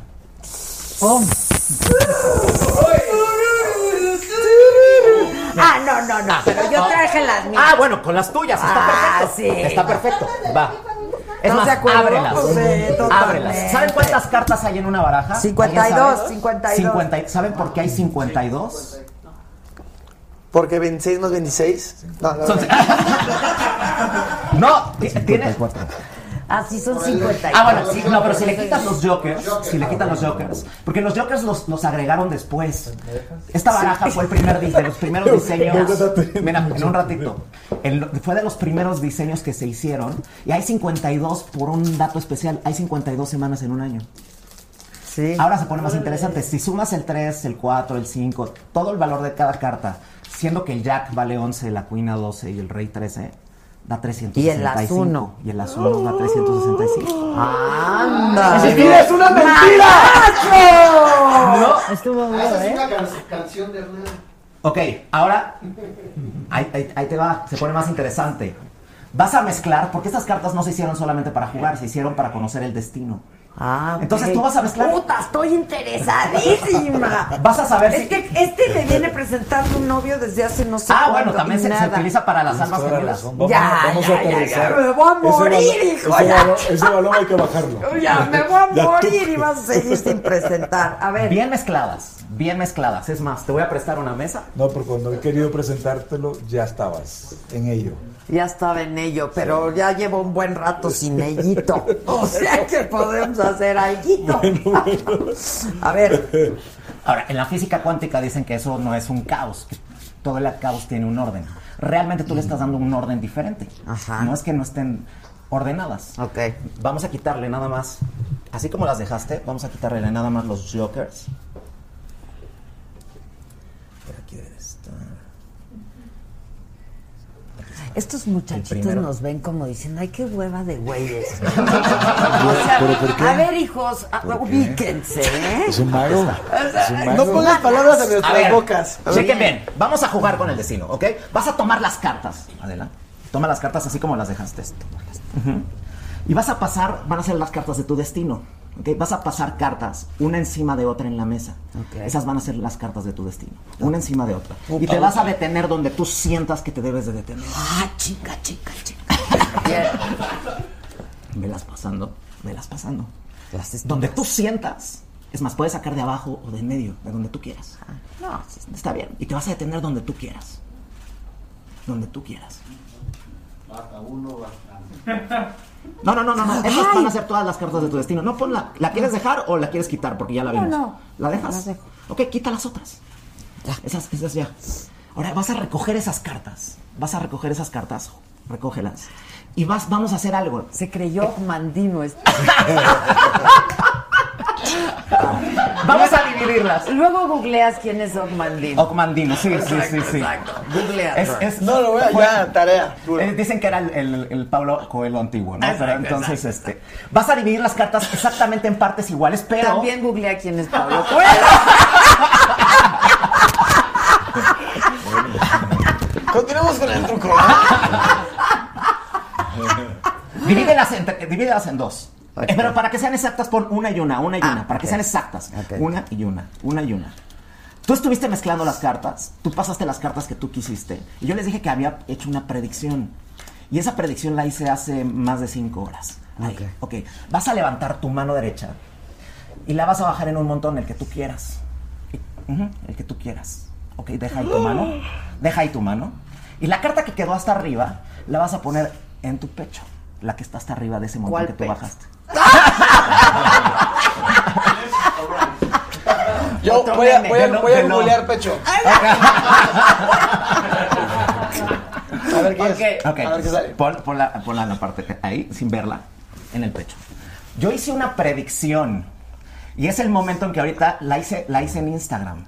Ah, no, no, no, pero yo traje las mías. Ah, bueno, con las tuyas, está Ah, perfecto. sí. Está perfecto. Va. Es ¿Estás más, de acuerdo? ábrelas. Pues sí, ábrelas. ¿Saben cuántas cartas hay en una baraja? 52, ¿Alguien sabe? 52. 50 ¿Saben por qué hay 52? Porque 26 más 26. No, no, Son- No, ti- tiene. Así son 50. Ah, bueno, sí, no, pero si le quitas los jokers, si le quitas los jokers, porque los jokers los, los agregaron después. Esta baraja fue el primer de los primeros diseños. Mira, en un ratito. El- fue de los primeros diseños que se hicieron y hay 52 por un dato especial, hay 52 semanas en un año. Sí. Ahora se pone más interesante. Si sumas el 3, el 4, el 5, todo el valor de cada carta, siendo que el Jack vale 11, la Queen a 12 y el Rey 13, da 365. Y el as uno. Y el as 1 da 365. ¡Anda! ¡Mi vida es una mentira! No. Estuvo duro, Esa es ¿eh? una can- canción de Hernán. Ok, ahora ahí, ahí- ahí te va, se pone más interesante. Vas a mezclar, porque estas cartas no se hicieron solamente para jugar, se hicieron para conocer el destino. Ah, Entonces tú vas a mezclar. Puta, estoy interesadísima. Vas a saber Es si- que este le viene presentando un novio desde hace no sé Ah, bueno, también se, se utiliza para las almas gemelas. Vamos, Ya, vamos ya, a ya, me voy a Ese morir, hijo, ese ese balón hay que bajarlo. Ya, me voy a Ya tú- morir y vas a seguir sin presentar. A ver. Bien mezcladas, bien mezcladas. Es más, te voy a prestar una mesa. No, pero cuando he querido presentártelo, ya estabas en ello. Ya estaba en ello, pero ya llevo un buen rato sin ellito. O sea que podemos hacer algo. A ver. Ahora, en la física cuántica dicen que eso no es un caos, que todo el caos tiene un orden. Realmente tú le estás dando un orden diferente. Ajá. No es que no estén ordenadas. Ok. Vamos a quitarle nada más, así como las dejaste, vamos a quitarle nada más los jokers. Por aquí debe estar. Estos muchachitos nos ven como diciendo, ay, qué hueva de güeyes. O sea, ¿Pero por qué? a ver, hijos, ubíquense, ¿eh? Es un mago. Es un mago. No pongas palabras en A nuestras ver, bocas. chequen bien, vamos a jugar con el destino, ¿ok? Vas a tomar las cartas, Adela. Toma las cartas así como las dejaste. Ujú. Y vas a pasar, van a ser las cartas de tu destino. ¿Ok? Vas a pasar cartas, una encima de otra en la mesa. Ok. Esas van a ser las cartas de tu destino, una encima de otra. Y te vas a detener donde tú sientas que te debes de detener. Ah, chica, chica, chica. Velas pasando, velas pasando. Las Donde tú sientas. Es más, puedes sacar de abajo o de en medio, de donde tú quieras. No, está bien. Y te vas a detener donde tú quieras. Donde tú quieras. Baja uno, baja. No, no, no, no, no. Esas van a ser todas las cartas de tu destino. No, ponla. ¿La quieres dejar o la quieres quitar? Porque ya la No, vimos. no. ¿La dejas? Las dejo. Ok, quita las otras. Esas, esas ya. Ahora vas a recoger esas cartas. Vas a recoger esas cartas. Recógelas. Y vas, vamos a hacer algo. Se creyó mandino este. Vamos a dividirlas. Luego googleas quién es Ogmandino. Ocmandino, sí, sí, sí, sí. Exacto. Googlea. Es, es- No, lo voy a. fue- Ya, tarea. eh, dicen que era el, el- el Pablo Coelho antiguo, ¿no? Exacto, pero entonces, este, vas a dividir las cartas exactamente en partes iguales, pero También googlea quién es Pablo Coelho. Continuamos con el truco. divídelas en, divídelas en dos. Ok. Eh, pero para que sean exactas, pon una y una, una y Ah, una, para que ok. sean exactas. Ok. Una y una, una y una. Tú estuviste mezclando las cartas, tú pasaste las cartas que tú quisiste, y yo les dije que había hecho una predicción. Y esa predicción la hice hace más de cinco horas. Ahí. ok, vas a levantar tu mano derecha y la vas a bajar en un montón, el que tú quieras. Y- ujú, el que tú quieras. Ok, deja ahí tu mano. Deja ahí tu mano. Y la carta que quedó hasta arriba la vas a poner en tu pecho. La que está hasta arriba de ese montón ¿Cuál que tú pecho? bajaste. Yo voy a, voy a, voy a googlear pecho. A ver qué es. A ver qué sale. pon, ponla, ponla en la parte ahí, sin verla, en el pecho. Yo hice una predicción y es el momento en que ahorita la hice, la hice en Instagram.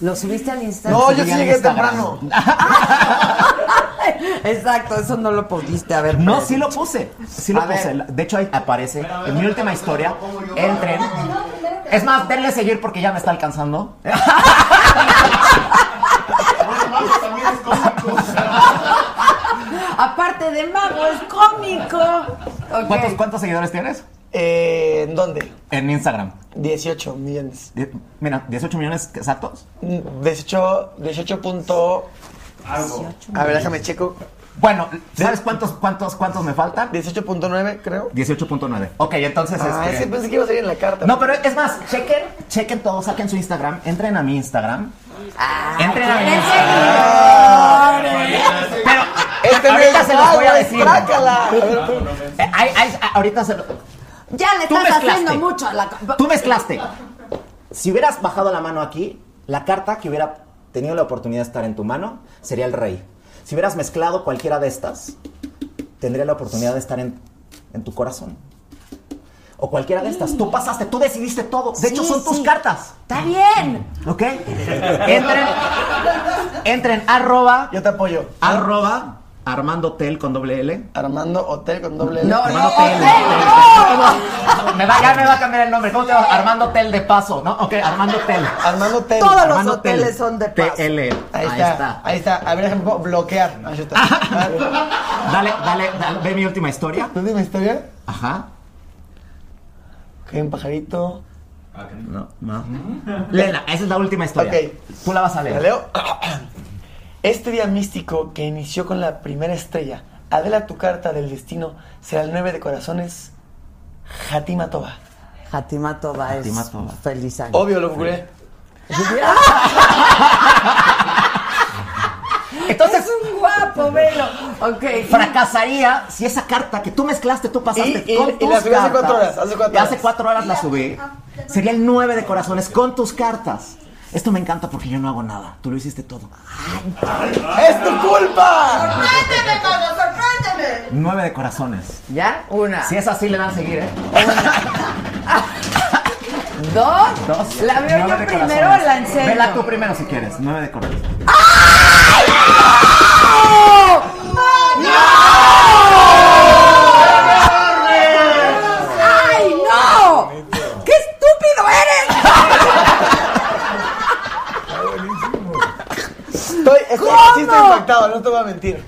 ¿Lo subiste al Instagram? No, yo sí llegué temprano. Exacto, eso no lo pudiste haber. No, predicho. sí lo puse. Sí lo A ver. puse. De hecho, ahí aparece en mi última historia. Entren. Es más, denle seguir porque ya me está alcanzando. Aparte de mago, es cómico. ¿Cuántos, ¿Cuántos seguidores tienes? Eh, ¿En dónde? En Instagram. 18 millones. Die- Mira, 18 millones exactos. Mm, 18, 18 punto... A ver, déjame checo. Bueno, ¿sabes cuántos, cuántos, cuántos me faltan? 18.9 creo. 18.9. Ok, entonces Ah, este- ese pensé que iba a salir en la carta. No, pero es más, chequen, chequen todo, saquen su Instagram, entren a mi Instagram. entren a mi Instagram. Pero Este no ahorita es se los voy a mago, decir. trácala. A ver, tú. Eh, ay, ay, ahorita se lo- Ya le estás haciendo mucho a la. Tú mezclaste. Si hubieras bajado la mano aquí, la carta que hubiera tenido la oportunidad de estar en tu mano sería el rey. Si hubieras mezclado cualquiera de estas, tendría la oportunidad de estar en, en tu corazón. O cualquiera de estas. Tú pasaste, tú decidiste todo. De hecho, Sí, son tus cartas. Está bien. ¿Ok? Entren, entren, arroba, Yo te apoyo. arroba, Armando Tel con doble L. Armando Hotel con doble L. No, Armando no, Tel. Me va, ya me va a cambiar el nombre. ¿Cómo te llamas? Armando Tel de paso, ¿no? Ok, Armando Tel. Armando Hotel. Todos los hoteles Tel. son de paso. TL. Ahí está, ahí está. A ver, po- bloquear. Ahí está. Dale, dale, dale, ve mi última historia. ¿Tu última historia? Ajá. Ok, un pajarito. No, no. Léela, esa es la última historia. Ok. Tú la vas a leer. ¿La leo? Este día místico que inició con la primera estrella, Adela, tu carta del destino será el 9 de corazones, Hatima Toba. Hatima Toba es Hatima Toba. feliz año. Obvio, lo googleé. Entonces, es un guapo, velo. Ok. fracasaría si esa carta que tú mezclaste, tú pasaste Y- y- con y tus la subí hace cartas. cuatro horas, hace cuatro Y hace horas. cuatro horas la subí. Sería el 9 de corazones con tus cartas. Esto me encanta porque yo no hago nada. Tú lo hiciste todo. ¡Es tu culpa! ¡Sorpréndeme, Coco, sorpréndeme! 9 de corazones. ¿Ya? Una. Si es así, le dan a seguir, ¿eh? Dos. Dos. ¿La veo Nueve yo de primero corazones. la enseño? Vela tú primero si quieres. 9 de corazones. ¡Ay, no! ¡Qué estúpido eres! Estoy, sí estoy impactado, no te voy a mentir.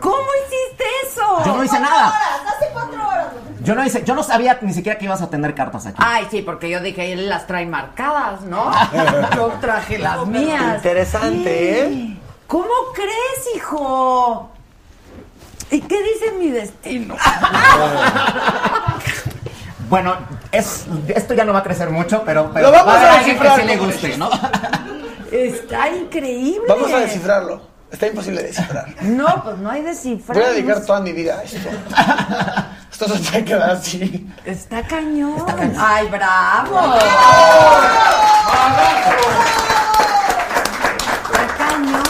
¿Cómo hiciste eso? Yo no hice nada. Hace cuatro horas. Yo no hice, yo no sabía ni siquiera que ibas a tener cartas aquí. Ay, sí, porque yo dije, él las trae marcadas, ¿no? Yo traje las mías. Interesante, ¿eh? ¿Cómo crees, hijo? ¿Y qué dice mi destino? Bueno, es, esto ya no va a crecer mucho, pero, pero Lo vamos va a alguien que sí le ¿cómo guste, ¿no? Está increíble. Vamos a descifrarlo. Está imposible de descifrar. No, pues no hay descifrar. Voy a dedicar toda mi vida a esto. Esto se que quedar así. Está cañón. Ay, bravo. Está cañón.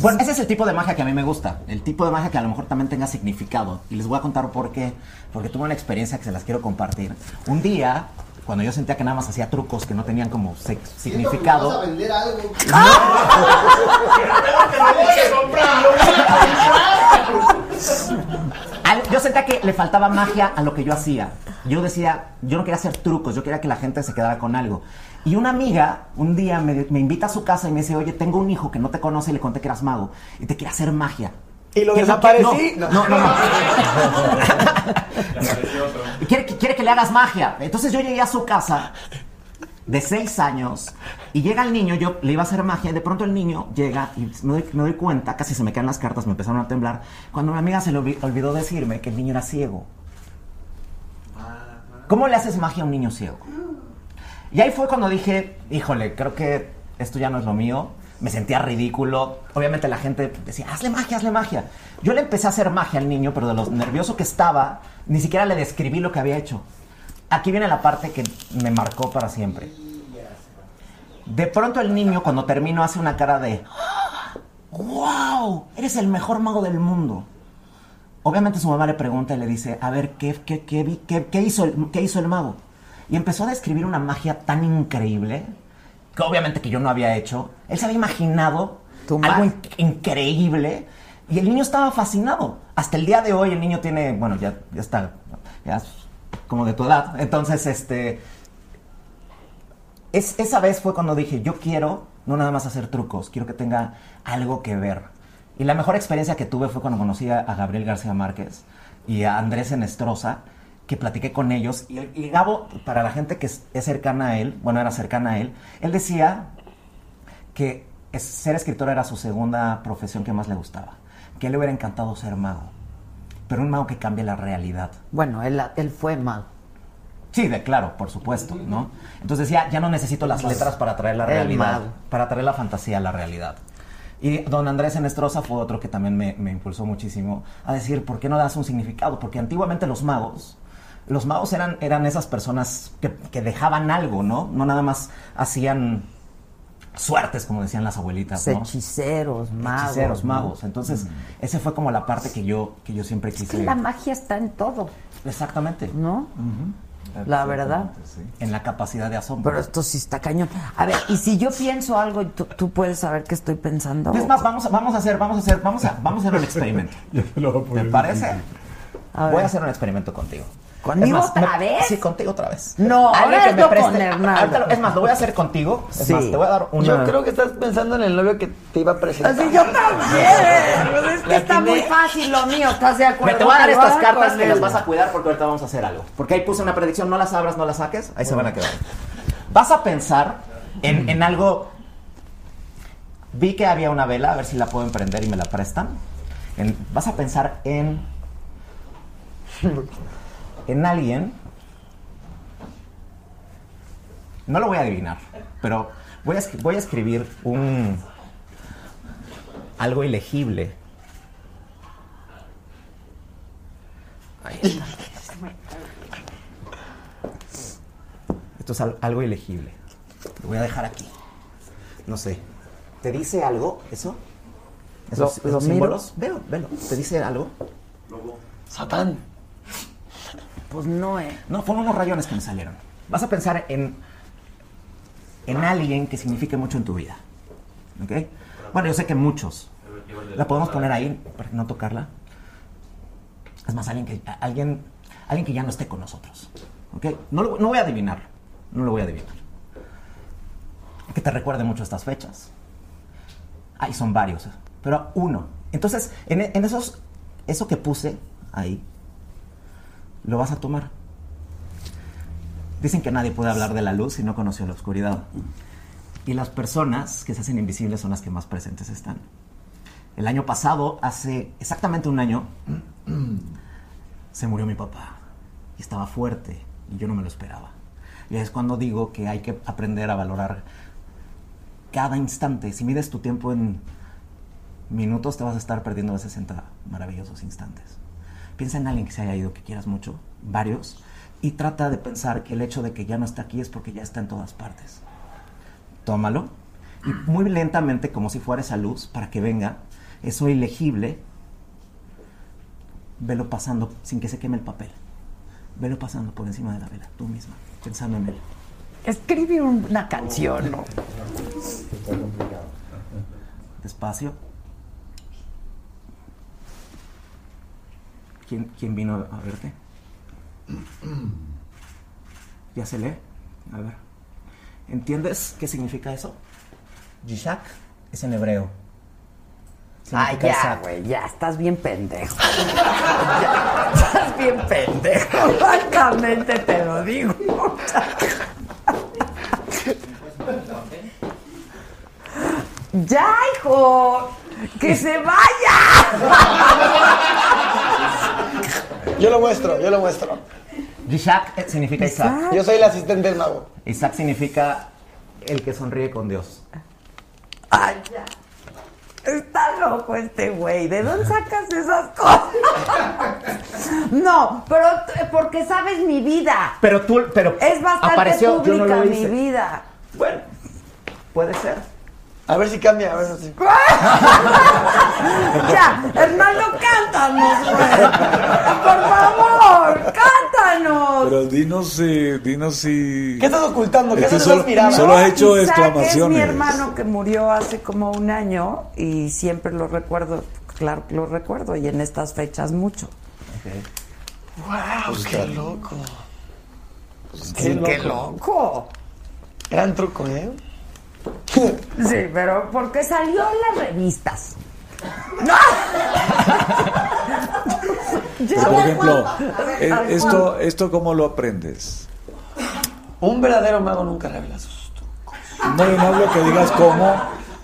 Bueno, ese es el tipo de magia que a mí me gusta. El tipo de magia que a lo mejor también tenga significado. Y les voy a contar por qué. Porque tuve una experiencia que se las quiero compartir. Un día, cuando yo sentía que nada más hacía trucos que no tenían como se- ¿Vas a significado. vender algo? Al- Yo sentía que le faltaba magia a lo que yo hacía. Yo decía, yo no quería hacer trucos, yo quería que la gente se quedara con algo. Y una amiga un día me, me invita a su casa y me dice, oye, tengo un hijo que no te conoce y le conté que eras mago y te quiere hacer magia. ¿Y lo ¿Qué es que- desaparecí? No, no, no. no. quiere, quiere que le hagas magia. Entonces yo llegué a su casa de seis años y llega el niño, yo le iba a hacer magia y de pronto el niño llega y me doy, me doy cuenta, casi se me caen las cartas, me empezaron a temblar, cuando mi amiga se le olvi- olvidó decirme que el niño era ciego. ¿Cómo le haces magia a un niño ciego? Y ahí fue cuando dije, híjole, creo que esto ya no es lo mío. Me sentía ridículo. Obviamente la gente decía, hazle magia, hazle magia. Yo le empecé a hacer magia al niño, pero de lo nervioso que estaba, ni siquiera le describí lo que había hecho. Aquí viene la parte que me marcó para siempre. De pronto el niño, cuando termino, hace una cara de, ¡Wow! Eres el mejor mago del mundo. Obviamente su mamá le pregunta y le dice, a ver, ¿qué, qué, qué, hizo, el, qué hizo el mago? Y empezó a describir una magia tan increíble, que obviamente que yo no había hecho. Él se había imaginado algo in- increíble y el niño estaba fascinado. Hasta el día de hoy el niño tiene, bueno, ya, ya está, ya es como de tu edad. Entonces, este, es, esa vez fue cuando dije, yo quiero no nada más hacer trucos, quiero que tenga algo que ver. Y la mejor experiencia que tuve fue cuando conocí a, Gabriel García Márquez y a Andrés Enestrosa, que platiqué con ellos. Y, y Gabo, para la gente que es, cercana a él, bueno, era cercana a él, él decía que ser escritor era su segunda profesión que más le gustaba. Que le hubiera encantado ser mago. Pero un mago que cambie la realidad. Bueno, él, él fue mago. Sí, de claro, por supuesto, ¿no? Entonces ya, ya no necesito las letras para traer la realidad, para traer la fantasía a la realidad. Y don Andrés Enestrosa fue otro que también me, me impulsó muchísimo a decir, ¿por qué no das un significado? Porque antiguamente los magos, los magos eran, eran esas personas que, que dejaban algo, ¿no? No nada más hacían suertes, como decían las abuelitas, ¿no? Hechiceros, magos. Hechiceros, ¿no? magos. Entonces, ese fue como la parte que yo, que yo siempre Es quise. que la magia está en todo. Exactamente. ¿No? La verdad. En la capacidad de asombro. Pero esto sí está cañón. A ver, y si yo pienso algo y tú, tú puedes saber qué estoy pensando. Es más, vamos, a- vamos a hacer, vamos a hacer, vamos a, vamos a hacer un experimento. ¿Te parece? A Voy a hacer un experimento contigo. ¿Conmigo más, otra me- vez? Sí, contigo otra vez. No, ahora que es me no con Hernando. Es más, lo voy a hacer contigo. Es Sí. más, te voy a dar una... Yo creo que estás pensando en el novio que te iba a presentar. Así yo también. Pues es que La está muy fácil lo mío, ¿estás de acuerdo? Me te voy a dar estas cartas que las vas a cuidar porque ahorita vamos a hacer algo. Porque ahí puse una predicción, no las abras, no las saques, ahí se van a quedar. Vas a pensar en, en algo... Vi que había una vela, a ver si la puedo emprender y me la prestan. En- vas a pensar en... En alguien... No lo voy a adivinar, pero voy a, voy a escribir un... Algo ilegible Ahí está. Esto es al- algo ilegible. Lo voy a dejar aquí. No sé. ¿Te dice algo eso? ¿Esos, Lo- esos lo miro. símbolos? Velo, velo. ¿Te dice algo? Satán. Pues no, eh. No, fueron unos rayones que me salieron. Vas a pensar en, en alguien que signifique mucho en tu vida. ¿Ok? Bueno, yo sé que muchos. ¿La podemos poner ahí para no tocarla? Es más, alguien que, alguien, alguien que ya no esté con nosotros. ¿Ok? No, no voy a adivinar. No lo voy a adivinar. Que te recuerde mucho estas fechas. Ahí son varios. ¿eh? Pero uno. Entonces, en, en esos, eso que puse ahí, lo vas a tomar. Dicen que nadie puede hablar de la luz si no conoció la oscuridad. Y las personas que se hacen invisibles son las que más presentes están. El año pasado, hace exactamente un año, se murió mi papá. Y estaba fuerte. Y yo no me lo esperaba. Y es cuando digo que hay que aprender a valorar cada instante. Si mides tu tiempo en minutos, te vas a estar perdiendo de 60 maravillosos instantes. Piensa en alguien que se haya ido, que quieras mucho, varios, y trata de pensar que el hecho de que ya no está aquí es porque ya está en todas partes. Tómalo y muy lentamente, como si fuera esa luz, para que venga eso ilegible, velo pasando sin que se queme el papel. Velo pasando por encima de la vela, tú misma, pensando en él. Escribe una canción, ¿no? Despacio. ¿Quién, quién vino a verte? ¿Ya se lee? A ver. ¿Entiendes qué significa eso? Yishak es en hebreo. Ay, ya, güey, ya, estás bien pendejo. Ya, estás bien pendejo. Francamente te lo digo. ya, hijo. Que se vaya. Yo lo muestro, yo lo muestro. Yishak eh, significa Isaac. Yo soy el asistente del mago. Isaac significa el que sonríe con Dios. Ay, ya. Está loco este güey. ¿De dónde sacas esas cosas? No, pero porque sabes mi vida. Pero tú, pero Es bastante apareció, yo no pública lo mi hice. vida. Bueno, puede ser. A ver si cambia, a ver si... Ya, Hernando, cántanos, güey. Por favor, cántanos. Pero dinos, eh, dinos si... ¿Qué estás ocultando? ¿Qué Es que estás solo, mirando? solo has hecho Isaac exclamaciones. Es mi hermano que murió hace como un año y siempre lo recuerdo, claro que lo recuerdo, y en estas fechas mucho. ¡Wow! ¡Qué loco! Sí, qué loco. Gran truco, ¿eh? Sí, pero porque salió en las revistas. ¡No! Pero, por ejemplo, eh, esto, ¿esto cómo lo aprendes? Un verdadero mago nunca revela sus No, yo no hablo que digas cómo,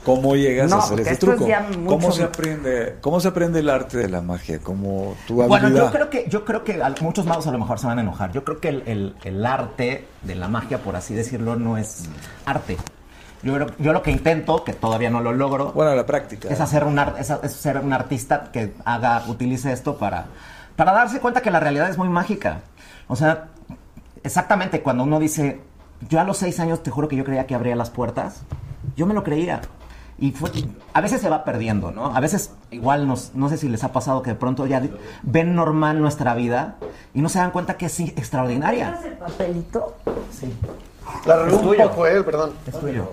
cómo llegas No, a hacer ese es truco. ¿Cómo se aprende, cómo se aprende el arte de la magia? ¿Cómo tu Bueno, habilidad? yo creo que, yo creo que al- muchos magos a lo mejor se van a enojar. Yo creo que el, el- el arte de la magia, por así decirlo, no es arte. Yo, yo lo que intento, que todavía no lo logro, bueno, la práctica. es hacer un ar- es, es ser un artista que haga, utilice esto para, para darse cuenta que la realidad es muy mágica. O sea, exactamente cuando uno dice, yo a los seis años te juro que yo creía que abría las puertas, yo me lo creía. Y fue, a veces se va perdiendo, ¿no? A veces igual nos, no sé si les ha pasado que de pronto ya ven normal nuestra vida y no se dan cuenta que es extraordinaria. ¿Tienes el papelito? Sí. La tuyo. poco, eh, perdón. Es tuyo.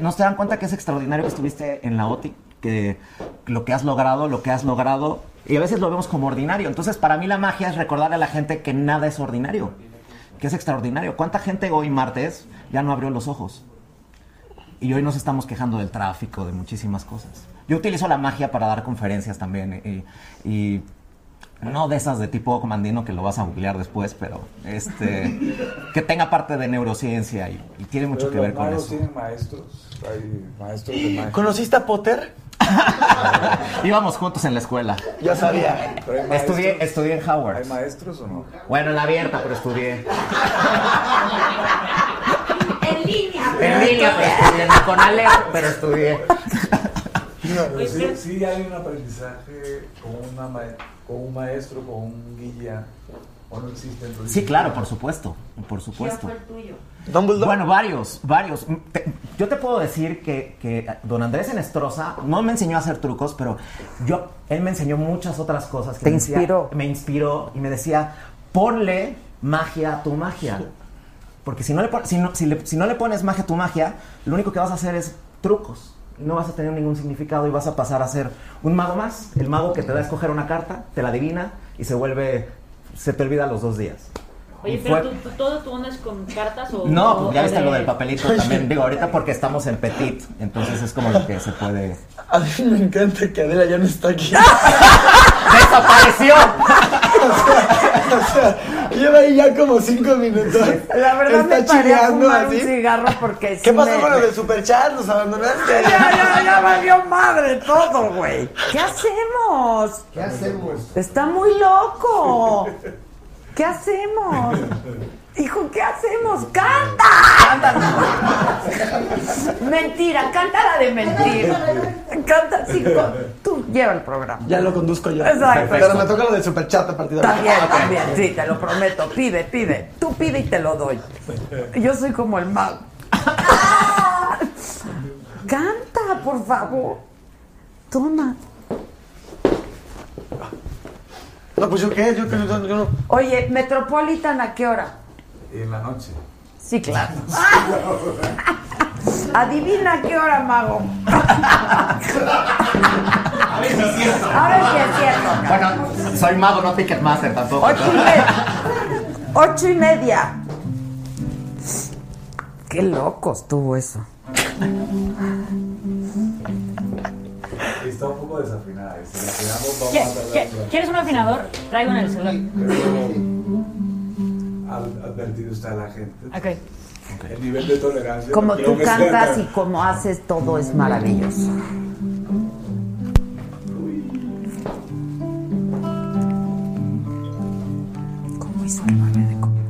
¿No se dan cuenta que es extraordinario que estuviste en la OTI? Que lo que has logrado, lo que has logrado Y a veces lo vemos como ordinario. Entonces, para mí la magia es recordarle a la gente que nada es ordinario, que es extraordinario. ¿Cuánta gente hoy martes ya no abrió los ojos? Y hoy nos estamos quejando del tráfico, de muchísimas cosas. Yo utilizo la magia para dar conferencias también y no de esas de tipo comandino que lo vas a googlear después, pero este que tenga parte de neurociencia y, y tiene mucho Pero que ver con eso. tienen maestros, hay maestros de magia. ¿Conociste a Potter? Íbamos juntos en la escuela. Yo sabía. Estudié, estudié en Howard. ¿Hay maestros o no? Bueno, en la abierta, pero estudié. En línea. En línea, pero estudié. En Conalep, pero estudié. Pero sí, sí hay un aprendizaje con, una ma- con un maestro, con un guía, o no existe en Sí, claro, por supuesto. Por supuesto. tuyo? Bueno, varios, varios. Te- yo te puedo decir que, que don Andrés Enestrosa no me enseñó a hacer trucos, pero yo, él me enseñó muchas otras cosas. Que Te me decía- inspiró. me inspiró y me decía, ponle magia a tu magia. Porque si no, le si, no, si, le- si no le pones magia a tu magia, lo único que vas a hacer es trucos. No vas a tener ningún significado y vas a pasar a ser un mago más. El mago que te da a escoger una carta, te la adivina y se vuelve, se te olvida los dos días. Oye, Y pero fue- tú, tú- todo tu onda es con cartas o. no, o- pues ya viste de- lo del papelito también. Digo, ahorita porque estamos en petit, entonces es como lo que se puede. A mí me encanta que Adela ya no está aquí. ¡Desapareció! O sea, lleva ahí ya como cinco minutos. La verdad está me paré a chileando fumar así. un cigarro porque ¿Qué sí pasó me- con lo del superchat? ¿Nos abandonaste? Ya, ya, ya valió madre todo, güey. ¿Qué hacemos? ¿Qué hacemos? Está muy loco. ¿Qué hacemos? Hijo, ¿qué hacemos? ¡Canta! Mentira, canta la de mentir. Canta, sí, tú lleva el programa. Ya lo conduzco yo. Exacto. Pero me toca lo del superchat a partir de ahora. También, también, sí, te lo prometo. Pide, pide. Tú pide y te lo doy. Yo soy como el mago. Canta, por favor. Toma. No, pues yo qué, yo, qué, yo, yo no. Oye, Metropolitan, ¿a qué hora? En la noche. Sí, claro. Adivina qué hora, mago. A ver si es cierto. A ver si es cierto. Bueno, soy mago, no Ticketmaster tampoco. Ocho y media. Ocho y media. Qué loco estuvo eso. Está un poco desafinada. y Si la afinamos, vamos ¿Qué- a tardar qué- un rato. ¿Quieres un afinador? Traigo en el celular. Advertir usted a la gente. Ok. El nivel de tolerancia. Como no tú cantas y como haces, todo es maravilloso. ¿Cómo hizo el bebé de comer?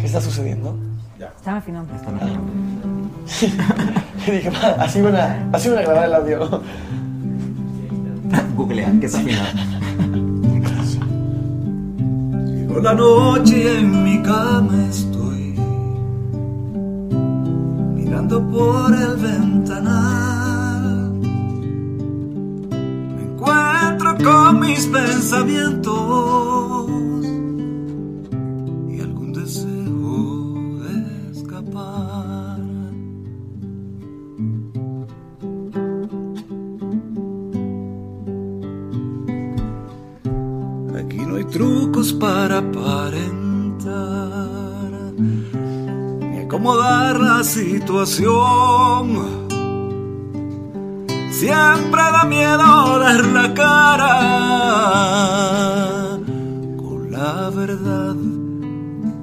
¿Qué está sucediendo? Están afinando. Y dije, "Ma, así van a, así van a grabar el audio. Googlea, ¿qué es afinar? Llegó la noche en mi cama estoy mirando por el ventanal. Me encuentro con mis pensamientos para aparentar ni acomodar la situación. Siempre da miedo dar la cara con la verdad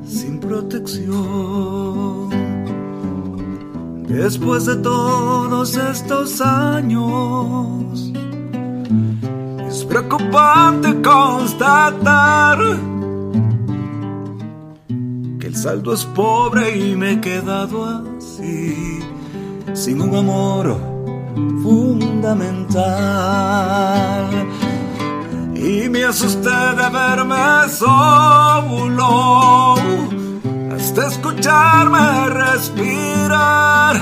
sin protección. Después de todos estos años, preocupante constatar que el saldo es pobre y me he quedado así, sin un amor fundamental. Y me asusté de verme solo, hasta escucharme respirar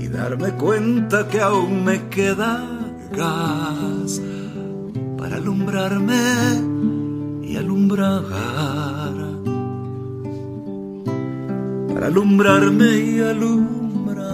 y darme cuenta que aún me queda para alumbrarme y alumbrar. Para alumbrarme y alumbrar.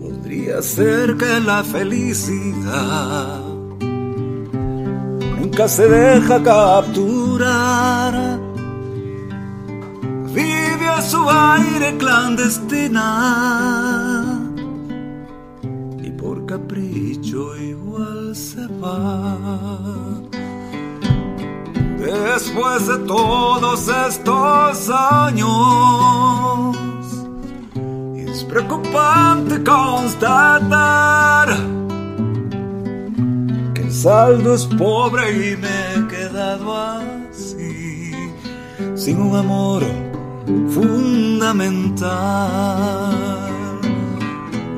Podría ser que la felicidad se deja capturar. Vive a su aire clandestina y por capricho igual se va. Después de todos estos años, es preocupante constatar saldo es pobre y me he quedado así, sin un amor fundamental.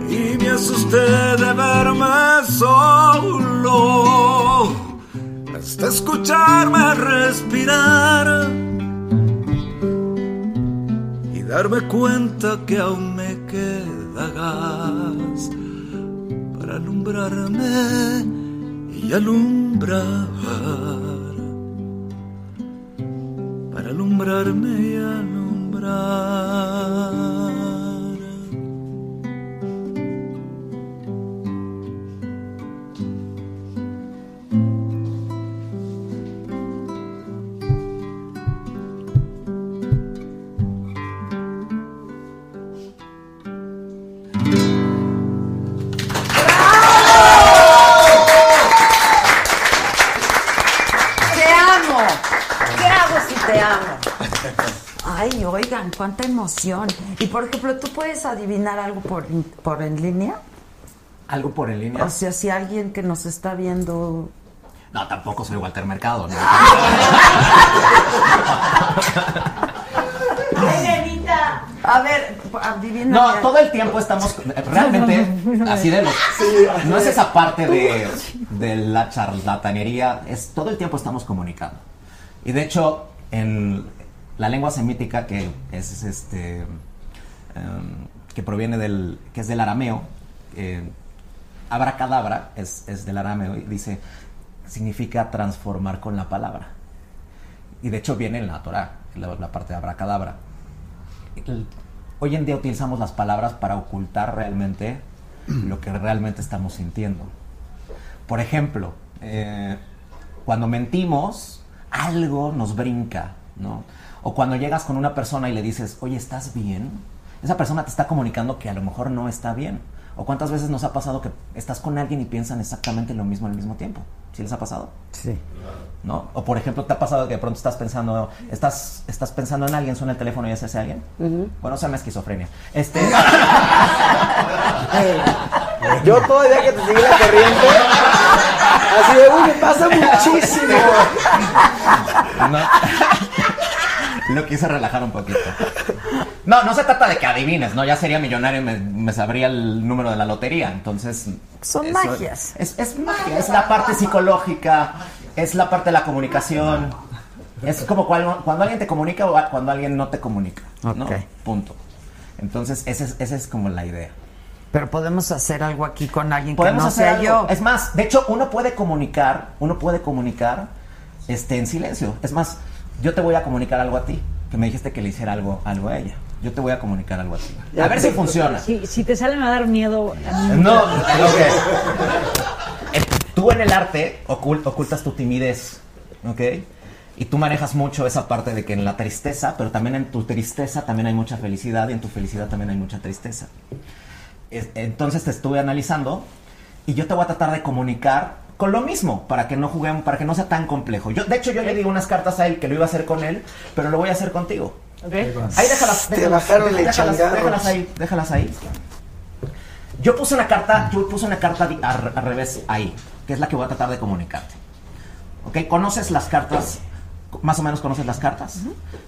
Y me asusté de verme solo hasta escucharme respirar y darme cuenta que aún me queda gas para alumbrarme y alumbrar, para alumbrarme y alumbrar. Cuánta emoción. Y por ejemplo, ¿tú puedes adivinar algo por, por en línea? ¿Algo por en línea? O sea, si alguien que nos está viendo... No, tampoco soy Walter Mercado. ¿no? A ver, adivina. No, todo el tiempo estamos realmente así de los, no es esa parte de, de la charlatanería, es todo el tiempo estamos comunicando. Y de hecho, en la lengua semítica que es este em, que proviene del que es del arameo, eh, abracadabra es, es del arameo y dice significa transformar con la palabra. Y de hecho viene en la Torah, la, parte de abracadabra. Hoy en día utilizamos las palabras para ocultar realmente lo que realmente estamos sintiendo. Por ejemplo, eh, cuando mentimos, algo nos brinca, ¿no? O cuando llegas con una persona y le dices, oye, ¿estás bien? Esa persona te está comunicando que a lo mejor no está bien. ¿O cuántas veces nos ha pasado que estás con alguien y piensan exactamente lo mismo al mismo tiempo? ¿Sí les ha pasado? Sí. ¿No? O por ejemplo, ¿te ha pasado que de pronto estás pensando, estás, estás pensando en alguien, suena el teléfono y es ese alguien? Bueno, se llama esquizofrenia. Este. Yo todavía que te sigue la corriente, así de, uy, me pasa muchísimo. No. Lo quise relajar un poquito. No, no se trata de que adivines, ¿no? Ya sería millonario y me, me sabría el número de la lotería. Entonces. Son eso- magias. Es, es magia, es la parte psicológica, es la parte de la comunicación. Es como cuando, cuando alguien te comunica o cuando alguien no te comunica. ¿no? Ok. Punto. Entonces, esa es, esa es como la idea. Pero podemos hacer algo aquí con alguien que no hacer sea algo. yo. Es más, de hecho, uno puede comunicar, uno puede comunicar este, en silencio. Es más, yo te voy a comunicar algo a ti, que me dijiste que le hiciera algo, algo a ella. Yo te voy a comunicar algo a ti. A ver si funciona. Si, si te sale me va a dar miedo. a mí. No, lo que. Tú en el arte ocul- ocultas tu timidez, ¿ok? Y tú manejas mucho esa parte de que en la tristeza, pero también en tu tristeza también hay mucha felicidad y en tu felicidad también hay mucha tristeza. Es- Entonces te estuve analizando y yo te voy a tratar de comunicar con lo mismo para que no juguemos, para que no sea tan complejo. Yo, de hecho, yo le di unas cartas a él que lo iba a hacer con él, pero lo voy a hacer contigo. Ahí déjalas, Te déjalas, bajaron de déjalas, déjalas ahí, déjalas ahí. Yo puse una carta, yo puse una carta al, al revés ahí, que es la que voy a tratar de comunicarte. ¿Ok? ¿Conoces las cartas? ¿Más o menos conoces las cartas?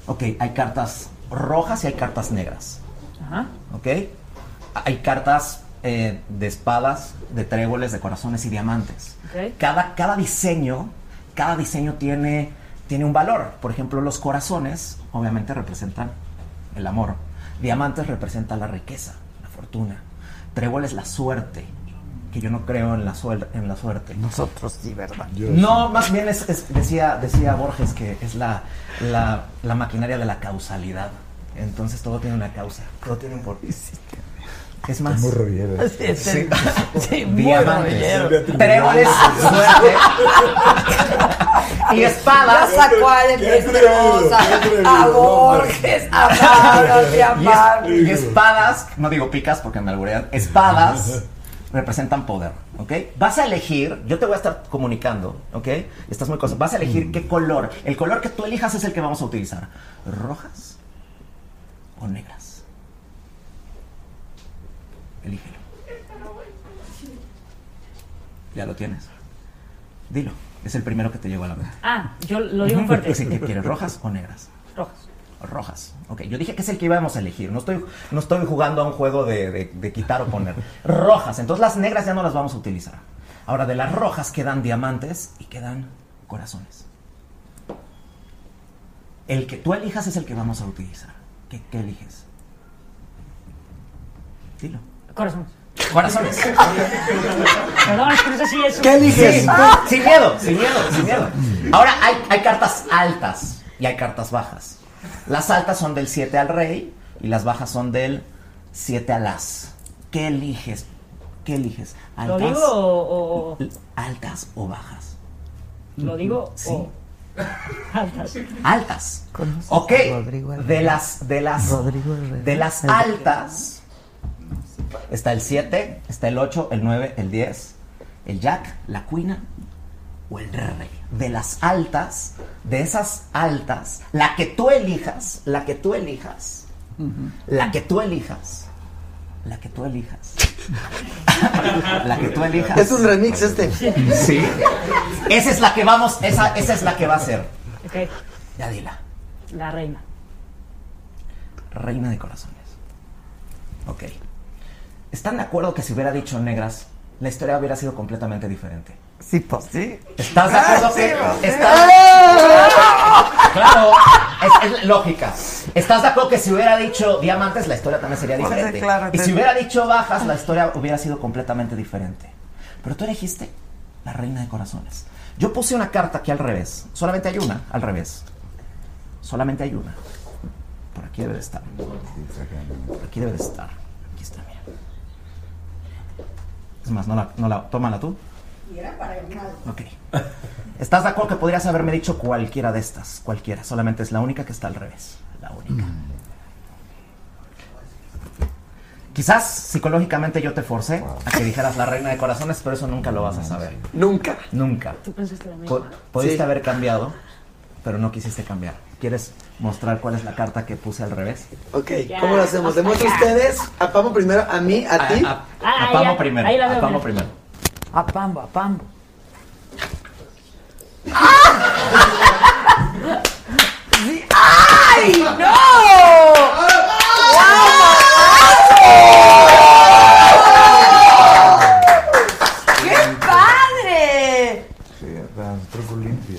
Ok, hay cartas rojas y hay cartas negras. Ajá. ¿Ok? Hay cartas eh, de espadas, de tréboles, de corazones y diamantes. Cada, cada diseño, cada diseño tiene, tiene un valor. Por ejemplo, los corazones obviamente representan el amor. Diamantes representan la riqueza, la fortuna. Tréboles la suerte, que yo no creo en la, suel- en la suerte. Nosotros sí, ¿verdad? No, más bien es, es- decía, decía Borges que es la, la, la maquinaria de la causalidad. Entonces todo tiene una causa, todo tiene un por. Es más. Muy rollero. Sí, es Sí. sí, muy Diamantes, rollero. tréboles, suerte y espadas. Ya sacó a Destroza, a Borges, a Pablo, Y, a Pablo. y espadas, no digo picas porque me alburean, espadas representan poder, ¿ok? Vas a elegir, yo te voy a estar comunicando, ¿ok? Estás muy cosa, vas a elegir qué color. El color que tú elijas es el que vamos a utilizar. ¿Rojas o negras? Elígelo. Ya lo tienes. Dilo, es el primero que te llegó a la mente. Ah, yo lo digo fuerte. Sí, ¿qué quieres? ¿Rojas o negras? Rojas. Rojas. Ok, yo dije que es el que íbamos a elegir. No estoy, no estoy jugando a un juego de, de- de quitar o poner. Rojas. Entonces las negras ya no las vamos a utilizar. Ahora de las rojas quedan diamantes y quedan corazones. El que tú elijas es el que vamos a utilizar. ¿Qué, qué eliges? Dilo. Corazón. Corazones. Perdón, es que no sé si es. Sí, sin miedo, sin miedo, sin miedo. Ahora hay, hay cartas altas y hay cartas bajas. Las altas son del 7 al rey y las bajas son del 7 al as. ¿Qué eliges? ¿Qué eliges? ¿Lo digo o, o- ¿Altas o bajas? ¿Lo digo Sí. o.? Altas. Altas. ¿Conoces Ok. De las, de las, de las altas está el 7, está el 8, el 9, el 10, el jack, la cuina o el rey. De las altas, de esas altas, la que tú elijas, la que tú elijas, la que tú elijas, la que tú elijas. La que tú elijas. Es un remix este. Sí. Esa es la que vamos, esa, esa es la que va a ser. Ok. Ya dila. La reina. Reina de corazones. Ok. ¿Están de acuerdo que si hubiera dicho negras, la historia hubiera sido completamente diferente? Sí, pues sí. ¿Estás de acuerdo Ah, que pues, estás- sí. Claro, es, es lógica. ¿Estás de acuerdo que si hubiera dicho diamantes, la historia también sería Pues diferente? claro, y si hubiera dicho bajas, la historia hubiera sido completamente diferente. Pero tú elegiste la reina de corazones. Yo puse una carta aquí al revés. Solamente hay una al revés. Solamente hay una. Por aquí debe de estar. Por aquí debe de estar. Aquí está, mira. Es más, no la, no la, tómala tú. Ok. ¿Estás de acuerdo que podrías haberme dicho cualquiera de estas? Cualquiera. Solamente es la única que está al revés. La única. Quizás psicológicamente yo te forcé a que dijeras la reina de corazones, pero eso nunca lo vas a saber. Nunca. Nunca. ¿Tú pensaste Po-? Pudiste Sí. haber cambiado, pero no quisiste cambiar. ¿Quieres mostrar cuál es la carta que puse al revés? Ok, ¿cómo lo hacemos? ¿Demuestra ustedes? ¿A Pamo primero? ¿A mí? ¿A ti? A, a- Ah, a Pamo ya. primero. Ahí la A mira. primero. A Pambo, a Pambo. Sí. ¡Ay, no! ¡Qué padre! Sí, dan truco limpio.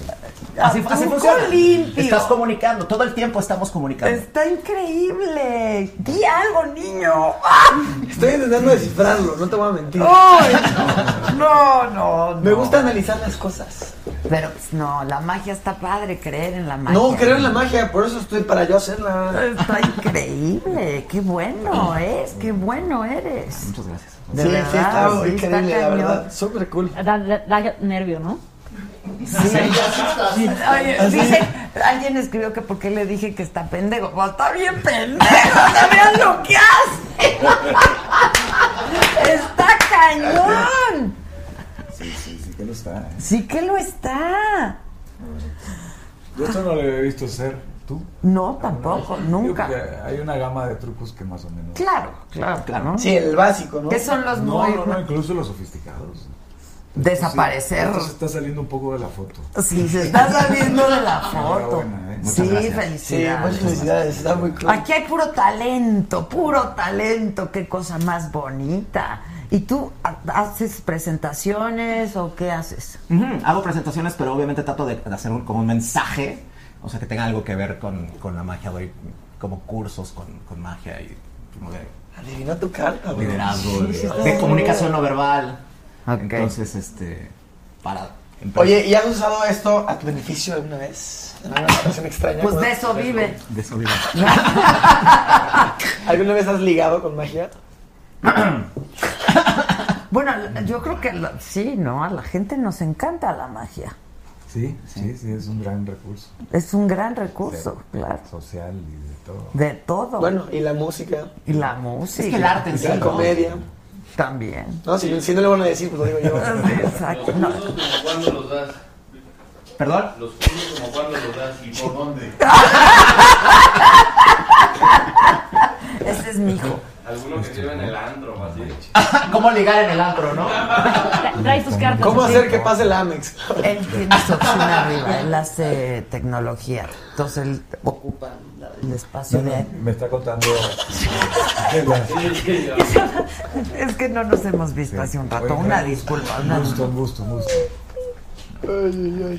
Así, así funciona. limpio. Estás comunicando. Todo el tiempo estamos comunicando. Está increíble. Di algo, niño. ¡Ah! Estoy intentando descifrarlo, no te voy a mentir. ¡Ay! No, no, no. Me gusta analizar las cosas. Pero pues, no, la magia está padre, creer en la magia. No, creo en la magia, por eso estoy para yo hacerla. Está increíble. Qué bueno es, qué bueno eres. Muchas gracias. De sí, verdad, sí, está sí, increíble, la verdad. Súper cool. Da, da- da nervio, ¿no? Oye, Así. dice, alguien escribió que por qué le dije que está pendejo. Pues está bien pendejo, no vean lo que hace. está cañón. Sí, sí, sí que lo está. ¿eh? Sí que lo está. Yo esto no lo he visto ser. ¿Tú? No, tampoco, nunca. Digo que hay una gama de trucos que más o menos. Claro, claro, claro. Sí, el básico, ¿no? ¿Qué son los No, muy no, no, incluso los sofisticados. Desaparecer? Sí, se está saliendo un poco de la foto. Sí, se está saliendo de la foto. Enhorabuena, ¿eh? Sí, gracias. Sí, felicidades. muchas felicidades, está muy cool. Aquí hay puro talento, puro talento, qué cosa más bonita. ¿Y tú ha- haces presentaciones o qué haces? Ujú, Hago presentaciones, pero obviamente trato de, de hacer un, como un mensaje, o sea, que tenga algo que ver con, con la magia. Doy como cursos con, con magia y como de Adivina tu carta, liderazgo, Sí, de, sí, de comunicación no verbal. Ok. Entonces, este, para... Oye, ¿y has usado esto a tu beneficio alguna vez? ¿En alguna situación extraña? Pues ¿Cómo- de eso vive. De eso vivo. ¿Alguna vez has ligado con magia? Bueno, yo creo que lo- sí, ¿no? A la gente nos encanta la magia. Sí, sí, sí, es un gran recurso. Es un gran recurso, Sí. claro. Social y de todo. De todo. Bueno, y la música. Y la música. Es que el arte en sí, la ¿no? También. No, si, si no le van a decir, pues lo digo yo. Exacto. No. ¿Como cuándo los das? ¿Perdón? Los puntos como cuándo los das y por dónde. Ese es mi hijo. Alguno que lleva en el andro o así. ¿Cómo ligar en el antro, no? Trae tus cartas. ¿Cómo hacer que pase el Amex? Él tiene su oficina arriba, él hace tecnología. Entonces él ocupa el espacio No, no, de me está contando. Es que no nos hemos visto hace un rato. Una disculpa. Una Un gusto, un gusto, un gusto.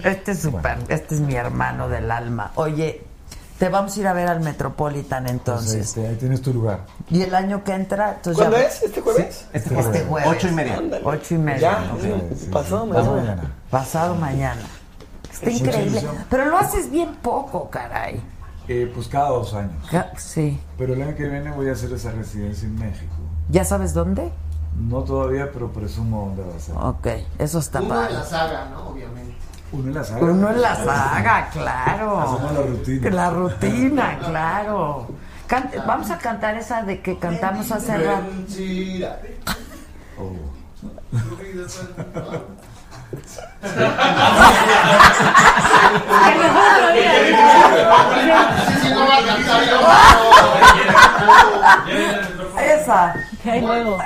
Este es súper, este es mi hermano del alma. Oye, te vamos a ir a ver al Metropolitan Entonces, entonces. este, ahí tienes tu lugar. Y el año que entra, entonces ¿Cuándo ya- es? ¿Este jueves? Este, Este este jueves. jueves. Ocho y media. Ándale. Ocho y media. Ya, ¿no? sí, sí, pasado pasado mañana. Pasado mañana. Está increíble. Pero lo haces bien poco, caray. Eh, pues cada dos años. Ca- Sí. Pero el año que viene voy a hacer esa residencia en México. ¿Ya sabes dónde? No todavía, pero presumo dónde va a ser. Ok, eso está Uno padre. de la saga, ¿no? Obviamente. Uno en la saga. Uno en la saga, claro. Hacemos la rutina. La rutina, claro. Can- Vamos a cantar esa de que cantamos hace rato. Mentira. Oh. Esa. Ahí luego.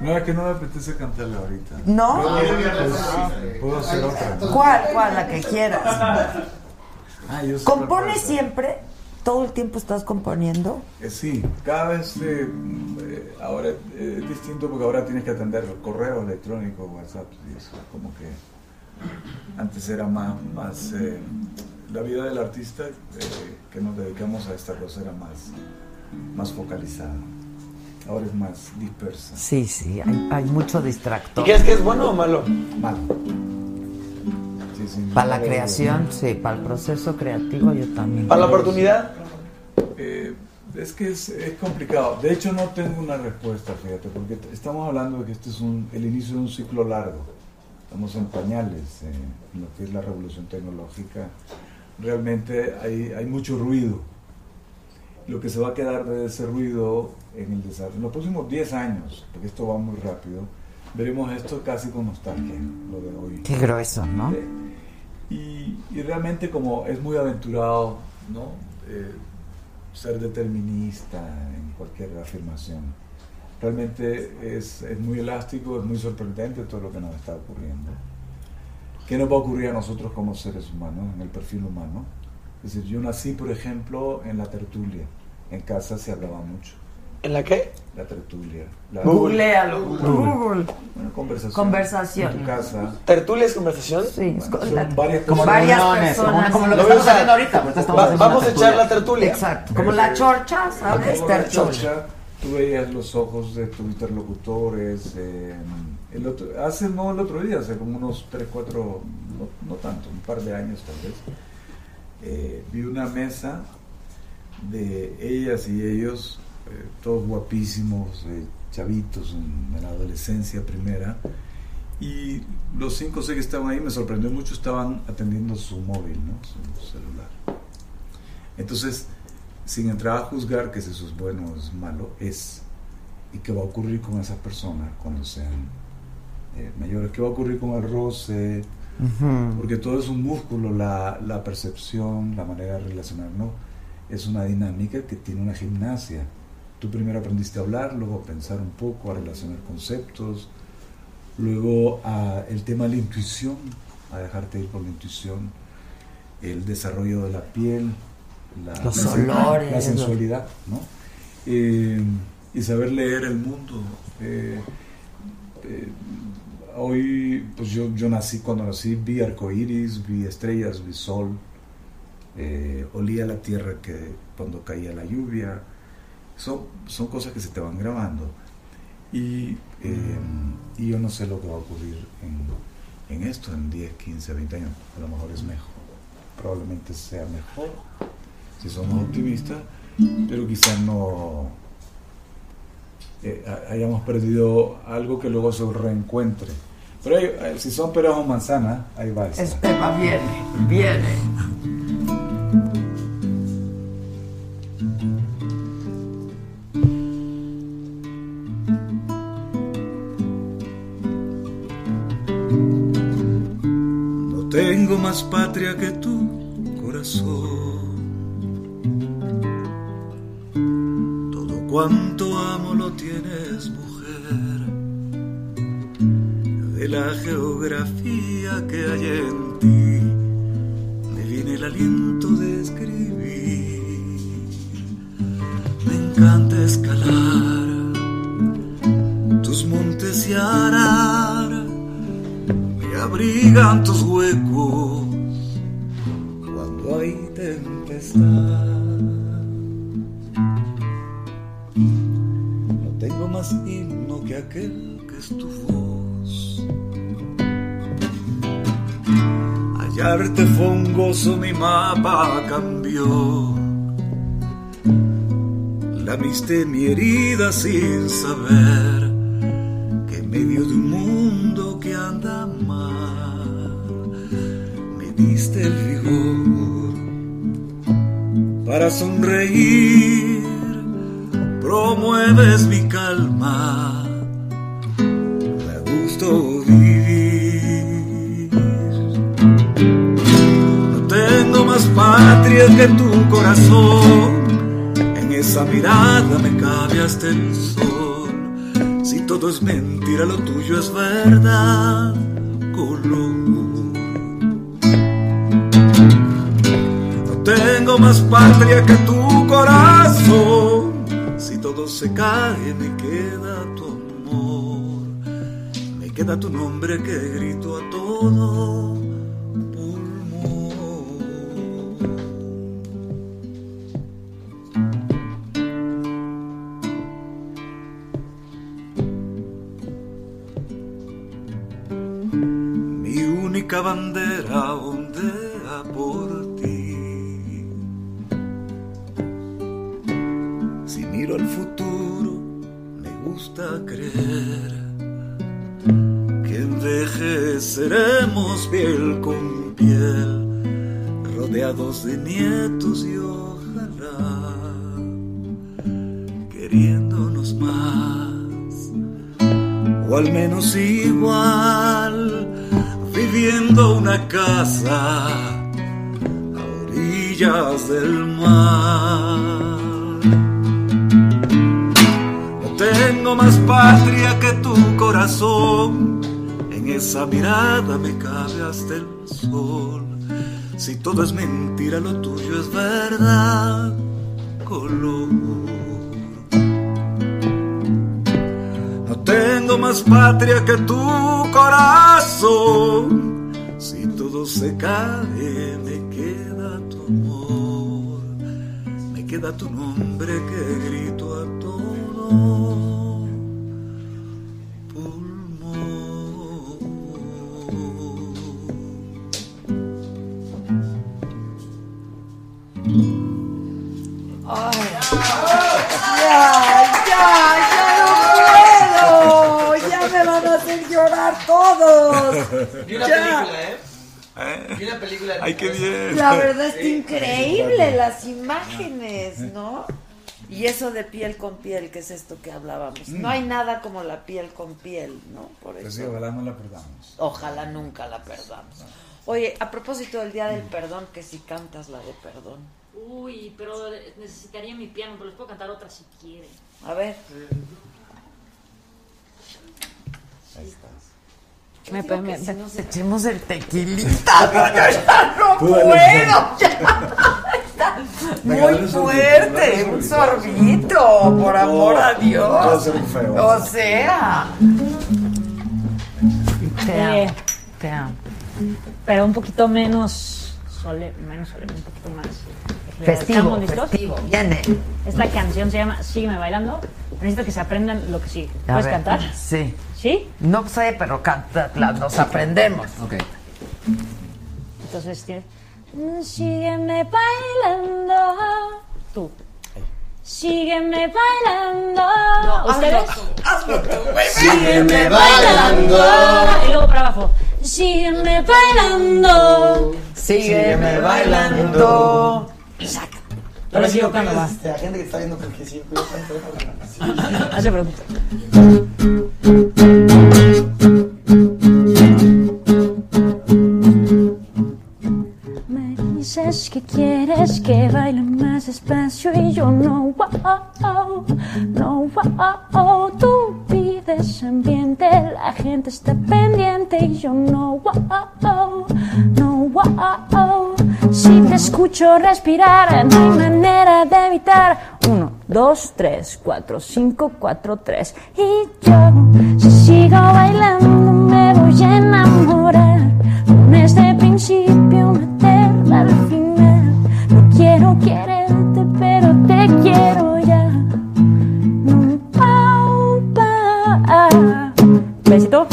No, es que no me apetece cantarla ahorita. ¿No? Puedo, puedo hacer otra. ¿Cuál? ¿Cuál? La que quieras. Ah, yo sé ¿Compones cuál puede ser. siempre? ¿Todo el tiempo estás componiendo? Eh, sí, cada vez eh, eh, ahora eh, es distinto porque ahora tienes que atender correo electrónico, WhatsApp y eso. Como que antes era más, más eh, la vida del artista eh, que nos dedicamos a esta cosa era más, más focalizada. Ahora es más dispersa. Sí, sí, hay, hay mucho ¿Y distractor. crees que es bueno o malo? Mal. Para la creación, sí, para el proceso creativo yo también. ¿Para la oportunidad? Eh, es que es, es complicado. De hecho, no tengo una respuesta, fíjate, porque estamos hablando de que este es un, el inicio de un ciclo largo. Estamos en pañales eh, en lo que es la revolución tecnológica. Realmente hay, hay mucho ruido. Lo que se va a quedar de ese ruido en el desarrollo, en los próximos 10 años, porque esto va muy rápido, veremos esto casi con nostalgia, lo de hoy. Qué grueso, ¿no? Y, realmente como es muy aventurado, ¿no? Eh, ser determinista en cualquier afirmación. Realmente es, es muy elástico, es muy sorprendente todo lo que nos está ocurriendo. ¿Qué nos va a ocurrir a nosotros como seres humanos, en el perfil humano? Es decir, yo nací, por ejemplo, en la tertulia. En casa se hablaba mucho. ¿En la qué? La tertulia. La, Googlealo, Google. Bueno, conversación. Conversación. En tu casa. ¿Tertulia es conversación? Sí, Son la- varias Como personas. Varias personas. como lo que estamos haciendo ahorita. ahorita estamos Va- haciendo vamos a echar la tertulia. Exacto, como la chorcha, ¿sabes? La chorcha, tú veías los ojos de tus interlocutores. eh, el otro, hace no el otro día, hace como unos 3, 4, no, no tanto, un par de años tal vez, eh, vi una mesa de ellas y ellos, eh, todos guapísimos, eh, chavitos en, en la adolescencia primera. Y los cinco o seis que estaban ahí, me sorprendió mucho, estaban atendiendo su móvil, ¿no? su celular. Entonces, sin entrar a juzgar que si eso es bueno o es malo, es. ¿Y qué va a ocurrir con esas personas cuando sean eh, mayores? ¿Qué va a ocurrir con el roce? Porque todo es un músculo, la, la percepción, la manera de relacionarnos, es una dinámica que tiene una gimnasia. Tú primero aprendiste a hablar, luego a pensar un poco, a relacionar conceptos, luego a el tema de la intuición, a dejarte ir por la intuición, el desarrollo de la piel, la, Los la- olores, la sensualidad, ¿no? Eh, y saber leer el mundo. Eh, eh, hoy, pues yo, yo nací, cuando nací vi arcoíris, vi estrellas, vi sol, olía la tierra que cuando caía la lluvia. Son, son cosas que se te van grabando. Y, eh, y yo no sé lo que va a ocurrir en, en esto en 10, 15, 20 años. A lo mejor es mejor. Probablemente sea mejor si somos optimistas, pero quizás no, eh, ha- hayamos perdido algo que luego se reencuentre. Pero hay- si son peras o manzanas, ahí va. esa. Esteban viene, viene. Más patria que tu corazón. Todo cuanto amo lo tienes, mujer. De la geografía que hay en ti, me viene el aliento de escribir. Me encanta escalar tus montes y arar me abrigan tus huecos cuando hay tempestad. No tengo más himno que aquel que es tu voz. Hallarte fue un gozo, mi mapa cambió. Lamiste mi herida sin saber que en medio de un mundo que anda me el vigor para sonreír, promueves mi calma, da gusto vivir. No tengo más patria que tu corazón, en esa mirada me cabe hasta el sol. Si todo es mentira, lo tuyo es verdad, color. Más patria que tu corazón. Si todo se cae, me queda tu amor. Me queda tu nombre que grito a todo Mi única bandera envejeceremos piel con piel, rodeados de nietos y ojalá queriéndonos más o al menos igual, viviendo una casa a orillas del mar. No tengo más patria que tu corazón, esa mirada me cabe hasta el sol. Si todo es mentira, lo tuyo es verdad, color. No tengo más patria que tu corazón. Si todo se cae, me queda tu amor. Me queda tu nombre que grito a todo Ya, ya, ya no puedo. Ya me van a hacer llorar todos. Vi una Ya. película, ¿eh? Vi una película. Ay, qué bien. La verdad está Sí. increíble las imágenes, ¿no? Y eso de piel con piel, que es esto que hablábamos. Mm. No hay nada como la piel con piel, ¿no? Por Pues eso. sí, ojalá no la perdamos. Ojalá nunca la perdamos. Oye, a propósito del Día Mm. del Perdón, que si cantas la de perdón. Uy, pero necesitaría mi piano, pero les puedo cantar otra si quieren. A ver. Me, Digo me- que si me- nos echemos el tequilita. ¿no? Yo ya no puedo. ya. Está muy fuerte. un sorbito, por amor a Dios. O sea. Te amo. Te amo. Pero un poquito menos sole, menos solemne, un poquito más. Festivo, ¿Estamos listos? festivo. Viene. Esta canción se llama Sígueme bailando. Necesito que se aprendan lo que sigue. A ¿Puedes ver, cantar? Sí. ¿Sí? No sé, pero canta, la- nos aprendemos. Ok. Entonces tienes. Sígueme bailando. Tú. Sígueme bailando. No, ustedes. Hazlo tú, güey. Sígueme bailando. Y luego para abajo. Sígueme bailando. Sígueme bailando. Exacto. Pero Pero si sigo yo cantando, va. este, la gente que está viendo porque sí, yo canto, No se preocupe. Me dices que quieres que baile más despacio y yo no, wow, no, wow. Tú pides ambiente, la gente está pendiente y yo no, wow, no, wow. Si te escucho respirar, no hay manera de evitar. Uno, dos, tres, cuatro, cinco, cuatro, tres. Y yo, si sigo bailando, me voy a enamorar. Con este principio me al final. No quiero quererte, pero te quiero ya. Besito.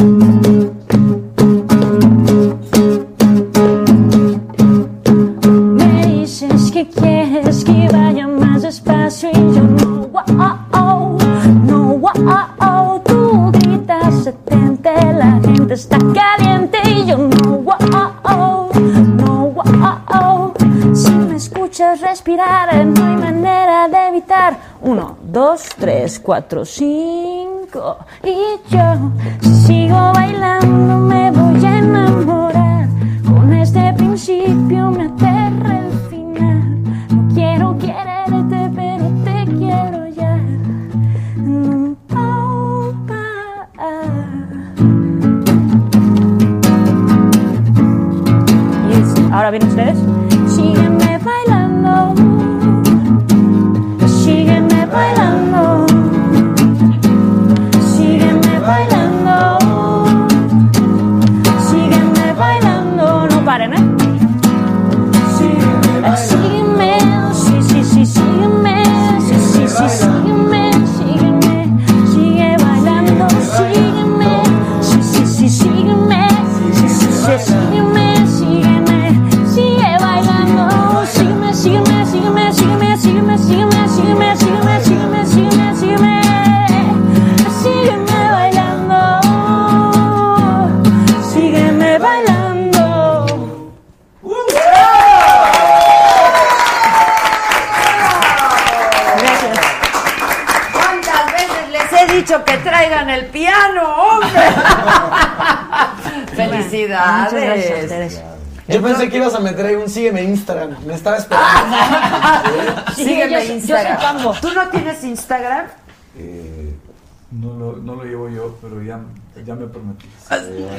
Está caliente y yo no, wow, no, wow. Si me escuchas respirar, no hay manera de evitar. Uno, dos, tres, cuatro, cinco. Y yo, si sigo bailando, me voy a enamorar. Con este principio me aterra ahora vienen ustedes. Felicidades. Muchas gracias a ustedes. Yo pensé que ibas a meter ahí un sígueme en Instagram. Me estaba esperando. Sí, Sígueme yo soy- yo Instagram. soy. ¿Tú no tienes Instagram? Eh, no, lo, no lo llevo yo, pero ya, ya me prometí.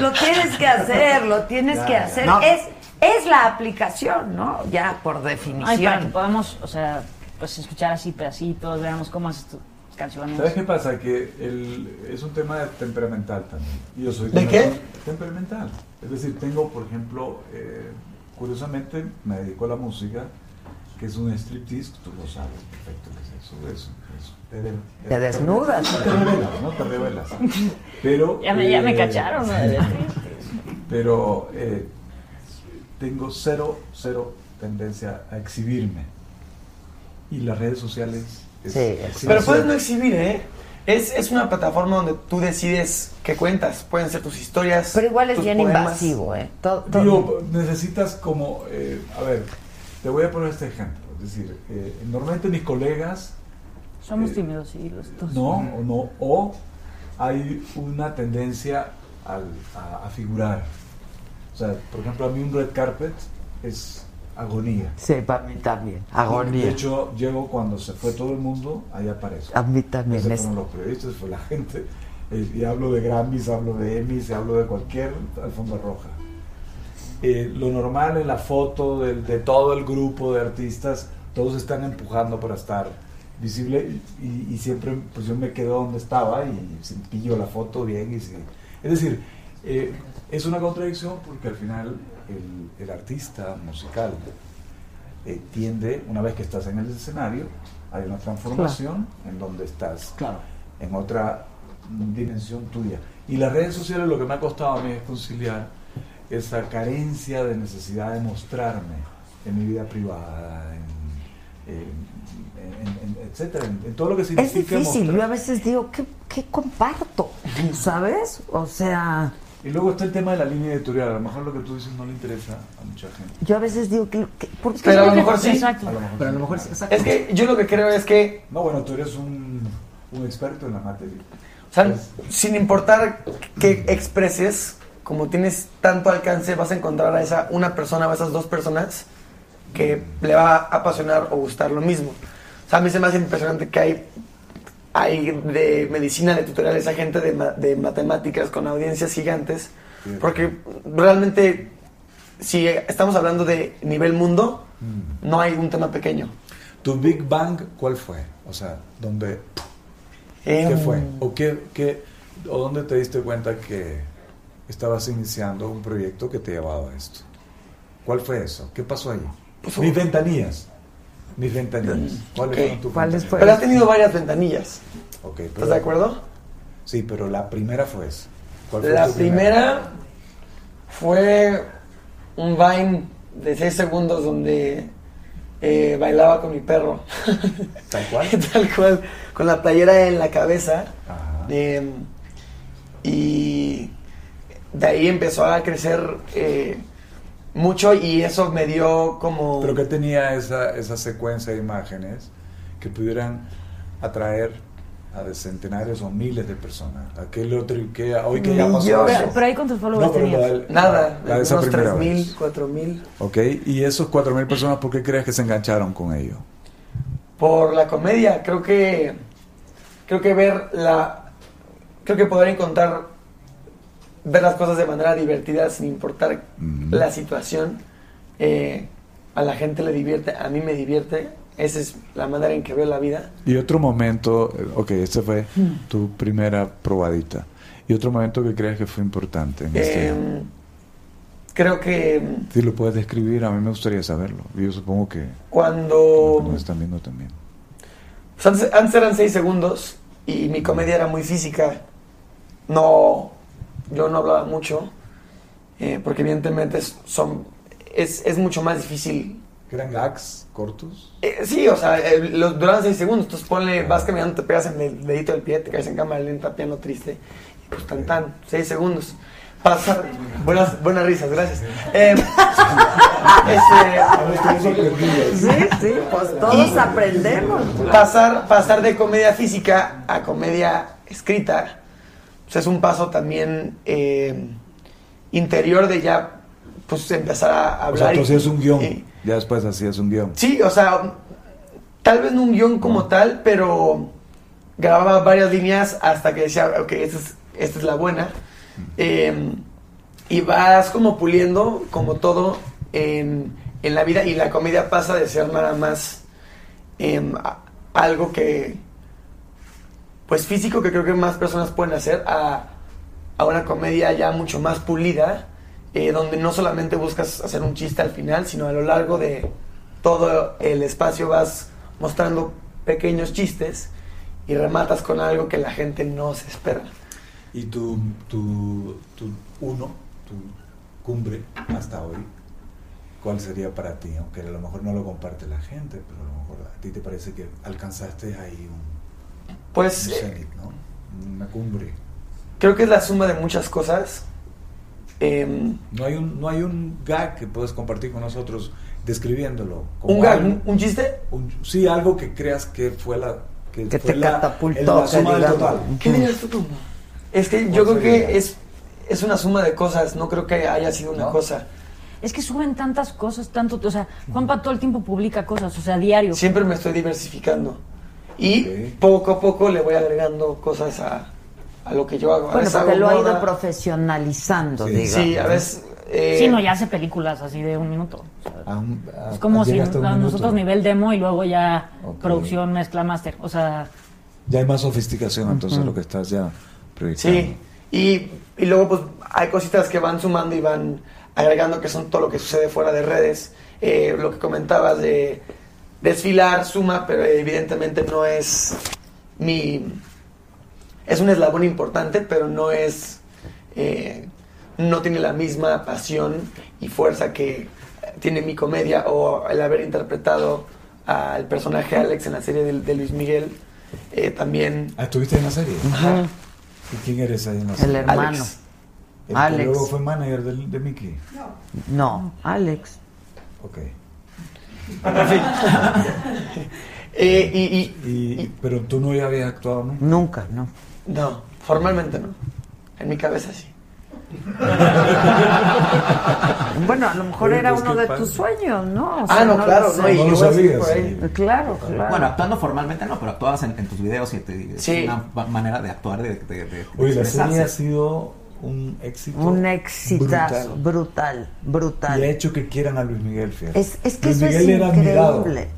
Lo tienes que hacer, lo tienes Ya, que hacer. No. Es, es la aplicación, ¿no? Ya por Ay, para que definición. podamos, o sea, pues escuchar así pedacitos, veamos cómo haces tus canciones. ¿Sabes qué pasa? Que el, es un tema temperamental también. Yo soy ¿De qué? Temperamental. Es decir, tengo, por ejemplo, eh, curiosamente me dedico a la música, que es un striptease, tú lo sabes perfecto que es eso, eso, eso. Te, de- Te desnudas. Te revelas, ¿no? Te revelas. Pero... Ya me, ya me eh, cacharon, Pero eh, tengo cero, cero tendencia a exhibirme. Y las redes sociales... es- es- Pero puedes no exhibir, ¿eh? Es, es una plataforma donde tú decides qué cuentas. Pueden ser tus historias. Pero igual es tus bien poemas. invasivo, ¿eh? Todo- todo- Digo, necesitas como, eh, a ver, te voy a poner este ejemplo. Es decir, eh, normalmente mis colegas, Somos tímidos, sí, los dos. no, o no, o hay una tendencia al- a, a figurar. O sea, por ejemplo, a mí un red carpet es agonía. Sí, para mí también. Agonía. De hecho, llego cuando se fue todo el mundo, ahí aparezco. A mí también Se es- fueron los periodistas, fue la gente. eh, y hablo de Grammys, hablo de Emmys, hablo de cualquier alfombra roja. Eh, lo normal en la foto de, de todo el grupo de artistas, todos están empujando para estar visible y, y siempre pues yo me quedo donde estaba y pillo la foto bien y es decir eh, es una contradicción porque al final el, el artista musical eh, tiende una vez que estás en el escenario hay una transformación en donde estás en otra dimensión tuya y las redes sociales lo que me ha costado a mí es conciliar esa carencia de necesidad de mostrarme en mi vida privada, en, en- en- etcétera, en, todo lo que Es significa difícil. mostrar. Yo a veces digo, ¿qué, qué comparto? ¿Sabes? O sea, Y luego está el tema de la línea editorial. A lo mejor lo que tú dices no le interesa a mucha gente. yo a veces digo, que, que- ¿por qué? Pero a lo mejor sí. Exacto. A lo mejor Pero a lo sí. mejor sí, exacto. Es que yo lo que creo es que, No, bueno, tú eres un, un experto en la materia. o sea, sin importar qué expreses, como tienes tanto alcance, vas a encontrar a esa una persona o a esas dos personas que le va a apasionar o gustar lo mismo. O sea, a mí se me hace impresionante que hay, hay de medicina, de tutoriales, a gente de, ma- de matemáticas con audiencias gigantes, porque realmente, si estamos hablando de nivel mundo, no hay un tema pequeño. ¿Tu Big Bang cuál fue? O sea, ¿dónde, ¿qué Em, fue? ¿O, qué, qué, ¿O dónde te diste cuenta que estabas iniciando un proyecto que te llevaba a esto? ¿Cuál fue eso? ¿Qué pasó ahí? Mis ventanillas. Mis ventanillas. ¿Cuáles Ok. fueron tus ¿Cuáles ventanillas? fueron? Pero has tenido varias ventanillas. Pero- ¿Estás de acuerdo? Sí, pero la primera fue esa. ¿Cuál fue La tu primera fue un Vine de 6 segundos donde eh, bailaba con mi perro. ¿Tal cual? Tal cual, con la playera en la cabeza. Eh, y de ahí empezó a crecer eh, mucho y eso me dio como... Pero que tenía esa, esa secuencia de imágenes que pudieran atraer a de centenares o miles de personas. Aquel otro que hoy que ya pasó. Pero, pero ahí cuántos followers No, tenías. la Nada, la de esa unos primera 3.000, vez. 4.000. Ok, y esos 4.000 personas, ¿por qué crees que se engancharon con ello? por la comedia. Creo que creo que ver la creo que poder encontrar ver las cosas de manera divertida sin importar la situación eh, a la gente le divierte, a mí me divierte. Esa es la manera en que veo la vida. Y otro momento, eh, ok, este fue tu primera probadita. ¿Y otro momento que crees que fue importante en este? Eh, creo que Si lo puedes describir, a mí me gustaría saberlo. Yo supongo que cuando nos están viendo también. Pues antes, antes eran seis segundos y mi comedia era muy física. No, yo no hablaba mucho eh, porque evidentemente es, son, es, es mucho más difícil. ¿Eran gags cortos? Eh, sí, o sea, eh, los, duraban seis segundos. Entonces ponle, vas caminando, te pegas en el dedito del pie, te caes en cámara lenta, piano triste. Y pues tan tan, seis segundos. Pasar, buenas, buenas risas, gracias. Eh, este, Sí, sí, pues todos aprendemos. pasar, pasar de comedia física a comedia escrita pues es un paso también eh, interior de ya pues empezar a O sea, hablar. tú hacías un guion. y- ya después hacías un guion. sí, o sea, tal vez no un guion como tal, pero grababa varias líneas hasta que decía, ok, esta es, esta es la buena. Eh, y vas como puliendo, como todo en, en la vida, y la comedia pasa de ser nada más em, algo que, pues físico, que creo que más personas pueden hacer, a, a una comedia ya mucho más pulida, eh, donde no solamente buscas hacer un chiste al final, sino a lo largo de todo el espacio vas mostrando pequeños chistes y rematas con algo que la gente no se espera. Y tu, tu, tu uno, tu cumbre hasta hoy, ¿cuál sería para ti? Aunque a lo mejor no lo comparte la gente, pero a lo mejor a ti te parece que alcanzaste ahí un, Pues, un eh, ¿no? Una cumbre. Creo que es la suma de muchas cosas. Em, No hay un, no hay un gag que puedas compartir con nosotros describiéndolo. como ¿Un gag? algo- ¿Un- chiste? un- sí, algo que creas que fue la... Que, Que fue te la, catapultó, el- la suma del total. ¿Qué dirías tú? tú? Es que yo creo que es, es una suma de cosas, no creo que haya sido una cosa. Es que suben tantas cosas, tanto, o sea, Juanpa todo el tiempo publica cosas, o sea, diario. Siempre me estoy diversificando. Y poco a poco le voy agregando cosas a, a lo que yo hago. Bueno, porque hago lo ha ido profesionalizando, Sí, digamos. sí, a veces... eh, Sí, no, ya hace películas así de un minuto. O sea, A un- a- es como si a nosotros nivel demo y luego ya producción, mezcla, máster. O sea, Ya hay más sofisticación, entonces lo que estás ya proyectando. Sí, y, y luego pues hay cositas que van sumando y van agregando que son todo lo que sucede fuera de redes. Eh, lo que comentabas de desfilar suma, pero evidentemente no es mi... Es un eslabón importante, pero no es... eh, no tiene la misma pasión y fuerza que tiene mi comedia o el haber interpretado al personaje Alex en la serie de, de Luis Miguel. Eh, también. Ah, ¿Estuviste en la serie? Ajá. ¿Y quién eres ahí en la El serie? hermano. Alex. El que Alex. luego fue manager de, de Mickey. No, Alex. Ok. En fin. Eh, y, y- Y- pero tú no ya habías actuado, ¿no? Nunca, no. No, formalmente no. En mi cabeza sí. Bueno, a lo mejor era pues, uno de tus sueños, ¿no? O Ah, no, claro, no, y No sabías, por ahí. Claro, claro. Bueno, actuando formalmente no, pero actuabas en, en tus videos y te, es Sí. una ma- manera de actuar, de, de, de- de Oye, la serie ha sido un éxito. Un exitazo, brutal. brutal, brutal. Y ha hecho que quieran a Luis Miguel, fíjate. Es, es que Luis eso es Miguel era admirado. increíble.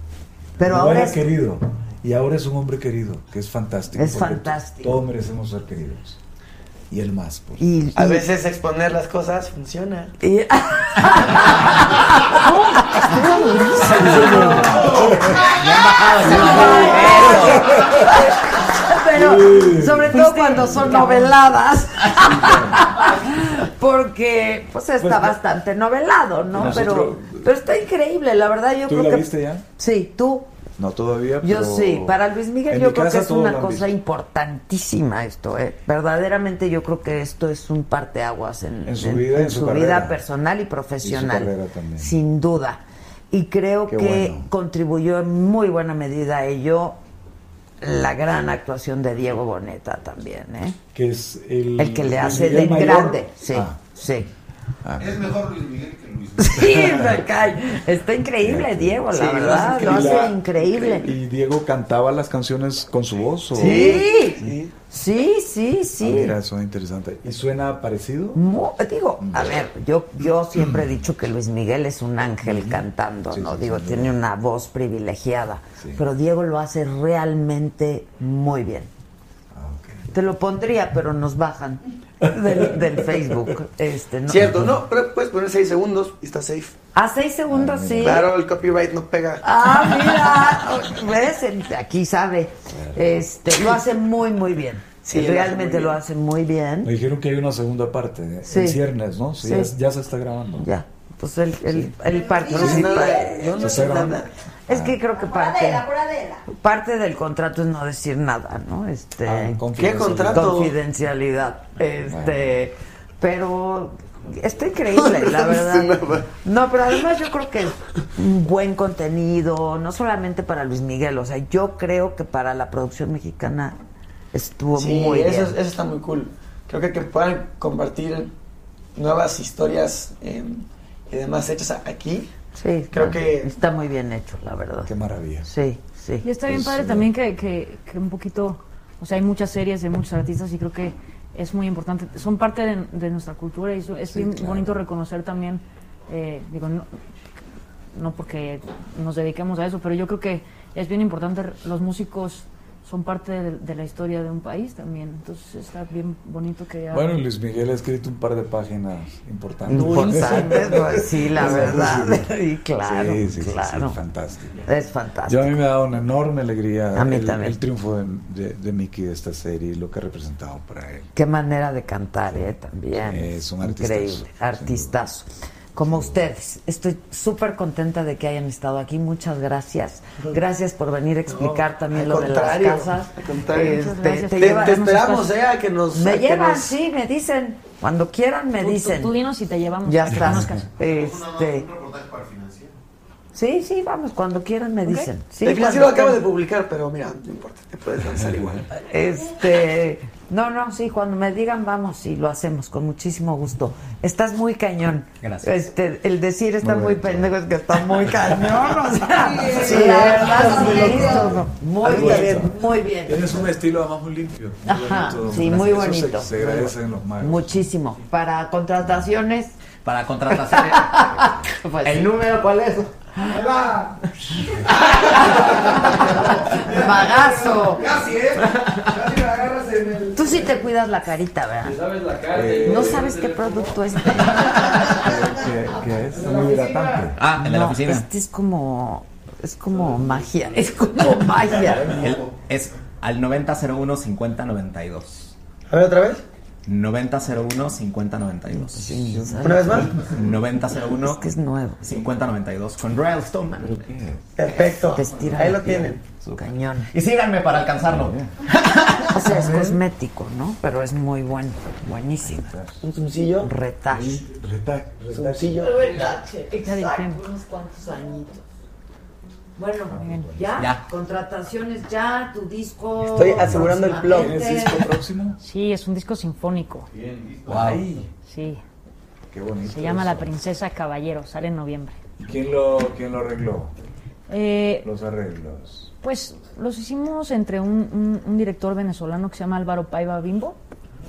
Pero no ahora era es, querido. Y ahora es un hombre querido, que es fantástico. Es fantástico. Todos merecemos ser queridos. Y el más, por y, A y- veces exponer las cosas funciona. y- Pero sobre todo cuando son noveladas. Porque pues está Pues, bastante novelado, ¿no? Nosotros- Pero, pero está increíble, la verdad yo ¿Tú creo la que viste ya? Sí, tú. No todavía, Yo pero sí, para Luis Miguel en yo mi creo que casa es todos una han cosa visto. importantísima esto, ¿eh? Verdaderamente yo creo que esto es un parteaguas en, En su vida y en su carrera. vida personal y profesional. Y su carrera también. Sin duda. Y creo Qué que bueno. contribuyó en muy buena medida a ello la gran actuación de Diego Boneta también, ¿eh? Que es el, El que le hace de mayor. grande, sí, Ah, sí. Ah, Es mejor Luis Miguel que Luis Miguel. Sí. Está increíble, Diego, la Sí, verdad, lo hace la- increíble. ¿Y Diego cantaba las canciones con su voz? O... Sí, sí, sí, Ah, sí. mira, suena interesante. ¿Y suena parecido? Digo, a ver, yo, yo siempre he dicho que Luis Miguel es un ángel cantando, Sí, ¿no? digo, tiene una voz privilegiada, pero Diego lo hace realmente muy bien. Ah. Te lo pondría, pero nos bajan del, del Facebook. Este, ¿no? Cierto, no, pero puedes poner 6 segundos y está safe. A seis segundos, sí. Claro, el copyright no pega. Ah, mira, ves, aquí sabe. Este, lo hace muy, muy bien. Sí, realmente lo hace muy bien. Me dijeron que hay una segunda parte, ¿eh? Sí. en ciernes, ¿no? Sí, Sí. Ya, ya se está grabando. Ya, pues el, el, el. Yo no sé nada. Yo no Es que creo que parte, parte del contrato es no decir nada, ¿no? Este, Ah, ¿Qué confidencialidad. contrato? confidencialidad. Este, pero está increíble, la verdad. No, pero además yo creo que es un buen contenido, no solamente para Luis Miguel, o sea, yo creo que para la producción mexicana estuvo Sí, muy eso, bien. eso está muy cool. Creo que que puedan compartir nuevas historias eh, y demás hechas aquí. Sí, creo está- que- está muy bien hecho, la verdad. Qué maravilla. Sí, sí. Y está bien padre también que, que, que un poquito, o sea, hay muchas series de muchos artistas y creo que es muy importante, son parte de, de nuestra cultura y eso es Sí, bien claro. bonito reconocer también, eh, digo, no, no porque nos dediquemos a eso, pero yo creo que es bien importante, los músicos son parte de, de la historia de un país también, entonces está bien bonito que haya- Bueno, Luis Miguel ha escrito un par de páginas importantes. Importantes, pues, sí, la verdad. sí. Sí, claro, Sí, sí, sí, claro. sí, fantástico. Es Yo fantástico. a mí me ha dado una enorme alegría A mí el, también. el triunfo de, de, de Mickey de esta serie y lo que ha representado para él. Qué manera de cantar, ¿eh? También. Es un artistazo, Increíble, artistazo. Como ustedes. Estoy súper contenta de que hayan estado aquí. Muchas gracias. Gracias por venir a explicar también lo de las casas. al contrario. Este, Muchas gracias. Te, lleva- te esperamos, ¿eh? A que nos. Me llevan, nos- sí, me dicen. Cuando quieran me Tú- tú- dicen. Tú, dinos y te llevamos. Ya está. Este, Un reportaje para el financiero. sí, sí, vamos, cuando quieran me dicen. Sí, el financiero acaba de publicar, pero mira, no importa, te puedes lanzar igual. Este, no, no, sí, cuando me digan vamos y lo hacemos con muchísimo gusto. Estás muy cañón. Gracias. Este, el decir está Muy muy, bien. pendejo es que está muy cañón, o sea, Sí, la ¿eh? verdad Muy sí, no, no, muy Muy bien, bien. muy bien. Tienes un estilo además muy limpio. muy Ajá, bonito. sí, muy Eso se- bonito. Se, agradece en los magos. Muchísimo. Para contrataciones, Para contrataciones. pues ¿El sí. número cuál es? Magazo. Casi, ¿eh? Casi me agarras en el. Tú sí te cuidas la carita, ¿verdad? ¿Sabes la cara? Eh, No sabes qué producto es. ¿Qué, qué es? Muy hidratante. Ah, de la No, oficina. Este es como es como magia, es como magia. El- es al 9001 5092. A ver, otra vez. 9001-5092. ¿Una vez más? 9001 Es que es nuevo. 5092 con Royal Stone Management. Perfecto. Ahí lo tienen. Cañón. Y síganme para alcanzarlo. O sea, es cosmético, ¿no? Pero es muy bueno. Buenísimo. Un zumcillo. Retache. Zumcillo. Exacto, unos cuantos añitos. Bueno, ¿ya? Ya. Contrataciones ya, tu disco. Estoy asegurando el plug. próximamente. próximo? Sí, es un disco sinfónico. Ay, Sí. qué bonito. Se llama eso. La Princesa Caballero, sale en noviembre. ¿Y quién lo, quién lo arregló? Eh, Los arreglos. pues los hicimos entre un, un- un director venezolano que se llama Álvaro Paiva Bimbo.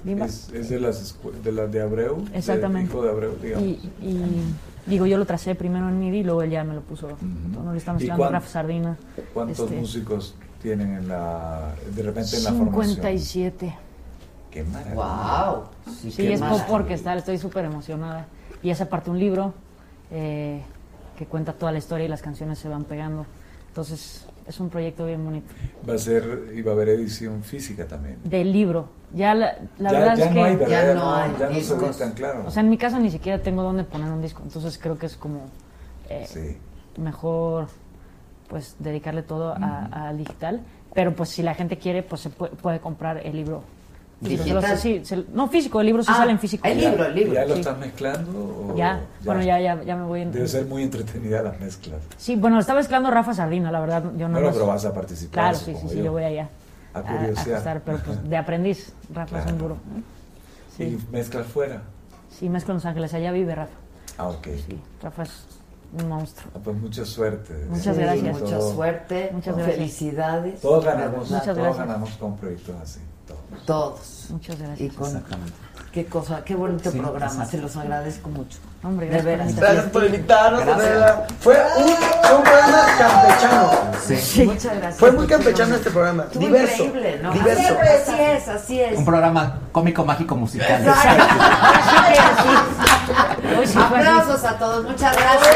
Es, es de las de las de Abreu. Exactamente. hijo de Abreu, digamos. Y, y digo, yo lo tracé primero en MIDI y luego él ya me lo puso. Entonces le está ¿Y mezclando cuán- Rafa Sardina. ¿Cuántos este, músicos tienen en la, de repente en la formación? 57. Qué maravilla. Wow. Sí, qué es pop orquestal, estoy súper emocionada. Y es aparte un libro eh, que cuenta toda la historia y las canciones se van pegando. Entonces, es un proyecto bien bonito. Va a ser, y va a haber edición física también. Del libro. Ya la, la ya, verdad ya es no que... ya no no, hay ya no se ve tan claro. O sea, en mi casa ni siquiera tengo dónde poner un disco. Entonces, creo que es como eh, Sí. mejor pues dedicarle todo a- al digital. Pero pues si la gente quiere, pues se puede, puede comprar el libro. ¿Digital? Se lo- sí, se- no, físico, el libro sí Ah, sale en físico. el libro, el libro. ¿Ya lo Sí. estás mezclando? o Ya, bueno, ya, ya, ya me voy en... Debe ser muy entretenida la mezcla. Sí, bueno, está mezclando Rafa Sardina, la verdad. Yo no Bueno, los- pero vas a participar, Claro, sí, sí, supongo sí, yo. yo voy allá. A a curiosear. estar, pero pues de aprendiz. Rafa es un Claro. duro. ¿eh? Sí, ¿Y mezclas fuera? sí, mezclo en Los Ángeles, allá vive Rafa. Ah, ok. Sí, Rafa es un monstruo. Ah, pues mucha suerte. Muchas Sí, gracias. Mucha suerte. Muchas gracias. Felicidades. Todos ganamos. Muchas todos gracias. ganamos con proyectos así. Todos. Todos. Muchas Y gracias. con Exactamente. qué cosa, qué bonito Sí, programa. Se los agradezco mucho. Hombre, de gracias por veras. Gracias por invitarnos. Adela. Fue un, fue un programa campechano. Sí. Muchas gracias. Fue muy campechano este programa. Estuvo Diverso. increíble, ¿no? Diverso. Siempre así es, así es. Un programa cómico, mágico, musical. Así. Aplausos a todos, muchas gracias.